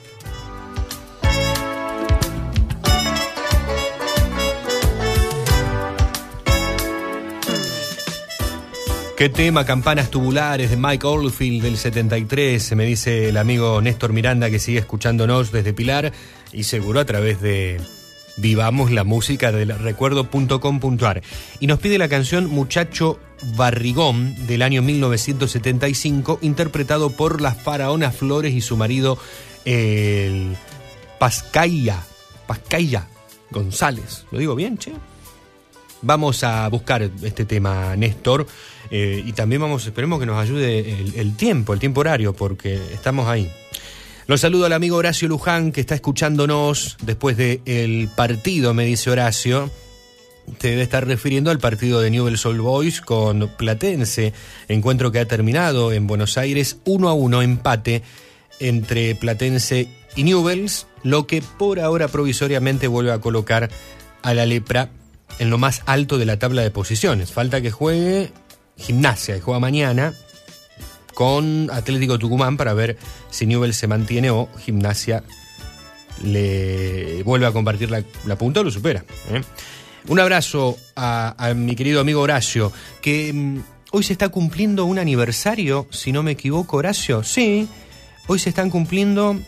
¿Qué tema? Campanas tubulares de Mike Oldfield del 73, se me dice el amigo Néstor Miranda que sigue escuchándonos desde Pilar y seguro a través de Vivamos la música del recuerdo.com.ar. Y nos pide la canción Muchacho Barrigón del año 1975, interpretado por las faraonas Flores y su marido el Pascaya, Pascaya González. ¿Lo digo bien, che? Vamos a buscar este tema, Néstor, eh, y también vamos, esperemos que nos ayude el, tiempo, el tiempo horario, porque estamos ahí. Los saludo al amigo Horacio Luján, que está escuchándonos después del partido, me dice Horacio. Te debe estar refiriendo al partido de Newell's Old Boys con Platense, encuentro que ha terminado en Buenos Aires 1 a 1, empate entre Platense y Newells, lo que por ahora provisoriamente vuelve a colocar a la lepra en lo más alto de la tabla de posiciones. Falta que juegue gimnasia, que juega mañana con Atlético Tucumán para ver si Newell se mantiene o gimnasia le vuelve a compartir la, punta o lo supera. ¿eh? Un abrazo a, a, mi querido amigo Horacio, que mm, hoy se está cumpliendo un aniversario, si no me equivoco, Horacio. Sí, hoy se están cumpliendo...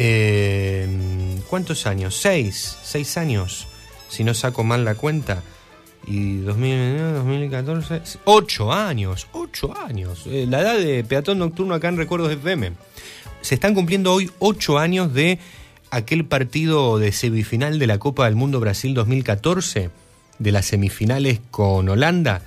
Eh, ¿Cuántos años? Seis, seis años, si no saco mal la cuenta. Y 2009, 2014, ocho años, ocho años. Eh, la edad de peatón nocturno acá en Recuerdos FM. Se están cumpliendo hoy ocho años de aquel partido de semifinal de la Copa del Mundo Brasil 2014, de las semifinales con Holanda,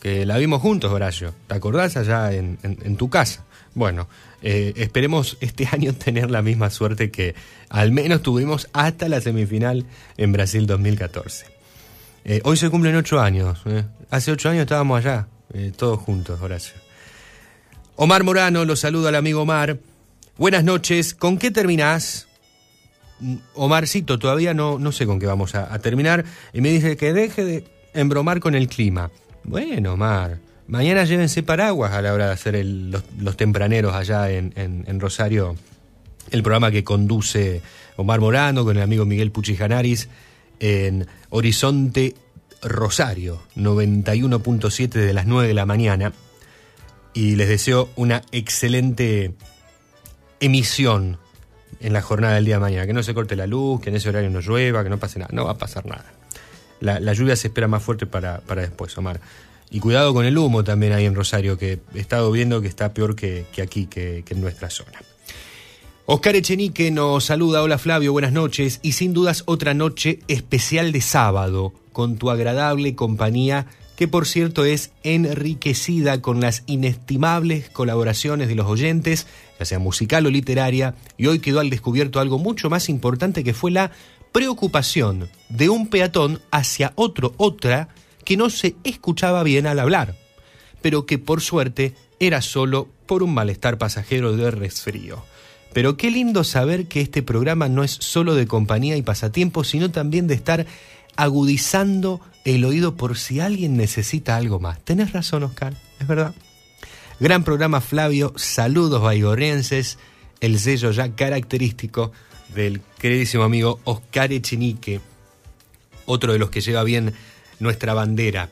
que la vimos juntos, Horacio. ¿Te acordás allá en, en, en tu casa? Bueno, eh, esperemos este año tener la misma suerte que al menos tuvimos hasta la semifinal en Brasil 2014. Eh, hoy se cumplen ocho años. Eh. Hace ocho años estábamos allá, eh, todos juntos, Horacio. Omar Morano, lo saludo al amigo Omar. Buenas noches. ¿Con qué terminás? Mm, Omarcito, todavía no, no sé con qué vamos a, terminar. Y me dice que deje de embromar con el clima. Bueno, Omar. Mañana llévense paraguas a la hora de hacer los, tempraneros allá en, en, Rosario. El programa que conduce Omar Morano con el amigo Miguel Puchijanaris en Horizonte Rosario, 91.7 de las 9 de la mañana. Y les deseo una excelente emisión en la jornada del día de mañana. Que no se corte la luz, que en ese horario no llueva, que no pase nada. No va a pasar nada. La, lluvia se espera más fuerte para, para, después, Omar. Y cuidado con el humo también ahí en Rosario, que he estado viendo que está peor que, que aquí, que, que en nuestra zona. Oscar Echenique nos saluda, hola Flavio, buenas noches. Y sin dudas otra noche especial de sábado con tu agradable compañía que por cierto es enriquecida con las inestimables colaboraciones de los oyentes, ya sea musical o literaria, y hoy quedó al descubierto algo mucho más importante que fue la preocupación de un peatón hacia otro, otra, que no se escuchaba bien al hablar, pero que por suerte era solo por un malestar pasajero de resfrío. Pero qué lindo saber que este programa no es solo de compañía y pasatiempo, sino también de estar agudizando el oído por si alguien necesita algo más. Tenés razón, Oscar, es verdad. Gran programa, Flavio. Saludos baigorrienses. El sello ya característico del queridísimo amigo Oscar Echenique, otro de los que lleva bien nuestra bandera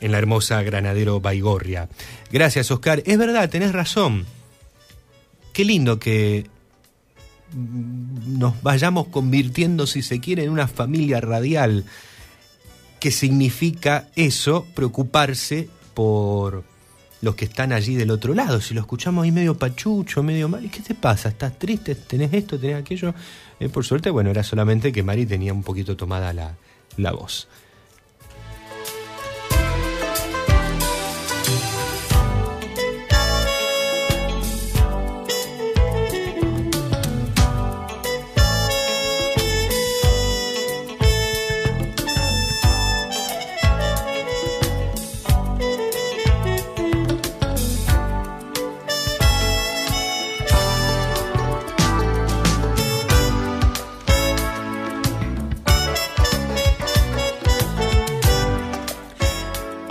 en la hermosa Granadero Baigorria. Gracias, Oscar. Es verdad, tenés razón. Qué lindo que nos vayamos convirtiendo, si se quiere, en una familia radial. que significa eso? Preocuparse por los que están allí del otro lado. Si lo escuchamos ahí medio pachucho, medio mal, ¿y qué te pasa? ¿Estás triste? ¿Tenés esto? ¿Tenés aquello? Eh, por suerte, bueno, era solamente que Mari tenía un poquito tomada la, la voz.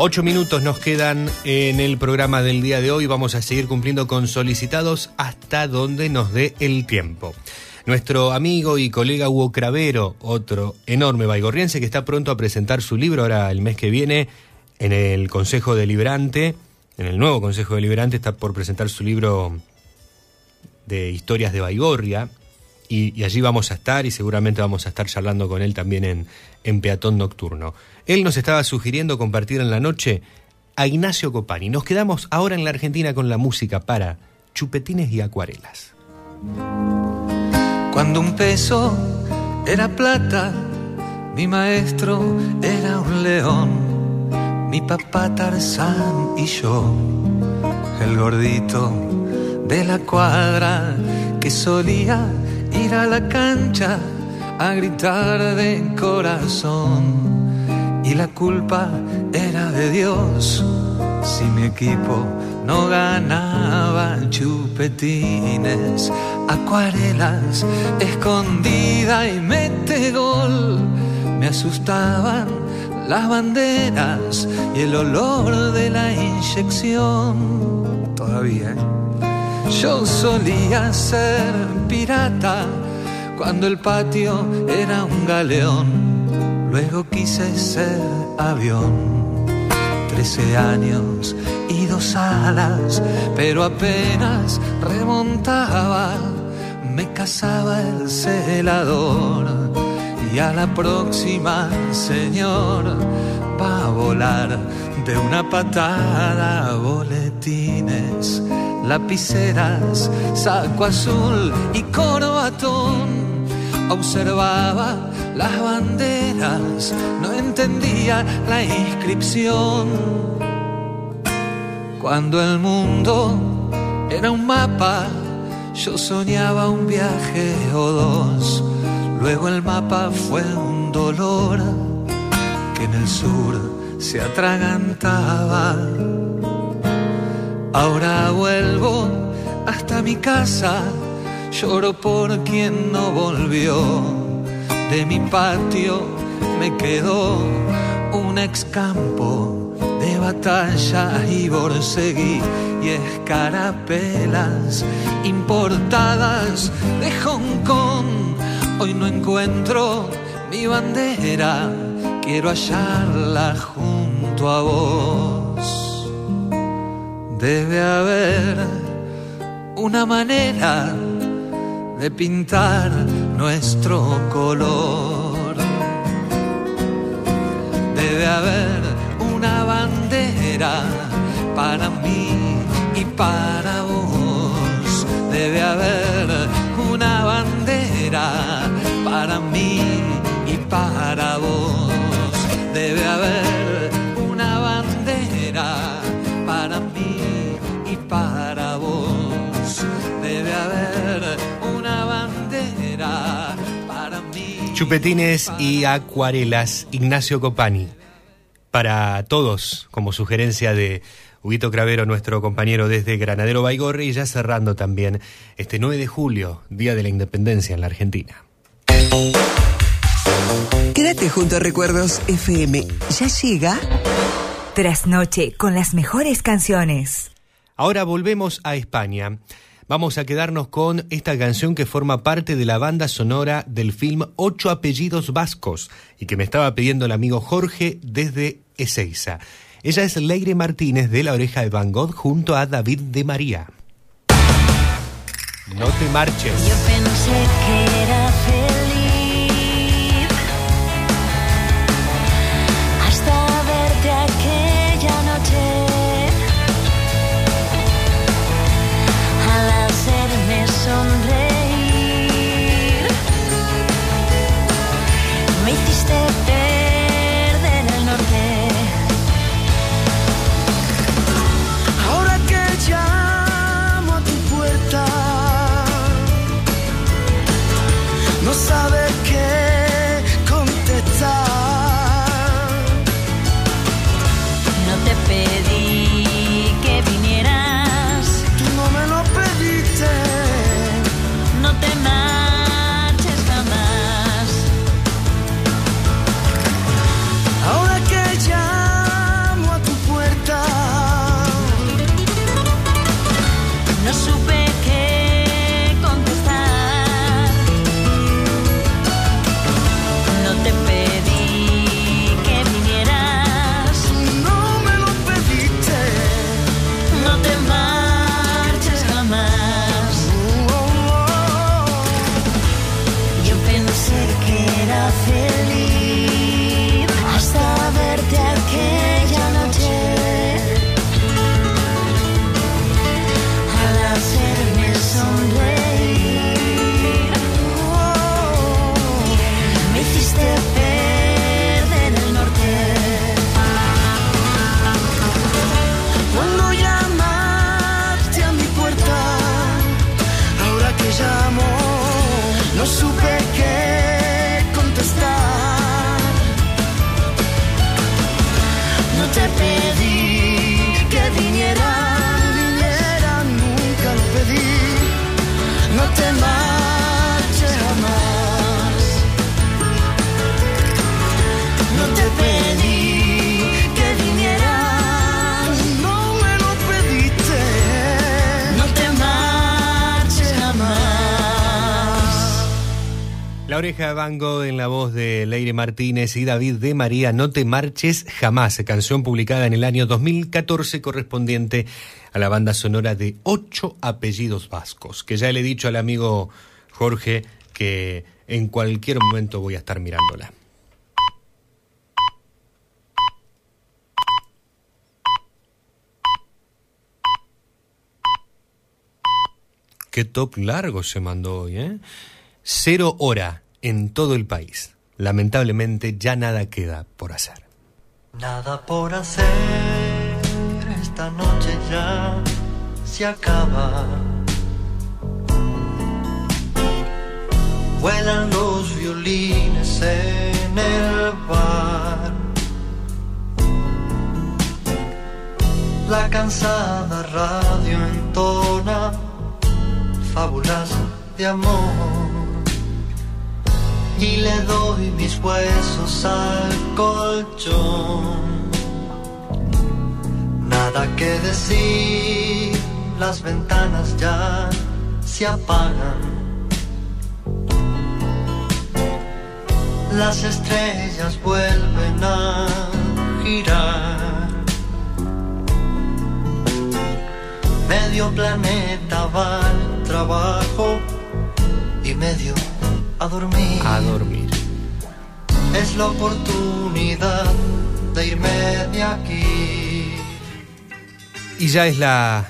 Ocho minutos nos quedan en el programa del día de hoy. Vamos a seguir cumpliendo con solicitados hasta donde nos dé el tiempo. Nuestro amigo y colega Hugo Cravero, otro enorme baigorriense que está pronto a presentar su libro ahora el mes que viene en el Consejo Deliberante, en el nuevo Consejo Deliberante está por presentar su libro de historias de Baigorria y, y allí vamos a estar y seguramente vamos a estar charlando con él también en, en Peatón Nocturno. Él nos estaba sugiriendo compartir en la noche a Ignacio Copani. Nos quedamos ahora en la Argentina con la música para chupetines y acuarelas. Cuando un peso era plata, mi maestro era un león, mi papá Tarzán y yo, el gordito de la cuadra que solía ir a la cancha a gritar de corazón. Y la culpa era de Dios si mi equipo no ganaba chupetines, acuarelas, escondida y mete gol. Me asustaban las banderas y el olor de la inyección. Todavía, ¿eh? yo solía ser pirata cuando el patio era un galeón. Luego quise ser avión. Trece años y dos alas, pero apenas remontaba. Me casaba el celador y a la próxima, señor, va a volar de una patada boletines, lapiceras, saco azul y corbatón observaba las banderas, no entendía la inscripción. Cuando el mundo era un mapa, yo soñaba un viaje o dos. Luego el mapa fue un dolor que en el sur se atragantaba. Ahora vuelvo hasta mi casa Lloro por quien no volvió. De mi patio me quedó un excampo de batalla y borseguí y escarapelas importadas de Hong Kong. Hoy no encuentro mi bandera, quiero hallarla junto a vos. Debe haber una manera de pintar nuestro color. Debe haber una bandera para mí y para vos. Debe haber una bandera para mí y para vos. Debe haber Chupetines y acuarelas, Ignacio Copani. Para todos, como sugerencia de Huguito Cravero, nuestro compañero desde Granadero Baigorri, y ya cerrando también este 9 de julio, Día de la Independencia en la Argentina. Quédate junto a Recuerdos FM. Ya llega. Trasnoche con las mejores canciones. Ahora volvemos a España. Vamos a quedarnos con esta canción que forma parte de la banda sonora del film Ocho apellidos vascos y que me estaba pidiendo el amigo Jorge desde Ezeiza. Ella es Leire Martínez de La Oreja de Van Gogh junto a David de María. No te marches. Yo pensé que era feliz Van en la voz de Leire Martínez y David de María, No te marches jamás, canción publicada en el año 2014 correspondiente a la banda sonora de Ocho apellidos vascos, que ya le he dicho al amigo Jorge que en cualquier momento voy a estar mirándola. Qué top largo se mandó hoy, ¿eh? Cero hora en todo el país. Lamentablemente ya nada queda por hacer. Nada por hacer, esta noche ya se acaba. Vuelan los violines en el bar. La cansada radio entona fábulas de amor y le doy mis huesos al colchón. Nada que decir, las ventanas ya se apagan. Las estrellas vuelven a girar. Medio planeta va al trabajo y medio a dormir. A dormir. Es la oportunidad de irme de aquí. Y ya es la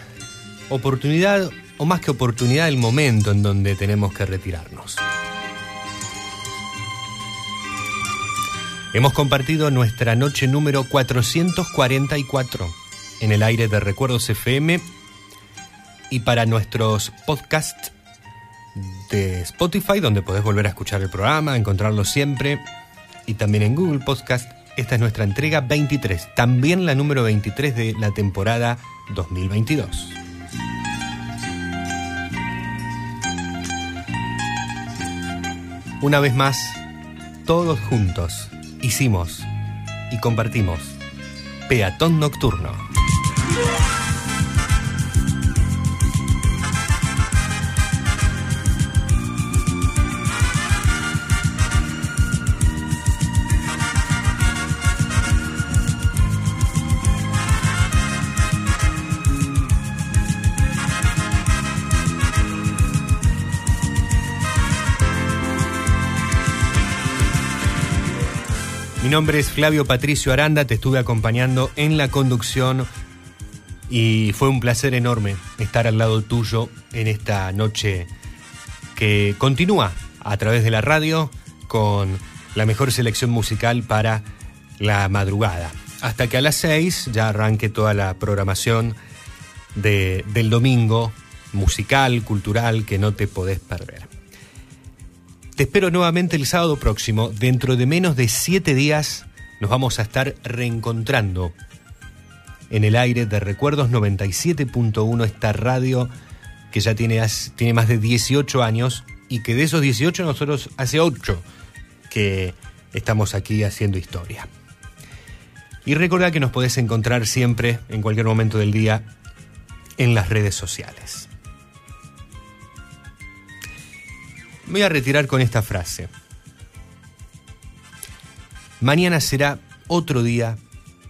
oportunidad, o más que oportunidad, el momento en donde tenemos que retirarnos. Hemos compartido nuestra noche número 444 en el aire de Recuerdos FM y para nuestros podcasts de Spotify, donde podés volver a escuchar el programa, encontrarlo siempre, y también en Google Podcast. Esta es nuestra entrega 23, también la número 23 de la temporada 2022. Una vez más, todos juntos hicimos y compartimos Peatón Nocturno. Nombre es Flavio Patricio Aranda, te estuve acompañando en la conducción y fue un placer enorme estar al lado tuyo en esta noche que continúa a través de la radio con la mejor selección musical para la madrugada. Hasta que a las 6 ya arranque toda la programación de- del domingo musical, cultural, que no te podés perder. Te espero nuevamente el sábado próximo. Dentro de menos de siete días nos vamos a estar reencontrando en el aire de Recuerdos 97.1, esta radio que ya tiene, tiene más de 18 años y que de esos 18 nosotros hace 8 que estamos aquí haciendo historia. Y recordá que nos podés encontrar siempre, en cualquier momento del día, en las redes sociales. Voy a retirar con esta frase. Mañana será otro día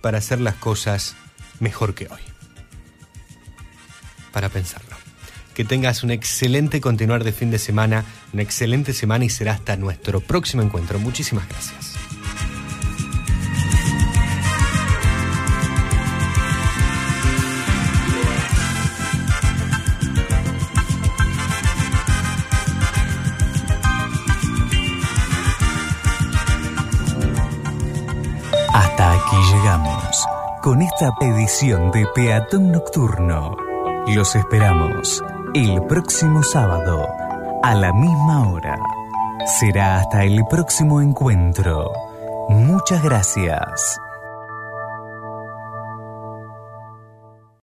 para hacer las cosas mejor que hoy. Para pensarlo. Que tengas un excelente continuar de fin de semana, una excelente semana y será hasta nuestro próximo encuentro. Muchísimas gracias. Con esta edición de Peatón Nocturno. Los esperamos el próximo sábado a la misma hora. Será hasta el próximo encuentro. Muchas gracias.